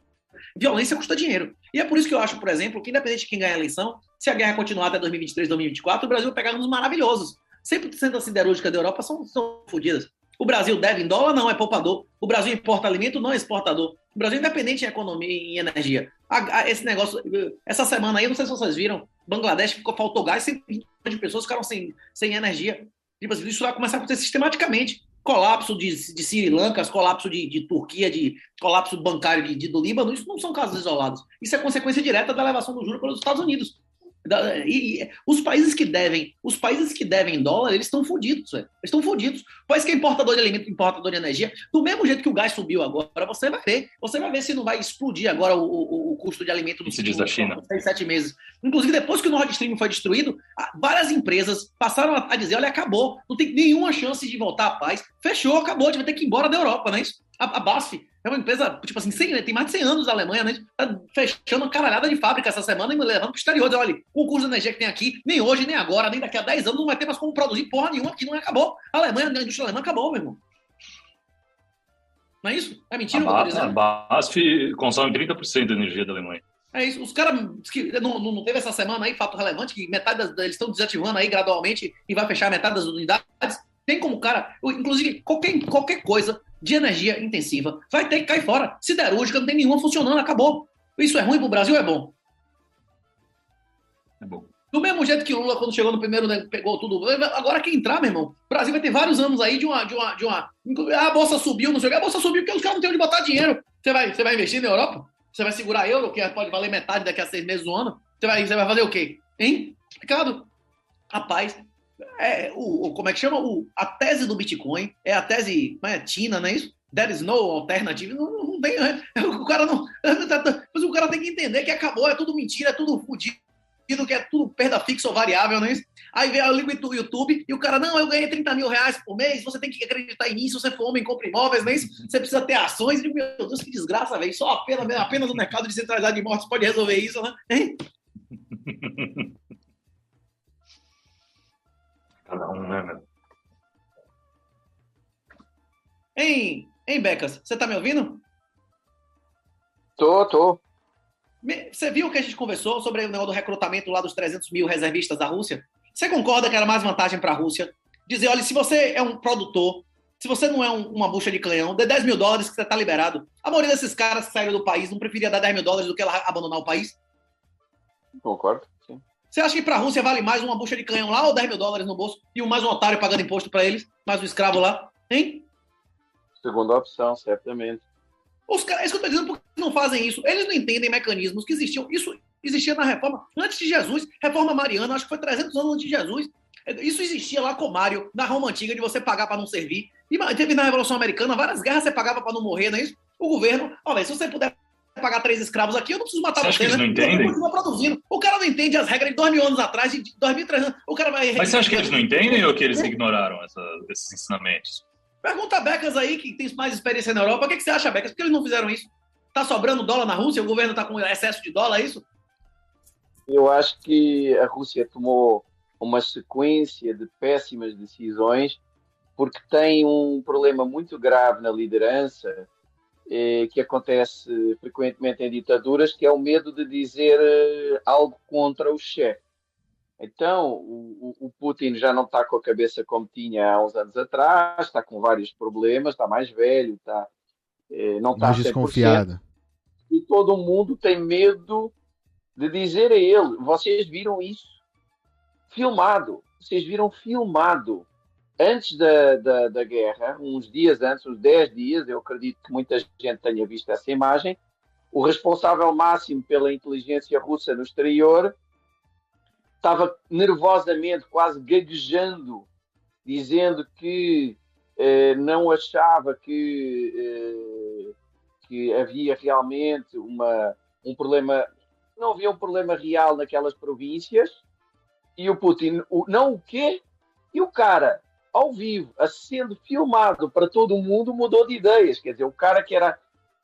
Violência custa dinheiro. E é por isso que eu acho, por exemplo, que independente de quem ganhar a eleição, se a guerra continuar até 2023, 2024, o Brasil vai pegar uns maravilhosos. 100% das siderúrgicas da Europa são, são fodidas. O Brasil deve em dólar? Não, é poupador. O Brasil importa alimento? Não é exportador. O Brasil é independente em economia e em energia. esse negócio, essa semana aí, não sei se vocês viram, Bangladesh ficou, faltou gás, 120 de pessoas ficaram sem, sem energia. Tipo assim, isso vai começar a acontecer sistematicamente. Colapso de, de Sri Lanka, colapso de, de Turquia, de colapso bancário de, de, do Líbano, isso não são casos isolados. Isso é consequência direta da elevação do juro pelos Estados Unidos. E, e, os países que devem, os países que devem dólar, eles estão fodidos, Eles estão fodidos. O país que é importador de alimento, importador de energia, do mesmo jeito que o gás subiu agora, você vai ver. Você vai ver se não vai explodir agora o, o, o custo de alimento diz da China. seis, sete meses. Inclusive, depois que o Nord Stream foi destruído, várias empresas passaram a, dizer: olha, acabou, não tem nenhuma chance de voltar à paz. Fechou, acabou, a gente vai ter que ir embora da Europa, não é isso? A, a BASF é uma empresa, tipo assim, 100, tem mais de 100 anos da Alemanha, né? Tá fechando uma caralhada de fábrica essa semana e me levando para o exterior. Diz, olha, o custo de energia que tem aqui, nem hoje, nem agora, nem daqui a 10 anos, não vai ter mais como produzir porra nenhuma, que não acabou. A Alemanha, a indústria alemã acabou, meu irmão. Não é isso? É mentira? A, ba a BASF consome 30% da energia da Alemanha. É isso. Os caras que não, não, teve essa semana aí, fato relevante, que metade das, eles estão desativando aí gradualmente e vai fechar metade das unidades. Tem como, cara, inclusive, qualquer, qualquer coisa de energia intensiva vai ter que cair fora. Siderúrgica não tem nenhuma funcionando, acabou. Isso é ruim para o Brasil, é bom. É bom. Do mesmo jeito que o Lula, quando chegou no primeiro, né, pegou tudo. Agora que entrar, meu irmão. O Brasil vai ter vários anos aí de uma. De uma, de uma a bolsa subiu, não sei o que. A bolsa subiu porque os caras não têm onde botar dinheiro. Você vai, você vai investir na Europa? Você vai segurar euro, que pode valer metade daqui a seis meses do ano? Você vai, você vai fazer o quê? Hein? Ricardo, rapaz, é, o, o, como é que chama? O, a tese do Bitcoin é a tese é, Tina, não é isso? There is no alternative. Não, não tem. É, o cara não. Mas o cara tem que entender que acabou, é tudo mentira, é tudo fudido, que é tudo perda fixa ou variável, não é isso? Aí vem a liga do YouTube e o cara, não, eu ganhei 30 mil reais por mês, você tem que acreditar em mim, se você for homem, compra imóveis, não é isso? Você precisa ter ações. E, meu Deus, que desgraça, velho. Só apenas, apenas o mercado descentralizado de mortes pode resolver isso, né? Cada um, né, meu? Hein, hein, Becas? Você tá me ouvindo? Tô, tô. Você viu que a gente conversou sobre o negócio do recrutamento lá dos 300 mil reservistas da Rússia? Você concorda que era mais vantagem para a Rússia dizer, olha, se você é um produtor, se você não é um, uma bucha de canhão, dê 10 mil dólares que você tá liberado. A maioria desses caras que saíram do país não preferia dar 10 mil dólares do que abandonar o país? Concordo. Você acha que para a Rússia vale mais uma bucha de canhão lá ou 10 mil dólares no bolso e um mais um otário pagando imposto para eles, mais um escravo lá? Hein? Segunda opção, certamente. Os caras, é isso que eu estou dizendo, porque não fazem isso? Eles não entendem mecanismos que existiam. Isso existia na reforma antes de Jesus, reforma mariana, acho que foi 300 anos antes de Jesus. Isso existia lá com Mário, na Roma Antiga, de você pagar para não servir. E teve na Revolução Americana várias guerras você pagava para não morrer, não é isso? O governo, olha, se você puder pagar três escravos aqui, eu não preciso matar você. Acha você, né? Eles não entendem? produzindo. O cara não entende as regras de dois mil anos atrás, de dois mil, três anos. O cara vai. Mas você acha que eles não entendem ou que eles ignoraram essa, esses ensinamentos? Pergunta a Becas aí, que tem mais experiência na Europa. O que, que você acha, Becas? Por que eles não fizeram isso? Tá sobrando dólar na Rússia? O governo tá com excesso de dólar, é isso? Eu acho que a Rússia tomou uma sequência de péssimas decisões porque tem um problema muito grave na liderança que acontece frequentemente em ditaduras, que é o medo de dizer eh, algo contra o chefe. Então, o, o, Putin já não está com a cabeça como tinha há uns anos atrás, está com vários problemas, está mais velho, está, eh, não está mais desconfiado. E todo mundo tem medo de dizer a ele: vocês viram isso filmado, vocês viram filmado antes da, da, da, guerra, uns dias antes, uns 10 dias, eu acredito que muita gente tenha visto essa imagem, o responsável máximo pela inteligência russa no exterior estava nervosamente, quase gaguejando, dizendo que eh, não achava que, eh, que havia realmente uma, um problema, não havia um problema real naquelas províncias, e o Putin, o, não o quê? E o cara ao vivo, a sendo filmado para todo mundo, mudou de ideias. Quer dizer, o cara que era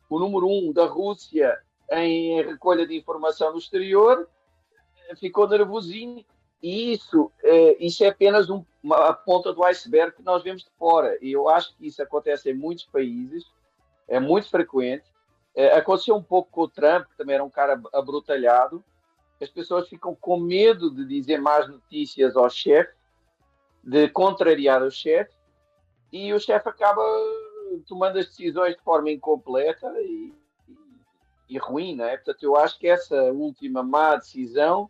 o número um da Rússia em recolha de informação no exterior ficou nervosinho. E isso, é, isso é apenas um, uma ponta do iceberg que nós vemos de fora. E eu acho que isso acontece em muitos países, é muito frequente. É, aconteceu um pouco com o Trump, que também era um cara abrutalhado. As pessoas ficam com medo de dizer mais notícias ao chefe de contrariar o chefe e o chefe acaba tomando as decisões de forma incompleta e, e, e ruim, não é? Portanto, eu acho que essa última má decisão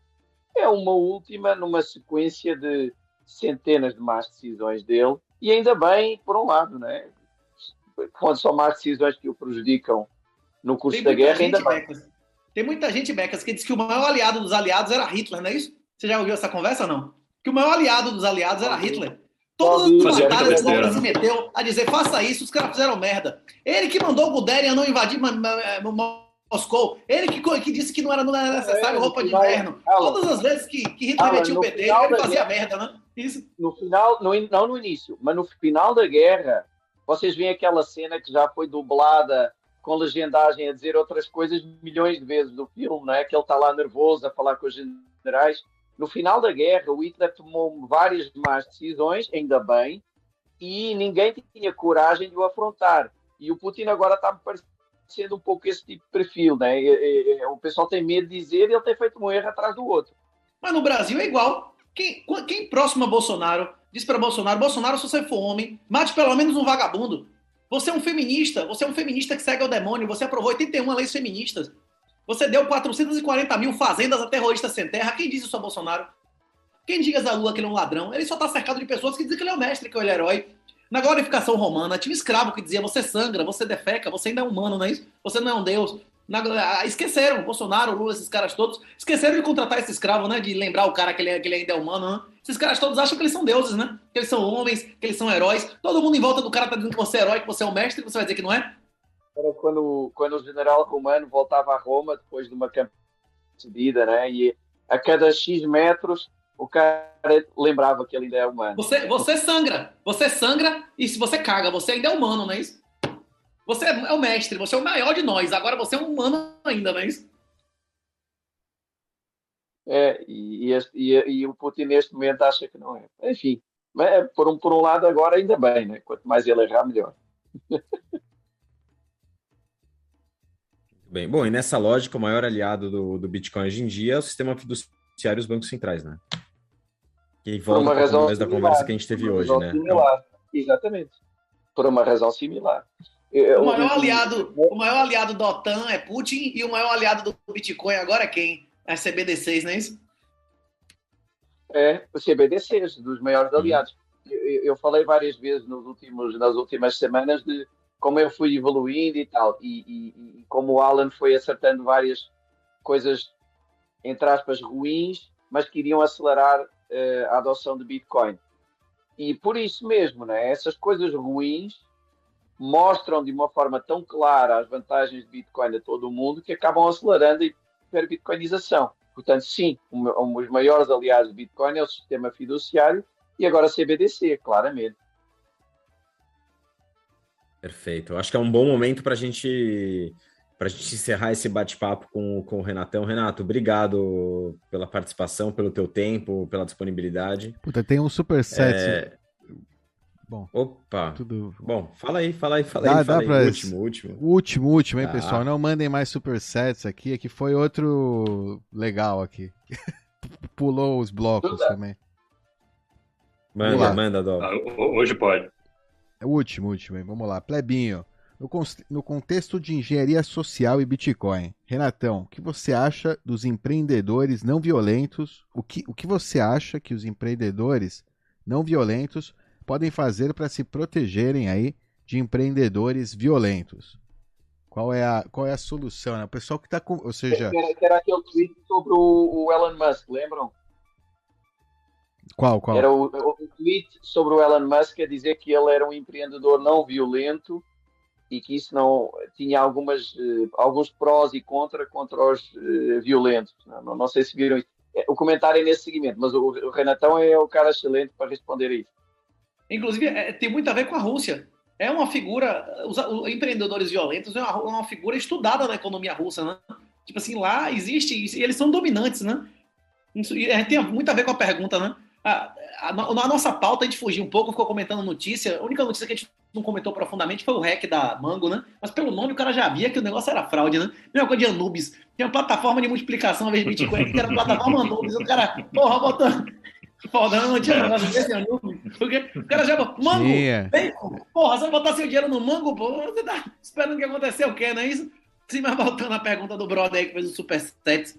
é uma última numa sequência de centenas de más decisões dele, e ainda bem, por um lado, né? quando são más decisões que o prejudicam no curso da guerra, ainda bem. Becas. Tem muita gente, Becas, que diz que o maior aliado dos aliados era Hitler, não é isso? Você já ouviu essa conversa ou não? Que o maior aliado dos aliados era Hitler. Todas as batalhas o Lula se meteu a dizer, faça isso, os caras fizeram merda. Ele que mandou o Guderian não invadir Moscou. Ele que, que disse que não era, não era necessário é, roupa de inverno. Todas as vezes que, que Hitler metia o PT, ele fazia merda, né? Isso. No final, no, não no início, mas no final da guerra, vocês veem aquela cena que já foi dublada com legendagem a dizer outras coisas milhões de vezes do filme, não é? Que ele está lá nervoso a falar com os generais. No final da guerra, o Hitler tomou várias más decisões, ainda bem, e ninguém tinha coragem de o afrontar. E o Putin agora está me parecendo um pouco esse tipo de perfil, né? O pessoal tem medo de dizer e ele tem feito um erro atrás do outro. Mas no Brasil é igual. Quem, quem próximo a Bolsonaro diz para Bolsonaro: Bolsonaro, se você for homem, mate pelo menos um vagabundo. Você é um feminista, você é um feminista que segue o demônio, você aprovou 81 leis feministas. Você deu 440 mil fazendas a terroristas sem terra. Quem diz isso a Bolsonaro? Quem diz a Lula que ele é um ladrão? Ele só está cercado de pessoas que dizem que ele é o mestre, que ele é o herói. Na glorificação romana, tinha um escravo que dizia: você sangra, você defeca, você ainda é humano, não é isso? Você não é um deus. Na, ah, esqueceram, Bolsonaro, Lula, esses caras todos, esqueceram de contratar esse escravo, né? De lembrar o cara que ele, é, que ele ainda é humano, né? Esses caras todos acham que eles são deuses, né? Que eles são homens, que eles são heróis. Todo mundo em volta do cara tá dizendo que você é herói, que você é um mestre, você vai dizer que não é? Era quando, quando o general romano voltava a Roma depois de uma campanha subida, né? E a cada X metros o cara lembrava que ele ainda é humano. Você, você sangra, você sangra e se você caga, você ainda é humano, não é isso? Você é o mestre, você é o maior de nós. Agora você é um humano ainda, não é isso? É, e, e, e, o Putin neste momento acha que não é. Enfim, é, por, um, por um lado, agora ainda bem, né? Quanto mais ele errar, melhor. Bem, bom, e nessa lógica, o maior aliado do, do Bitcoin hoje em dia é o sistema fiduciário e os bancos centrais, né? Que volta razão da conversa que a gente teve hoje, né? Similar. Exatamente. Por uma razão similar. O maior, aliado, o maior aliado do OTAN é Putin e o maior aliado do Bitcoin agora é quem? É CBD6, não é isso? É, o CBD6, dos maiores aliados. Eu, eu, falei várias vezes nos últimos, nas últimas semanas de como eu fui evoluindo e tal, e, e, e como o Alan foi acertando várias coisas, entre aspas, ruins, mas que iriam acelerar uh, a adoção de Bitcoin. E por isso mesmo, né, essas coisas ruins mostram de uma forma tão clara as vantagens de Bitcoin a todo o mundo que acabam acelerando a hiperbitcoinização. Portanto, sim, um, os maiores aliados de Bitcoin é o sistema fiduciário e agora a CBDC, claramente. Perfeito. Eu acho que é um bom momento para gente, a gente encerrar esse bate-papo com, com o Renatão. Renato, obrigado pela participação, pelo teu tempo, pela disponibilidade. Puta, tem um super set. É... Bom. Opa. Tudo... Bom, fala aí, fala aí, fala dá, aí. Fala dá aí. Último, último. Último, último, hein, tá. pessoal? Não mandem mais supersets aqui. Aqui foi outro legal aqui. Pulou os blocos também. Manda, manda, Dó. Ah, hoje pode. É o último, último, hein? Vamos lá. Plebinho. No, no contexto de engenharia social e Bitcoin, Renatão, o que você acha dos empreendedores não violentos? O que, o que você acha que os empreendedores não violentos podem fazer para se protegerem aí de empreendedores violentos? Qual é a, qual é a solução? Né? O pessoal que está com. Ou seja. Era, era aquele tweet sobre o, o, Elon Musk, lembram? Qual, qual? Era o, o tweet sobre o Elon Musk a dizer que ele era um empreendedor não violento e que isso não tinha algumas, uh, alguns prós e contra contra os uh, violentos. Não, não, sei se viram isso. É, o comentário é nesse seguimento, mas o, o Renatão é o cara excelente para responder a isso. Inclusive, é, tem muito a ver com a Rússia. É uma figura. Os, os empreendedores violentos é uma, uma, figura estudada na economia russa, né? Tipo assim, lá existe. E eles são dominantes, né? Isso, e tem muito a ver com a pergunta, né? A, a, a, nossa pauta a gente fugiu um pouco, ficou comentando notícia. A única notícia que a gente não comentou profundamente foi o hack da Mango, né? Mas pelo nome o cara já via que o negócio era fraude, né? Mesma coisa de Anubis. Tem uma plataforma de multiplicação ao invés de Bitcoin que era plataforma Anubis. O cara, porra, botando. Foda, não tinha negócio desse Anubis. Porque o cara já mango, bem, porra, você botar seu dinheiro no mango, pô, você tá esperando que aconteceu o quê, não é isso? Sim, mas voltando à pergunta do brother aí que fez o superset,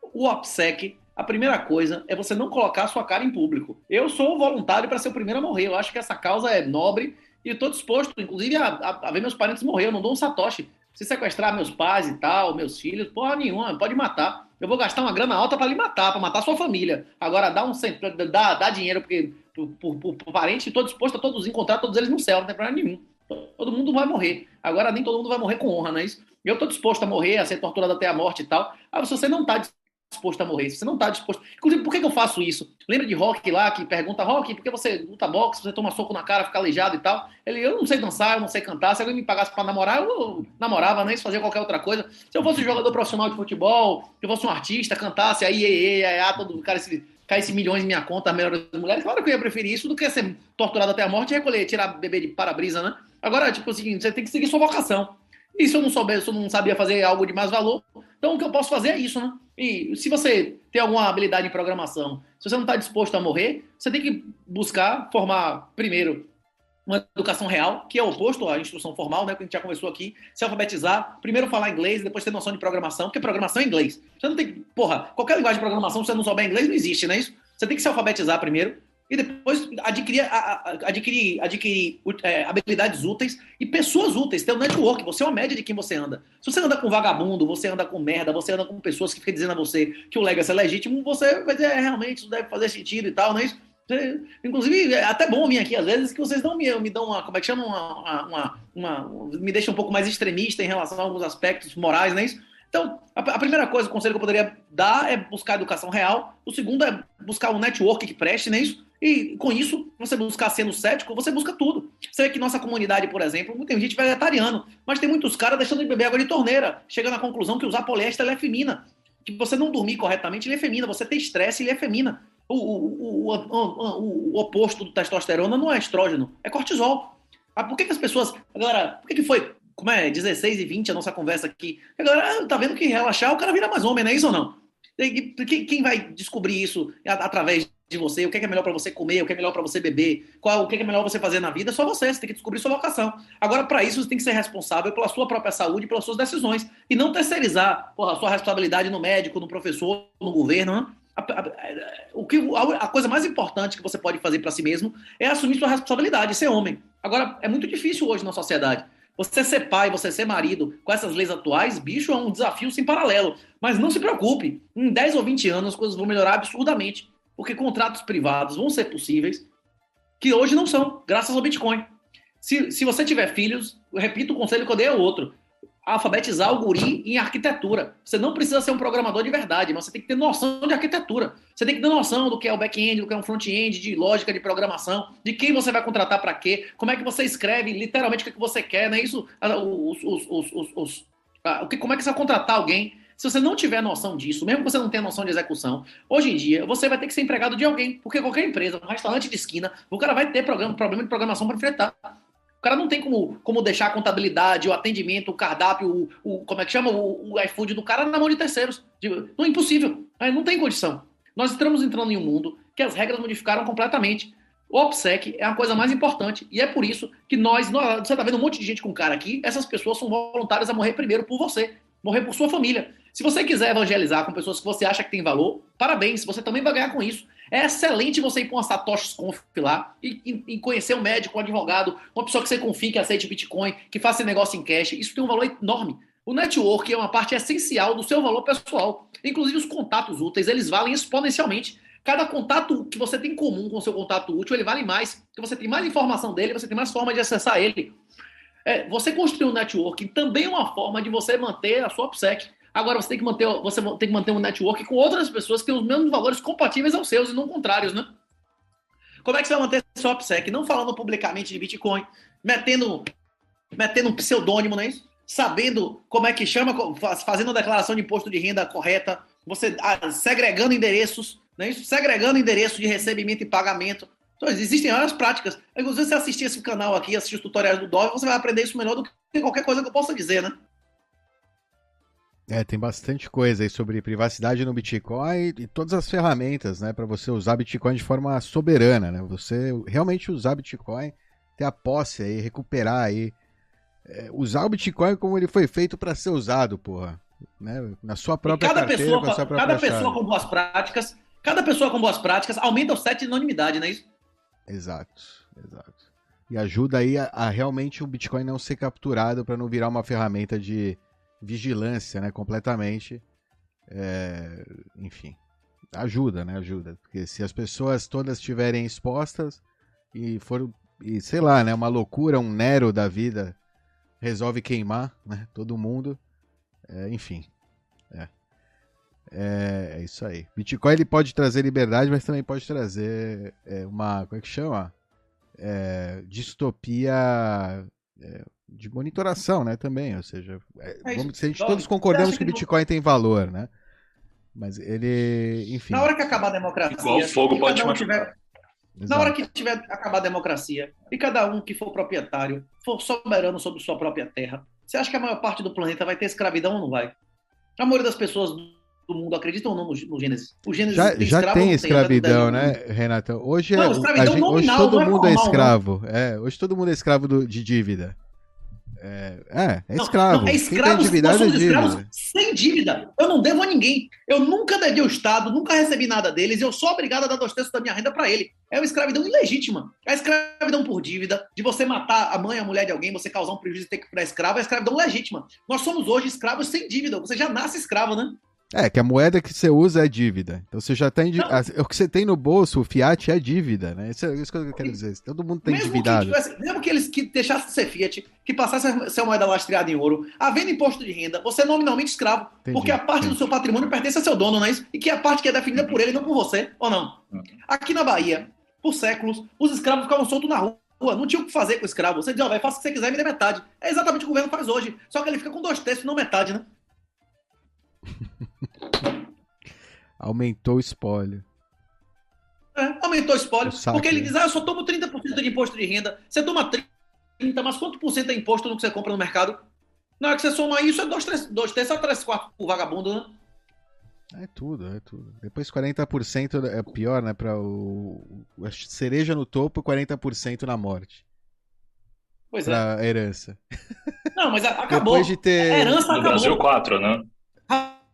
o OPSEC, a primeira coisa é você não colocar a sua cara em público. Eu sou voluntário para ser o primeiro a morrer. Eu acho que essa causa é nobre e estou disposto, inclusive, a, a, a, ver meus parentes morrer. Eu não dou um satoshi. Se sequestrar meus pais e tal, meus filhos, porra nenhuma, pode matar. Eu vou gastar uma grana alta para lhe matar, para matar sua família. Agora, dá um dá, dá dinheiro porque, por, por, por, parente, estou disposto a todos encontrar todos eles no céu, não tem problema nenhum. Todo mundo vai morrer. Agora, nem todo mundo vai morrer com honra, não é isso? Eu estou disposto a morrer, a ser torturado até a morte e tal. Ah, se você não está disposto a morrer, se você não está disposto. Inclusive, por que, que, eu faço isso? Lembra de Rock lá que pergunta: Rock, por que você luta boxe, você toma soco na cara, fica aleijado e tal? Ele, eu não sei dançar, eu não sei cantar. Se alguém me pagasse para namorar, eu namorava, nem né? fazia qualquer outra coisa. Se eu fosse jogador profissional de futebol, se eu fosse um artista, cantasse aí, aí, aí, aí todo cara esse caísse milhões em minha conta, a melhor das mulheres, claro que eu ia preferir isso do que ser torturado até a morte e recolher, tirar bebê de para-brisa, né? Agora, tipo o seguinte, você tem que seguir sua vocação. E se eu não souber, se eu não sabia fazer algo de mais valor, então o que eu posso fazer é isso, né? E se você tem alguma habilidade em programação, se você não está disposto a morrer, você tem que buscar formar primeiro uma educação real, que é oposto à instrução formal, né, que a gente já conversou aqui, se alfabetizar, primeiro falar inglês, depois ter noção de programação, porque programação é inglês. Você não tem, porra, qualquer linguagem de programação, se você não souber inglês, não existe, não é isso? Você tem que se alfabetizar primeiro, e depois adquirir, adquirir, adquirir é, habilidades úteis e pessoas úteis, ter um network, você é uma média de quem você anda. Se você anda com vagabundo, você anda com merda, você anda com pessoas que ficam dizendo a você que o legacy é legítimo, você vai dizer, é, realmente, isso deve fazer sentido e tal, não é isso? Inclusive, é até bom vir aqui, às vezes, que vocês não me, me dão uma, como é que chama? Uma, uma, uma, me deixam um pouco mais extremista em relação a alguns aspectos morais, não é isso? Então, a, primeira coisa, o conselho que eu poderia dar é buscar educação real. O segundo é buscar um network que preste, não é isso? E com isso, você buscar sendo cético, você busca tudo. Você vê que nossa comunidade, por exemplo, tem gente vegetariano, mas tem muitos caras deixando de beber água de torneira, chegando à conclusão que usar poliéster é femina. Que você não dormir corretamente, ele é femina. Você ter estresse, ele é femina. O, o, o, o, oposto do testosterona não é estrógeno, é cortisol. Ah, por que, que as pessoas. Agora, por que, que foi como é, 16 e 20 a nossa conversa aqui? Agora, tá vendo que relaxar, o cara vira mais homem, não é isso ou não? Quem vai descobrir isso através de você, o que é, melhor para você comer, o que é melhor para você beber, qual, o que é melhor você fazer na vida, é só você, você tem que descobrir sua vocação. Agora, para isso, você tem que ser responsável pela sua própria saúde pelas suas decisões, e não terceirizar porra, a sua responsabilidade no médico, no professor, no governo. Né? A, a, o que, a, a, coisa mais importante que você pode fazer para si mesmo é assumir sua responsabilidade, ser homem. Agora, é muito difícil hoje na sociedade. Você ser pai, você ser marido, com essas leis atuais, bicho, é um desafio sem paralelo. Mas não se preocupe, em 10 ou 20 anos as coisas vão melhorar absurdamente porque contratos privados vão ser possíveis, que hoje não são, graças ao Bitcoin. Se, se você tiver filhos, repito o conselho que eu dei ao outro: alfabetizar o guri em arquitetura. Você não precisa ser um programador de verdade, mas você tem que ter noção de arquitetura. Você tem que ter noção do que é o back-end, do que é um front-end, de lógica de programação, de quem você vai contratar para quê, como é que você escreve literalmente o que, você quer, não é isso? Os, os, os, os, os, como é que você vai contratar alguém se você não tiver noção disso, mesmo que você não tenha noção de execução, hoje em dia você vai ter que ser empregado de alguém, porque qualquer empresa, um restaurante de esquina, o cara vai ter programa, problema de programação para enfrentar. Cara não tem como, como deixar a contabilidade, o atendimento, o cardápio, o, o como é que chama, o, o iFood do cara na mão de terceiros. Não é impossível. Não tem condição. Nós estamos entrando em um mundo que as regras modificaram completamente. O OPSEC é a coisa mais importante e é por isso que nós, nós você está vendo um monte de gente com cara aqui, essas pessoas são voluntárias a morrer primeiro por você, morrer por sua família. Se você quiser evangelizar com pessoas que você acha que tem valor, parabéns, você também vai ganhar com isso. É excelente você ir para uma Satoshi Conf lá e, e, conhecer um médico, um advogado, uma pessoa que você confie, que aceite Bitcoin, que faça negócio em cash. Isso tem um valor enorme. O network é uma parte essencial do seu valor pessoal. Inclusive os contatos úteis, eles valem exponencialmente. Cada contato que você tem em comum com o seu contato útil, ele vale mais. Porque você tem mais informação dele, você tem mais forma de acessar ele. É, você construir um network também é uma forma de você manter a sua OPSEC. Agora você tem que manter, você tem que manter um network com outras pessoas que têm os mesmos valores compatíveis aos seus e não contrários, né? Como é que você vai manter seu OPSEC? Não falando publicamente de Bitcoin, metendo, metendo um pseudônimo, não é isso? Sabendo como é que chama, fazendo a declaração de imposto de renda correta, você ah, segregando endereços, não é isso? Segregando endereço de recebimento e pagamento. Então, existem várias práticas. Inclusive, você assistir esse canal aqui, assistir os tutoriais do Dove, você vai aprender isso melhor do que qualquer coisa que eu possa dizer, né? É, tem bastante coisa aí sobre privacidade no Bitcoin e todas as ferramentas, né, para você usar Bitcoin de forma soberana, né? Você realmente usar Bitcoin, ter a posse aí, recuperar aí, é, usar o Bitcoin como ele foi feito para ser usado, porra, né? Na sua própria cada carteira, pessoa, com a sua própria cada pessoa chave. com boas práticas, cada pessoa com boas práticas aumenta o set de anonimidade, não é isso? Exato, exato. E ajuda aí a, a realmente o Bitcoin não ser capturado para não virar uma ferramenta de vigilância, né, completamente. É, enfim, ajuda, né, ajuda. Porque se as pessoas todas estiverem expostas e for, e sei lá, né, uma loucura, um Nero da vida resolve queimar, né, todo mundo, é, enfim, é. é. É isso aí. Bitcoin ele pode trazer liberdade, mas também pode trazer é, uma, como é que chama? É, distopia é, de monitoração, né, também, ou seja, é, É vamos, isso. se a gente Então, todos concordamos que o Bitcoin tem valor, né, mas ele, enfim, Na hora que acabar a democracia, Igual o fogo pode um tiver, na hora que tiver acabar a democracia e cada um que for proprietário for soberano sobre sua própria terra, você acha que a maior parte do planeta vai ter escravidão ou não vai? A maioria das pessoas do mundo acreditam ou não no, no Gênesis? O Gênesis já, já escravo tem não escravidão, Até né, Renato? Hoje, Não, é, escravidão a gente- hoje nominal, todo não é mundo é formal, não. escravo. É, hoje todo mundo é escravo do- de dívida. É, é, é Não, escravo. Não, é Quem escravo, nós endividado é somos escravos sem dívida. Eu não devo a ninguém. Eu nunca devia ao Estado, nunca recebi nada deles e eu sou obrigado a dar dois terços da minha renda para ele. É uma escravidão ilegítima. É a escravidão por dívida, de você matar a mãe, a mulher de alguém, você causar um prejuízo e ter que virar escravo, é a escravidão legítima. Nós somos hoje escravos sem dívida. Você já nasce escravo, né? É, que a moeda que você usa é dívida. Então você já tem. Não. O que você tem no bolso, o fiat, é dívida, né? Isso é isso que eu quero dizer. Todo mundo tem mesmo endividado. que, tivesse, mesmo que eles que deixassem de ser Fiat, que passasse a ser moeda lastreada em ouro, havendo imposto de renda, você é nominalmente escravo. Entendi, porque a parte entendi. do seu patrimônio pertence a seu dono, não é isso? E que é a parte que é definida por ele, não por você, ou não? Aqui na Bahia, por séculos, os escravos ficavam soltos na rua. Não tinha o que fazer com o escravo. Você diz, ó, vai, faça o que você quiser e me dê metade. É exatamente o que o governo faz hoje. Só que ele fica com dois terços, não metade, né? Aumentou o espólio. É, aumentou o espólio. O porque ele né? diz, ah, eu só tomo 30% de imposto de renda. Você toma 30%, mas quanto por cento é imposto no que você compra no mercado? Na hora que você soma isso, é dois, três, dois terços a três quartos por vagabundo, né? É tudo, é tudo. Depois 40% é pior, né? Para o. A cereja no topo, 40% na morte. Pois é. Pra herança. Não, mas acabou. Depois de ter. A herança No acabou. Brasil, quatro, né?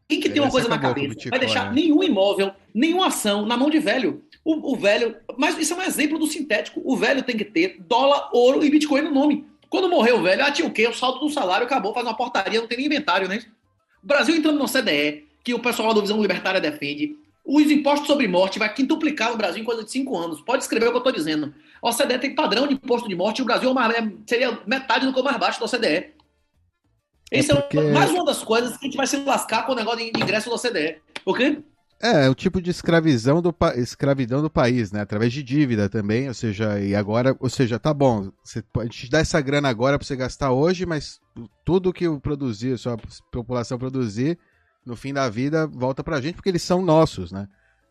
Quem que tem uma coisa na cabeça? Bitcoin, Vai deixar né? nenhum imóvel, nenhuma ação na mão de velho. O, o velho. Mas isso é um exemplo do sintético. O velho tem que ter dólar, ouro e Bitcoin no nome. Quando morreu o velho, ah, tinha o quê? O saldo do salário acabou, faz uma portaria, não tem nem inventário, né? O Brasil entrando no CDE, que o pessoal da Visão Libertária defende. Os impostos sobre morte vai quintuplicar no Brasil em coisa de cinco anos. Pode escrever o que eu estou dizendo. A OCDE tem padrão de imposto de morte e o Brasil é é- seria metade do que o mais baixo da OCDE. Esse é, porque- mais uma das coisas que a gente vai se lascar com o negócio de ingresso da OCDE. Por quê? É, é o tipo de escravidão do, pa- escravidão do país, né? Através de dívida também, ou seja, e agora, ou seja, tá bom, você, pode- a gente dá essa grana agora pra você gastar hoje, mas tudo que eu produzir, a sua população produzir, no fim da vida, volta pra gente, porque eles são nossos, né?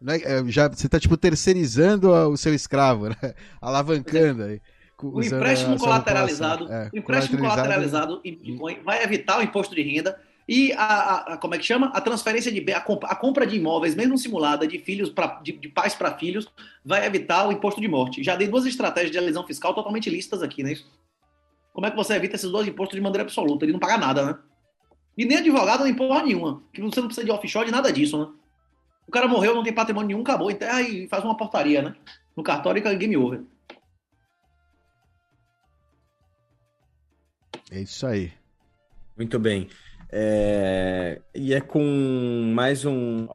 É- é, já, você tá, tipo, terceirizando o seu escravo, né? Alavancando aí. O empréstimo colateralizado. É, o empréstimo colateralizado em Bitcoin vai evitar o imposto de renda e a, a- a- como é que chama? A transferência de a, comp- a compra de imóveis, mesmo simulada, de filhos pra, de, de pais para filhos, vai evitar o imposto de morte. Já dei duas estratégias de elisão fiscal totalmente listas aqui, né? Como é que você evita esses dois impostos de maneira absoluta? Ele não paga nada, né? E nem advogado nem porra nenhuma. Que você não precisa de offshore de nada disso, né? O cara morreu, não tem patrimônio nenhum, acabou, enterra e faz uma portaria, né? No cartório e game over. É isso aí. Muito bem. É, E é com mais um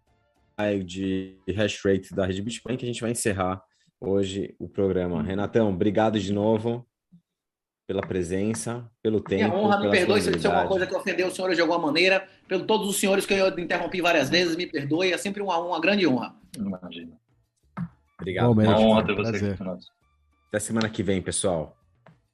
de hash rate da rede Bitcoin que a gente vai encerrar hoje o programa. Renatão, obrigado de novo pela presença, pelo tempo. Minha honra, me perdoe se eu disse alguma coisa que ofendeu os senhores de alguma maneira. Pelo todos os senhores que eu interrompi várias vezes, me perdoe. É sempre uma, uma grande honra. Imagina. Obrigado. Bom, Uma honra ter você prazer. aqui conosco. Até semana que vem, pessoal.